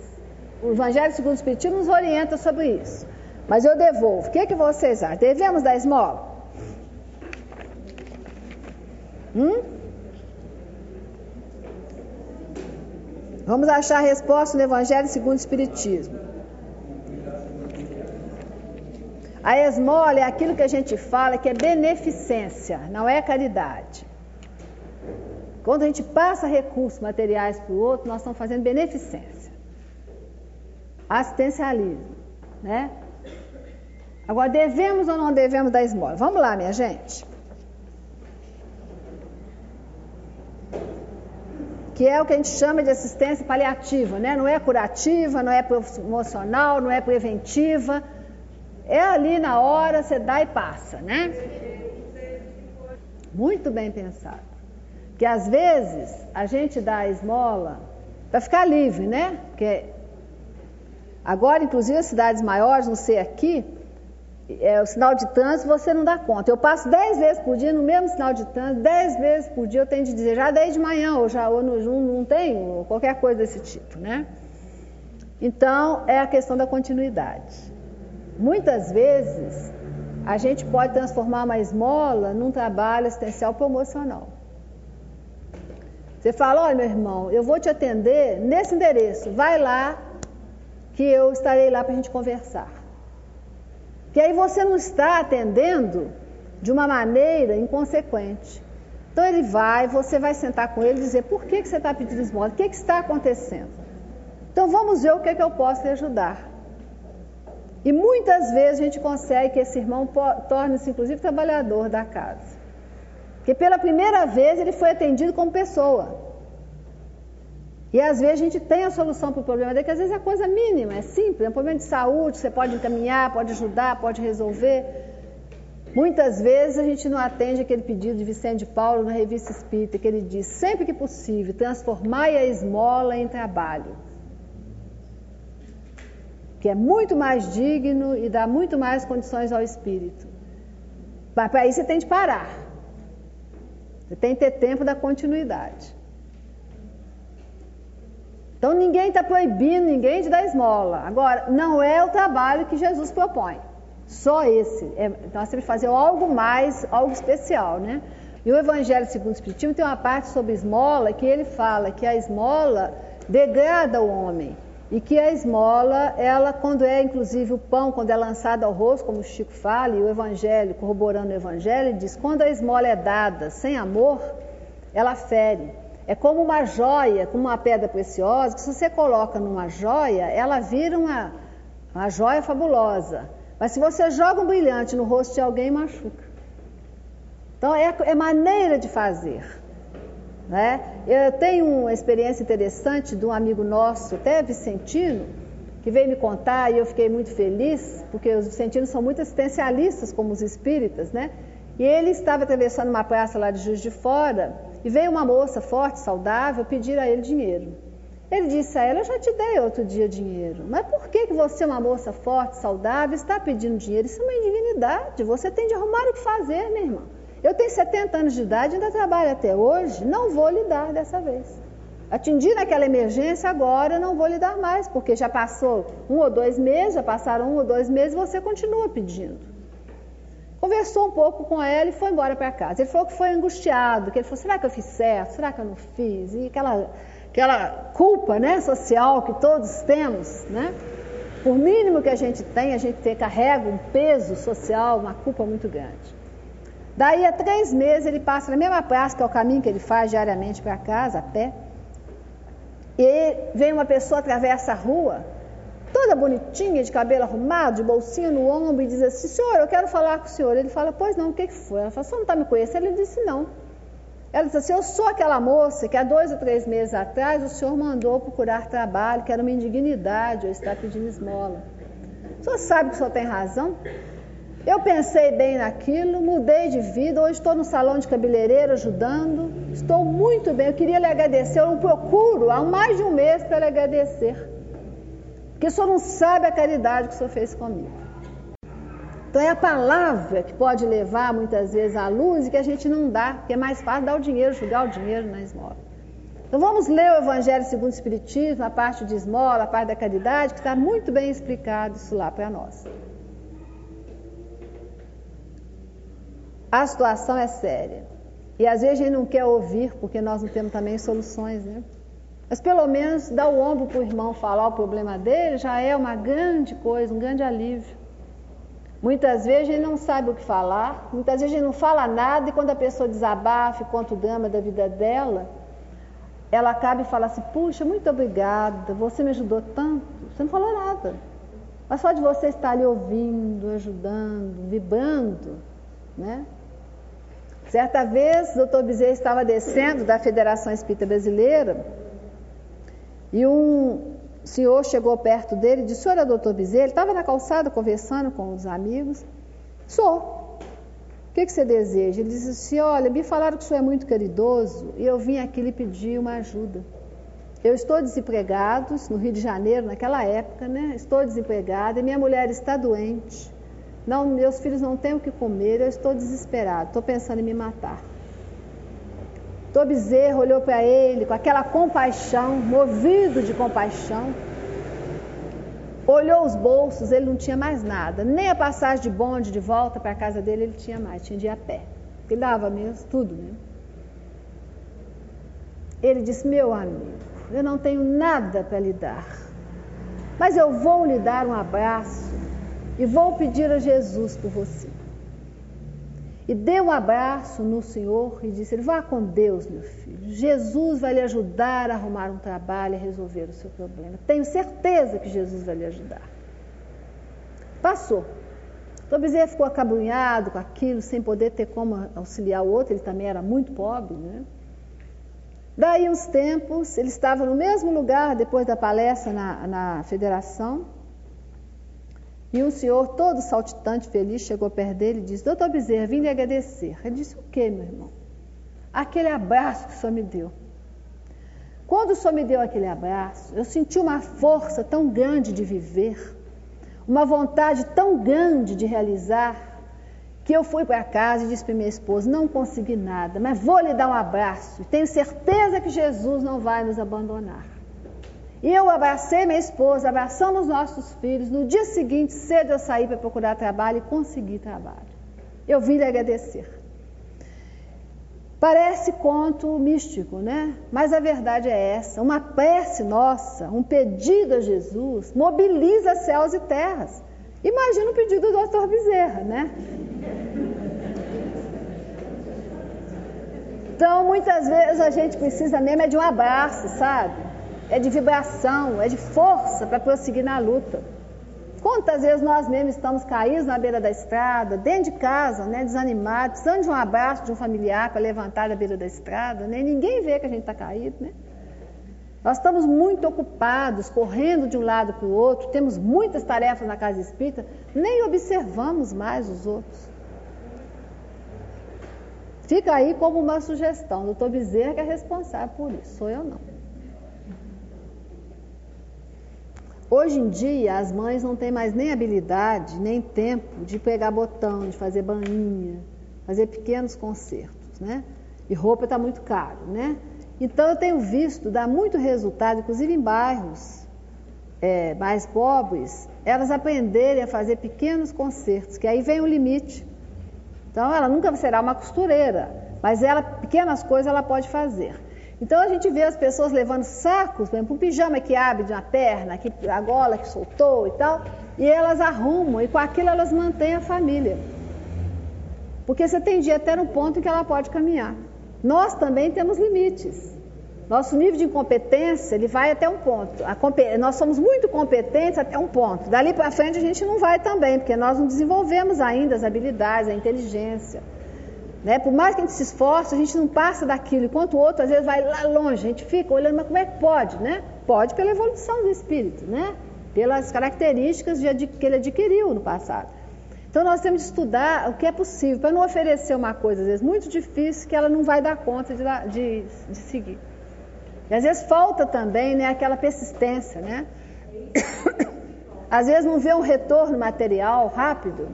A: O Evangelho segundo o Espiritismo nos orienta sobre isso. Mas eu devolvo. O que, é que vocês acham? Devemos dar esmola? Hum? Vamos achar a resposta no Evangelho segundo o Espiritismo. A esmola é aquilo que a gente fala que é beneficência, não é caridade. Quando a gente passa recursos materiais para o outro, nós estamos fazendo beneficência. Assistencialismo, né? Agora, devemos ou não devemos dar esmola? Vamos lá, minha gente. Que é o que a gente chama de assistência paliativa, né? Não é curativa, não é promocional, não é preventiva. É ali na hora, você dá e passa, né? Muito bem pensado. Que às vezes a gente dá a esmola para ficar livre, né? Porque Agora, inclusive, as cidades maiores, não sei aqui, é, o sinal de trânsito você não dá conta. Eu passo dez vezes por dia no mesmo sinal de trânsito, dez vezes por dia eu tenho de dizer, já dei de manhã, ou já ou no, não tenho, qualquer coisa desse tipo, né? Então, é a questão da continuidade. Muitas vezes, a gente pode transformar uma esmola num trabalho assistencial promocional. Você fala, olha meu irmão, eu vou te atender nesse endereço, vai lá que eu estarei lá para a gente conversar. Que aí você não está atendendo de uma maneira inconsequente. Então ele vai, você vai sentar com ele e dizer por que, que você está pedindo esmola, o que, que está acontecendo. Então vamos ver o que, que eu posso lhe ajudar. E muitas vezes a gente consegue que esse irmão torne-se inclusive trabalhador da casa. Porque pela primeira vez ele foi atendido como pessoa. E às vezes a gente tem a solução para o problema dele, que às vezes é coisa mínima, é simples, é um problema de saúde, você pode encaminhar, pode ajudar, pode resolver. Muitas vezes a gente não atende aquele pedido de Vicente Paulo na revista Espírita, que ele diz, sempre que possível, transformai a esmola em trabalho. Que é muito mais digno e dá muito mais condições ao espírito. Mas para isso você tem de parar. Você tem que ter tempo da continuidade. Então ninguém está proibindo ninguém de dar esmola. Agora, não é o trabalho que Jesus propõe. Só esse. É, então nós temos que fazer algo mais, algo especial, né? E o Evangelho segundo o Espiritismo tem uma parte sobre esmola que ele fala que a esmola degrada o homem. E que a esmola, ela, quando é inclusive o pão, quando é lançado ao rosto, como o Chico fala, e o Evangelho, corroborando o Evangelho, diz: quando a esmola é dada sem amor, ela fere. É como uma joia, como uma pedra preciosa, que se você coloca numa joia, ela vira uma, uma joia fabulosa. Mas se você joga um brilhante no rosto de alguém, machuca. Então é, é maneira de fazer. Né? Eu tenho uma experiência interessante de um amigo nosso, até Vicentino, que veio me contar e eu fiquei muito feliz, porque os vicentinos são muito assistencialistas, como os espíritas, né? E ele estava atravessando uma praça lá de Juiz de Fora e veio uma moça forte, saudável, pedir a ele dinheiro. Ele disse a ela: Eu já te dei outro dia dinheiro, mas por que, que você, uma moça forte, saudável, está pedindo dinheiro? Isso é uma indignidade. Você tem de arrumar o que fazer, minha irmã. Eu tenho 70 anos de idade, ainda trabalho até hoje, não vou lhe dar dessa vez. Atendi naquela emergência, agora não vou lhe dar mais, porque já passou um ou dois meses, já passaram um ou dois meses, você continua pedindo. Conversou um pouco com ela e foi embora para casa. Ele falou que foi angustiado, que ele falou, será que eu fiz certo? Será que eu não fiz? E aquela, aquela culpa né, social que todos temos, né? Por mínimo que a gente tem, a gente carrega um peso social, uma culpa muito grande. Daí a três meses ele passa na mesma praça, que é o caminho que ele faz diariamente para casa, a pé. E vem uma pessoa, atravessa a rua, toda bonitinha, de cabelo arrumado, de bolsinha no ombro, e diz assim: Senhor, eu quero falar com o senhor. Ele fala: Pois não, o que, foi? Ela fala: Você não está me conhecendo? Ele disse: Não. Ela disse assim: Eu sou aquela moça que há dois ou três meses atrás o senhor mandou procurar trabalho, que era uma indignidade eu estar pedindo esmola. O senhor sabe que o senhor tem razão? Eu pensei bem naquilo, mudei de vida, hoje estou no salão de cabeleireiro ajudando, estou muito bem. Eu queria lhe agradecer, eu procuro há mais de um mês para lhe agradecer, porque o senhor não sabe a caridade que o senhor fez comigo. Então é a palavra que pode levar muitas vezes à luz e que a gente não dá, porque é mais fácil dar o dinheiro, jogar o dinheiro na esmola. Então vamos ler o Evangelho segundo o Espiritismo, a parte de esmola, a parte da caridade, que está muito bem explicado isso lá para nós. A situação é séria. E às vezes a gente não quer ouvir, porque nós não temos também soluções, né? Mas pelo menos dar o ombro para o irmão falar o problema dele já é uma grande coisa, um grande alívio. Muitas vezes a gente não sabe o que falar, muitas vezes a gente não fala nada e quando a pessoa desabafa conta o drama da vida dela, ela acaba e fala assim: Puxa, muito obrigada, você me ajudou tanto. Você não falou nada. Mas só de você estar ali ouvindo, ajudando, vibrando, né? Certa vez, o Dr. Bezerra estava descendo da Federação Espírita Brasileira e um senhor chegou perto dele e disse: Senhor é doutor Bezerra? Ele estava na calçada conversando com os amigos. Sou. O que, que você deseja? Ele disse assim: Olha, me falaram que o senhor é muito caridoso e eu vim aqui lhe pedir uma ajuda. Eu estou desempregado, no Rio de Janeiro, naquela época, né? Estou desempregada e minha mulher está doente. Não, meus filhos não têm o que comer, eu estou desesperado, estou pensando em me matar. Tô olhou para ele com aquela compaixão, movido de compaixão. Olhou os bolsos, ele não tinha mais nada, nem a passagem de bonde de volta para a casa dele ele tinha mais, tinha de ir a pé. Ele dava mesmo, tudo mesmo. Ele disse: Meu amigo, eu não tenho nada para lhe dar, mas eu vou lhe dar um abraço e vou pedir a Jesus por você. E deu um abraço no Senhor e disse: Vá com Deus, meu filho. Jesus vai lhe ajudar a arrumar um trabalho e resolver o seu problema. Tenho certeza que Jesus vai lhe ajudar. Passou. Então Bezerra ficou acabrunhado com aquilo, sem poder ter como auxiliar o outro, ele também era muito pobre, né? Daí uns tempos, ele estava no mesmo lugar depois da palestra na, na federação, e um senhor, todo saltitante, feliz, chegou perto dele e disse: Doutor Bezerra, vim lhe agradecer. Ele disse: O que, meu irmão? Aquele abraço que o senhor me deu. Quando o senhor me deu aquele abraço, eu senti uma força tão grande de viver, uma vontade tão grande de realizar, que eu fui para casa e disse para minha esposa: Não consegui nada, mas vou lhe dar um abraço. Tenho certeza que Jesus não vai nos abandonar. E eu abracei minha esposa, abraçamos nossos filhos. No dia seguinte, cedo eu saí para procurar trabalho e consegui trabalho. Eu vim lhe agradecer. Parece conto místico, né? Mas a verdade é essa: uma prece nossa, um pedido a Jesus, mobiliza céus e terras. Imagina o pedido do doutor Bezerra, né? Então, muitas vezes a gente precisa mesmo é de um abraço, sabe? É de vibração, é de força para prosseguir na luta. Quantas vezes nós mesmos estamos caídos na beira da estrada, dentro de casa, né, desanimados, precisando de um abraço de um familiar para levantar da beira da estrada, né? ninguém vê que a gente está caído. Né? Nós estamos muito ocupados, correndo de um lado para o outro, temos muitas tarefas na casa espírita, nem observamos mais os outros. Fica aí como uma sugestão. O doutor Bezerra que é responsável por isso, sou eu não. Hoje em dia, as mães não têm mais nem habilidade, nem tempo de pegar botão, de fazer bainha, fazer pequenos concertos, né? E roupa está muito caro, né? Então, eu tenho visto dar muito resultado, inclusive em bairros é, mais pobres, elas aprenderem a fazer pequenos concertos, que aí vem o limite. Então, ela nunca será uma costureira, mas ela, pequenas coisas ela pode fazer. Então a gente vê as pessoas levando sacos, por exemplo, um pijama que abre de uma perna, que, a gola que soltou e tal, e elas arrumam, e com aquilo elas mantêm a família. Porque você tem dia até no ponto em que ela pode caminhar. Nós também temos limites. Nosso nível de incompetência ele vai até um ponto. Nós somos muito competentes até um ponto. Dali para frente a gente não vai também, porque nós não desenvolvemos ainda as habilidades, a inteligência. Né? Por mais que a gente se esforce, a gente não passa daquilo, enquanto o outro às vezes vai lá longe, a gente fica olhando, mas como é que pode? Né? Pode pela evolução do espírito, né? pelas características de, que ele adquiriu no passado. Então nós temos de estudar o que é possível, para não oferecer uma coisa, às vezes, muito difícil que ela não vai dar conta de, de, de seguir. E às vezes falta também né, aquela persistência, né? (coughs) Às vezes não vê um retorno material rápido,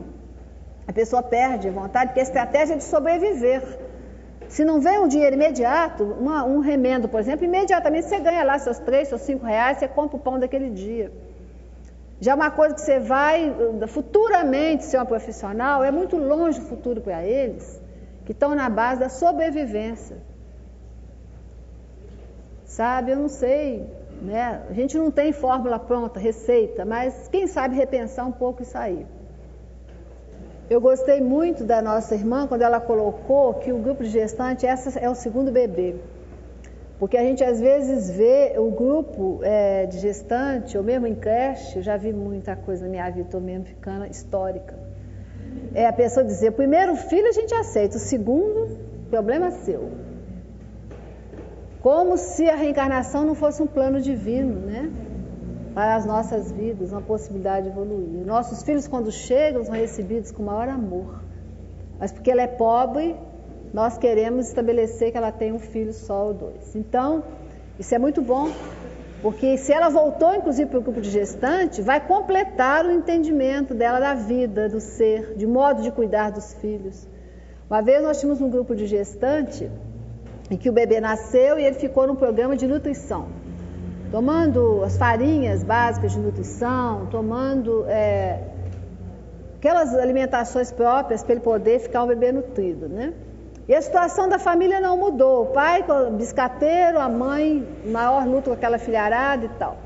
A: a pessoa perde vontade, porque a estratégia é de sobreviver. Se não vem um dinheiro imediato, uma, um remendo, por exemplo, imediatamente você ganha lá seus três, seus cinco reais, você compra o pão daquele dia. Já uma coisa que você vai futuramente ser uma profissional, é muito longe o futuro para eles, que estão na base da sobrevivência. Sabe, eu não sei, né? A gente não tem fórmula pronta, receita, mas quem sabe repensar um pouco isso aí. Eu gostei muito da nossa irmã quando ela colocou que o grupo de gestante essa é o segundo bebê. Porque a gente às vezes vê o grupo é, de gestante, ou mesmo em creche, eu já vi muita coisa na minha vida, estou mesmo ficando histórica. É a pessoa dizer, o primeiro filho a gente aceita, o segundo, problema seu. Como se a reencarnação não fosse um plano divino, né? Para as nossas vidas, uma possibilidade de evoluir. Nossos filhos, quando chegam, são recebidos com maior amor. Mas porque ela é pobre, nós queremos estabelecer que ela tem um filho só ou dois. Então, isso é muito bom, Porque se ela voltou, inclusive, para o grupo de gestante, vai completar o entendimento dela da vida, do ser, de modo de cuidar dos filhos. Uma vez nós tínhamos um grupo de gestante em que o bebê nasceu e ele ficou num programa de nutrição, tomando as farinhas básicas de nutrição, tomando é, aquelas alimentações próprias para ele poder ficar um bebê nutrido, né? E a situação da família não mudou. O pai biscateiro, a mãe maior luta com aquela filharada e tal.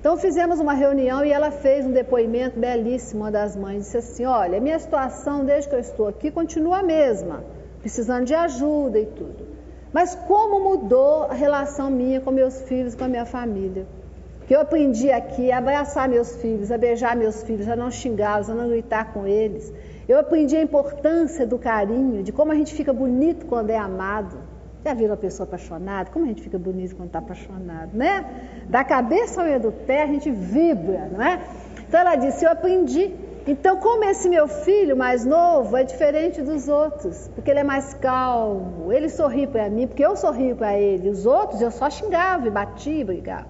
A: Então fizemos uma reunião e ela fez um depoimento belíssimo, das mães. Disse assim: Olha, minha situação desde que eu estou aqui continua a mesma, precisando de ajuda e tudo. Mas como mudou a relação minha com meus filhos, com a minha família? Que eu aprendi aqui a abraçar meus filhos, a beijar meus filhos, a não xingá-los, a não gritar com eles eu aprendi a importância do carinho, de como a gente fica bonito quando é amado. Já viram uma pessoa apaixonada? Como a gente fica bonito quando está apaixonado, né? Da cabeça ao meio do pé a gente vibra, não é? Então ela disse: Eu aprendi. Então, como esse meu filho mais novo é diferente dos outros, porque ele é mais calmo, ele sorri para mim, porque eu sorrio para ele. Os outros eu só xingava e batia e brigava.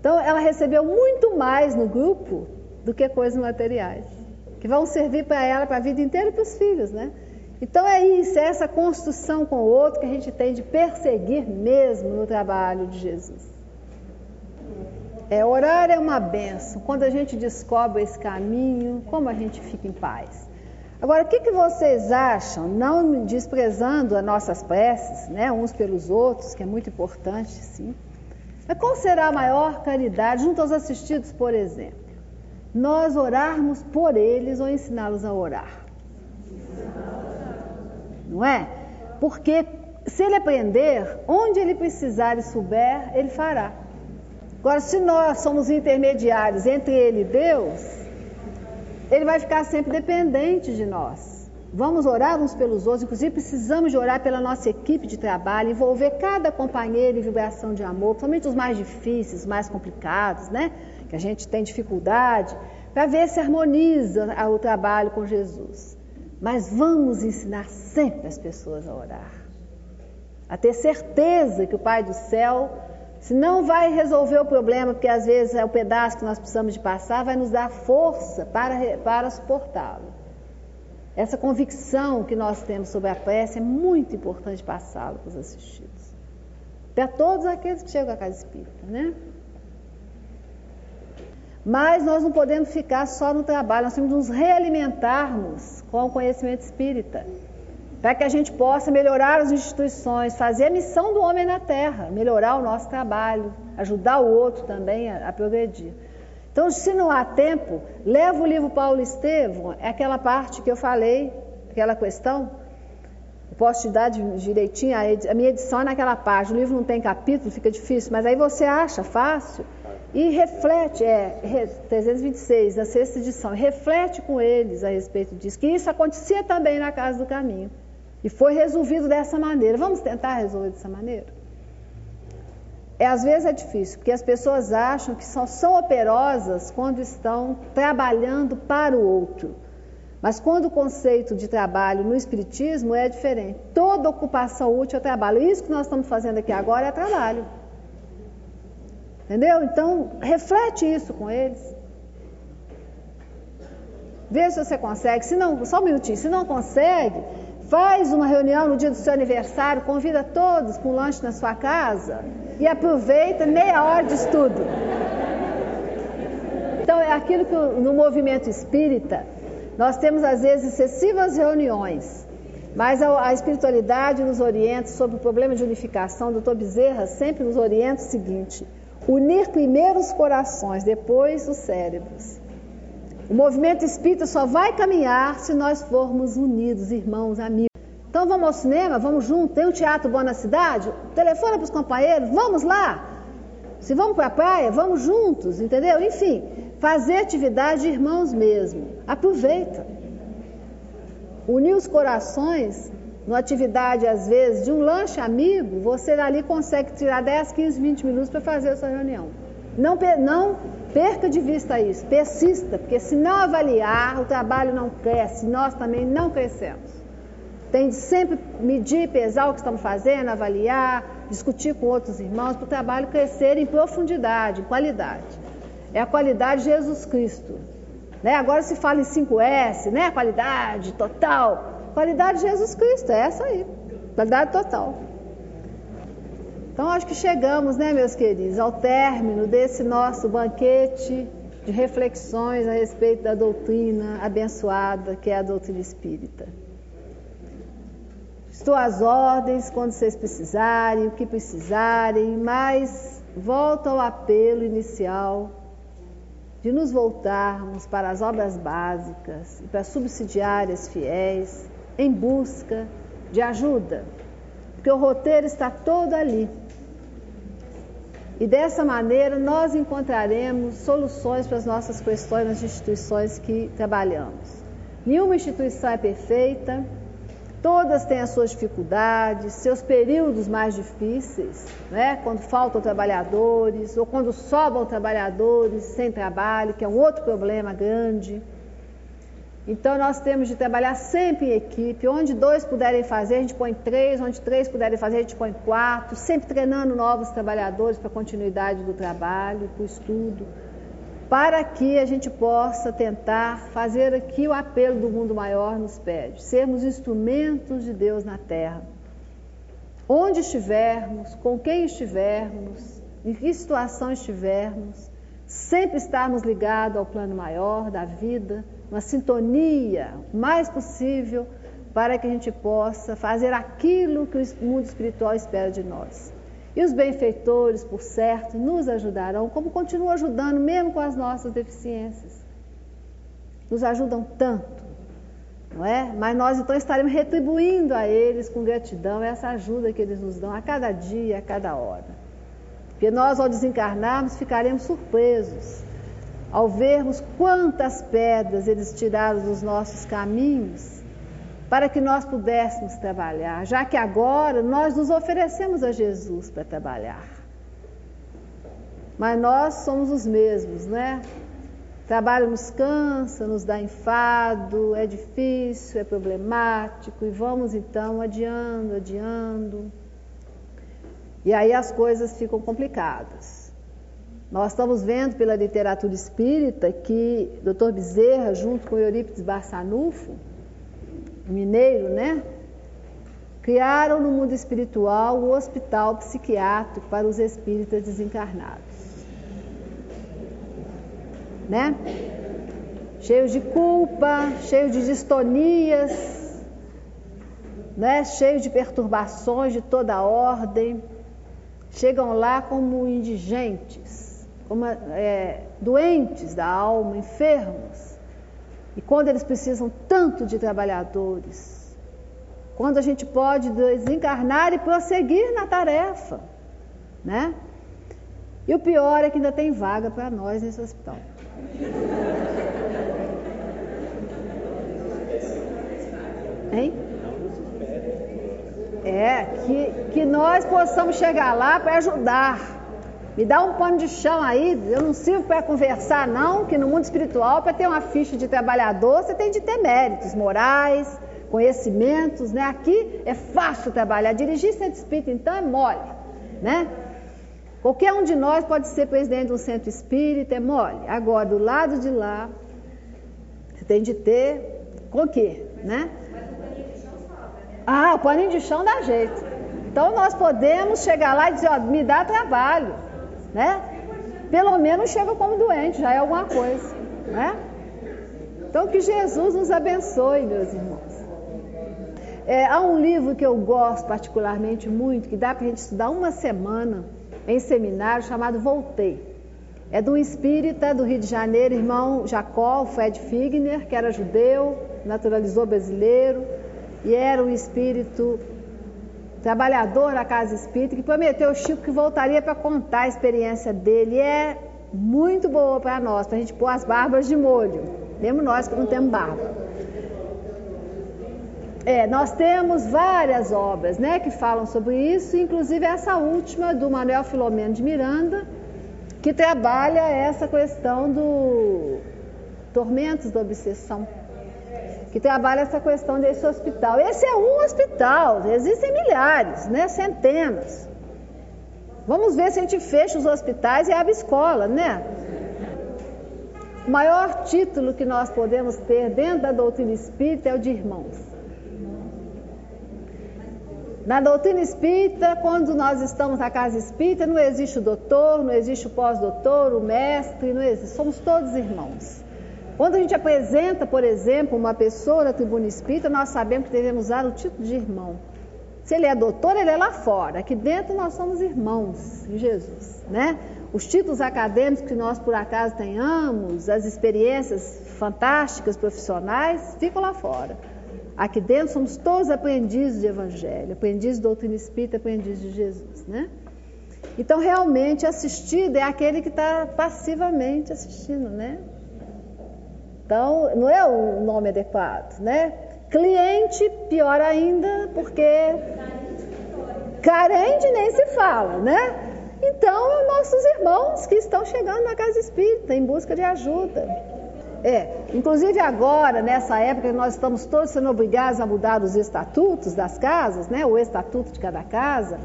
A: Então, ela recebeu muito mais no grupo do que coisas materiais que vão servir para ela para a vida inteira e para os filhos, né? Então é isso, é essa construção com o outro que a gente tem de perseguir mesmo no trabalho de Jesus. É, orar é uma benção. Quando a gente descobre esse caminho, como a gente fica em paz. Agora, o que, que vocês acham, não desprezando as nossas preces, né, uns pelos outros, que é muito importante, sim. Mas qual será a maior caridade junto aos assistidos, por exemplo? nós orarmos por eles ou ensiná-los a orar. Não é? Porque se ele aprender, onde ele precisar e souber, ele fará. Agora, se nós somos intermediários entre ele e Deus, ele vai ficar sempre dependente de nós. Vamos orar uns pelos outros, inclusive precisamos de orar pela nossa equipe de trabalho, envolver cada companheiro em vibração de amor, principalmente os mais difíceis, mais complicados, né? que a gente tem dificuldade, para ver se harmoniza o trabalho com Jesus. Mas vamos ensinar sempre as pessoas a orar. A ter certeza que o Pai do céu, se não vai resolver o problema, porque às vezes é o pedaço que nós precisamos de passar, vai nos dar força para, para suportá-lo. Essa convicção que nós temos sobre a prece é muito importante passá-la para os assistidos. Para todos aqueles que chegam à casa espírita, né? Mas nós não podemos ficar só no trabalho, nós temos que nos realimentarmos com o conhecimento espírita, para que a gente possa melhorar as instituições, fazer a missão do homem na terra, melhorar o nosso trabalho, ajudar o outro também a, a progredir. Então, se não há tempo, leva o livro Paulo Estevam, é aquela parte que eu falei, aquela questão. Eu posso te dar direitinho, a minha edição é naquela parte. O livro não tem capítulo, fica difícil, mas aí você acha fácil e reflete, é, 326, da sexta edição, reflete com eles a respeito disso, que isso acontecia também na Casa do Caminho. E foi resolvido dessa maneira. Vamos tentar resolver dessa maneira? É, às vezes é difícil, porque as pessoas acham que só são operosas quando estão trabalhando para o outro. Mas quando o conceito de trabalho no Espiritismo é diferente. Toda ocupação útil é trabalho. Isso que nós estamos fazendo aqui agora é trabalho. Entendeu? Então, reflete isso com eles. Vê se você consegue. Se não, só um minutinho. Se não consegue, faz uma reunião no dia do seu aniversário, convida todos para um lanche na sua casa e aproveita meia hora de estudo. Então, é aquilo que no movimento espírita nós temos às vezes excessivas reuniões, mas a, a espiritualidade nos orienta sobre o problema de unificação. O doutor Bezerra sempre nos orienta o seguinte: unir primeiro os corações, depois os cérebros. O movimento espírita só vai caminhar se nós formos unidos, irmãos, amigos. Então vamos ao cinema, vamos junto. Tem um teatro bom na cidade? Telefona para os companheiros, vamos lá. Se vamos para a praia, vamos juntos, entendeu? Enfim, fazer atividade de irmãos mesmo. Aproveita. Unir os corações numa atividade, às vezes, de um lanche amigo, você ali consegue tirar 10, 15, 20 minutos para fazer essa reunião. Não, não perca de vista isso, persista, porque se não avaliar, o trabalho não cresce, nós também não crescemos. Tem de sempre medir, pesar o que estamos fazendo, avaliar, discutir com outros irmãos, para o trabalho crescer em profundidade, em qualidade. É a qualidade de Jesus Cristo. Né? Agora se fala em 5S, né? Qualidade total. Qualidade de Jesus Cristo, é essa aí. Qualidade total. Então acho que chegamos, né, meus queridos, ao término desse nosso banquete de reflexões a respeito da doutrina abençoada que é a doutrina espírita. Estou às ordens quando vocês precisarem, o que precisarem, mas volto ao apelo inicial de nos voltarmos para as obras básicas e para as subsidiárias fiéis em busca de ajuda, porque o roteiro está todo ali. E dessa maneira nós encontraremos soluções para as nossas questões nas instituições que trabalhamos. Nenhuma instituição é perfeita, todas têm as suas dificuldades, seus períodos mais difíceis, né? quando faltam trabalhadores ou quando sobram trabalhadores sem trabalho, que é um outro problema grande. Então nós temos de trabalhar sempre em equipe. Onde dois puderem fazer, a gente põe três. Onde três puderem fazer, a gente põe quatro. Sempre treinando novos trabalhadores para a continuidade do trabalho, para o estudo, para que a gente possa tentar fazer aqui o apelo do mundo maior nos pede: sermos instrumentos de Deus na Terra. Onde estivermos, com quem estivermos, em que situação estivermos, sempre estarmos ligados ao plano maior da vida uma sintonia mais possível para que a gente possa fazer aquilo que o mundo espiritual espera de nós. E os benfeitores, por certo, nos ajudarão, como continuam ajudando, mesmo com as nossas deficiências. Nos ajudam tanto, não é? Mas nós então estaremos retribuindo a eles com gratidão essa ajuda que eles nos dão a cada dia, a cada hora. Porque nós, ao desencarnarmos, ficaremos surpresos ao vermos quantas pedras eles tiraram dos nossos caminhos, para que nós pudéssemos trabalhar, já que agora nós nos oferecemos a Jesus para trabalhar. Mas nós somos os mesmos, né? Trabalho nos cansa, nos dá enfado, é difícil, é problemático, e vamos então adiando, adiando. E aí as coisas ficam complicadas. Nós estamos vendo pela literatura espírita que Dr. Bezerra, junto com Eurípides Barçanufo, mineiro, né? Criaram no mundo espiritual o hospital psiquiátrico para os espíritas desencarnados. Né? Cheio de culpa, cheio de distonias, né? cheio de perturbações de toda ordem. Chegam lá como indigentes como, é, doentes da alma, enfermos. E quando eles precisam tanto de trabalhadores, quando a gente pode desencarnar e prosseguir na tarefa, né? E o pior é que ainda tem vaga para nós nesse hospital. Hein? É, que, que nós possamos chegar lá para ajudar me dá um pano de chão aí, eu não sirvo para conversar, não, que no mundo espiritual, para ter uma ficha de trabalhador, você tem de ter méritos morais, conhecimentos, né? Aqui é fácil trabalhar. Dirigir centro espírita, então, é mole, né? Qualquer um de nós pode ser presidente de um centro espírita, é mole. Agora, do lado de lá, você tem de ter com o quê, né? Ah, o paninho de chão dá jeito. Então, nós podemos chegar lá e dizer, ó, me dá trabalho né? Pelo menos chega como doente, já é alguma coisa, né? Então que Jesus nos abençoe, meus irmãos. É, há um livro que eu gosto particularmente muito, que dá para a gente estudar uma semana em seminário, chamado Voltei. É de um espírita do Rio de Janeiro, irmão Jacó, Fred Figner, que era judeu, naturalizou brasileiro, e era um espírito trabalhador na casa espírita, que prometeu ao Chico que voltaria para contar a experiência dele. E é muito boa para nós, para a gente pôr as barbas de molho. Mesmo nós que não temos barba. É, nós temos várias obras né, que falam sobre isso, inclusive essa última do Manuel Filomeno de Miranda, que trabalha essa questão do tormentos da obsessão que trabalha essa questão desse hospital. Esse é um hospital, existem milhares, né, centenas. Vamos ver se a gente fecha os hospitais e abre escola, né? O maior título que nós podemos ter dentro da doutrina espírita é o de irmãos. Na doutrina espírita, quando nós estamos na casa espírita, não existe o doutor, não existe o pós-doutor, o mestre, não existe. Somos todos irmãos. Quando a gente apresenta, por exemplo, uma pessoa na tribuna espírita, nós sabemos que devemos usar o título de irmão. Se ele é doutor, ele é lá fora. Aqui dentro nós somos irmãos de Jesus, né? Os títulos acadêmicos que nós por acaso tenhamos, as experiências fantásticas profissionais, ficam lá fora. Aqui dentro somos todos aprendizes de evangelho, aprendizes de doutrina espírita, aprendizes de Jesus, né? Então, realmente, assistido é aquele que está passivamente assistindo, né? Então, não é o nome adequado, né? Cliente, pior ainda, porque carente nem se fala, né? Então, nossos irmãos que estão chegando na casa espírita em busca de ajuda. É, inclusive agora, nessa época, nós estamos todos sendo obrigados a mudar os estatutos das casas, né? O estatuto de cada casa.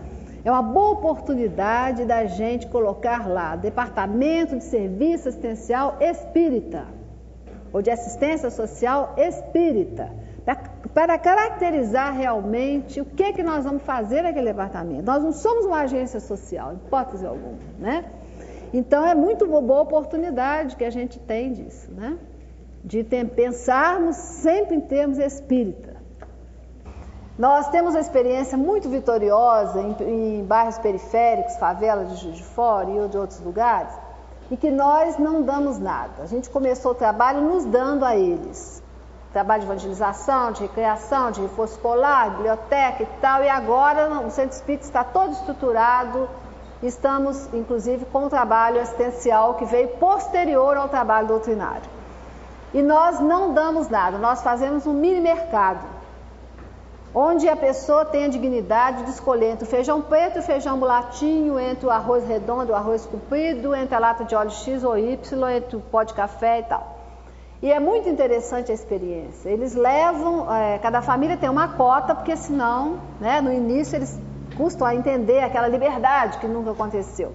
A: É uma boa oportunidade da gente colocar lá Departamento de Serviço Assistencial Espírita ou de Assistência Social Espírita para caracterizar realmente o que, que nós vamos fazer naquele departamento. Nós não somos uma agência social, hipótese alguma, né? Então é muito boa oportunidade que a gente tem disso, né? De ter, pensarmos sempre em termos espírita. Nós temos uma experiência muito vitoriosa em, em bairros periféricos, favelas de Juiz de Fora e de outros lugares, e que nós não damos nada. A gente começou o trabalho nos dando a eles trabalho de evangelização, de recreação, de reforço escolar, biblioteca e tal, e agora o Centro Espírita está todo estruturado, estamos inclusive com o trabalho assistencial que veio posterior ao trabalho doutrinário. E nós não damos nada, nós fazemos um mini mercado, onde a pessoa tem a dignidade de escolher entre o feijão preto o feijão mulatinho, entre o arroz redondo o arroz comprido, entre a lata de óleo X ou Y, entre o pó de café e tal. E é muito interessante a experiência. Eles levam, é, cada família tem uma cota, porque senão, né, no início, eles custam a entender aquela liberdade que nunca aconteceu.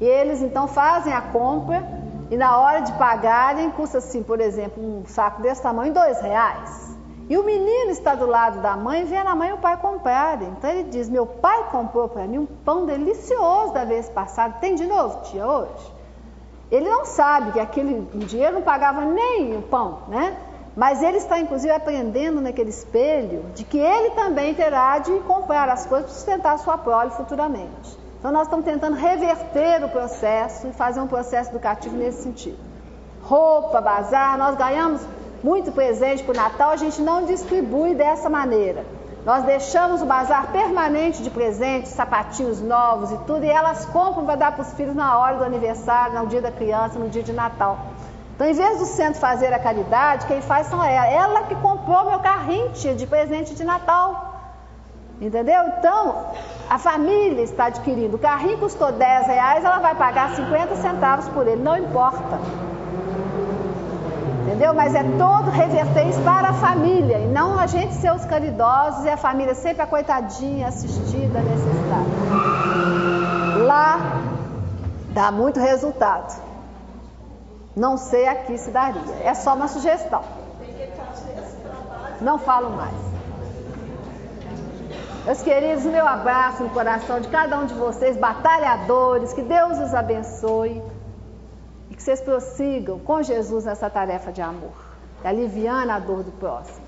A: E eles então fazem a compra e na hora de pagarem, custa assim, por exemplo, um saco desse tamanho, dois reais. E o menino está do lado da mãe, vendo a mãe e o pai comprarem. Então ele diz: Meu pai comprou para mim um pão delicioso da vez passada, tem de novo, tia, hoje? Ele não sabe que aquele dinheiro não pagava nem o pão, né? Mas ele está inclusive aprendendo naquele espelho de que ele também terá de comprar as coisas para sustentar a sua prole futuramente. Então nós estamos tentando reverter o processo e fazer um processo educativo nesse sentido. Roupa, bazar, nós ganhamos muito presente para o Natal, a gente não distribui dessa maneira. Nós deixamos o bazar permanente de presentes, sapatinhos novos e tudo, e elas compram para dar para os filhos na hora do aniversário, no dia da criança, no dia de Natal. Então, em vez do centro fazer a caridade, quem faz são ela. Ela que comprou meu carrinho de presente de Natal. Entendeu? Então, a família está adquirindo. O carrinho custou 10 reais, ela vai pagar 50 centavos por ele, não importa entendeu? Mas é todo reverter isso para a família e não a gente ser os caridosos e a família sempre a coitadinha assistida, necessitada. Lá dá muito resultado. Não sei aqui se daria. É só uma sugestão. Não falo mais. Meus queridos, meu abraço no coração de cada um de vocês, batalhadores, que Deus os abençoe vocês prossigam com Jesus nessa tarefa de amor, aliviando a dor do próximo.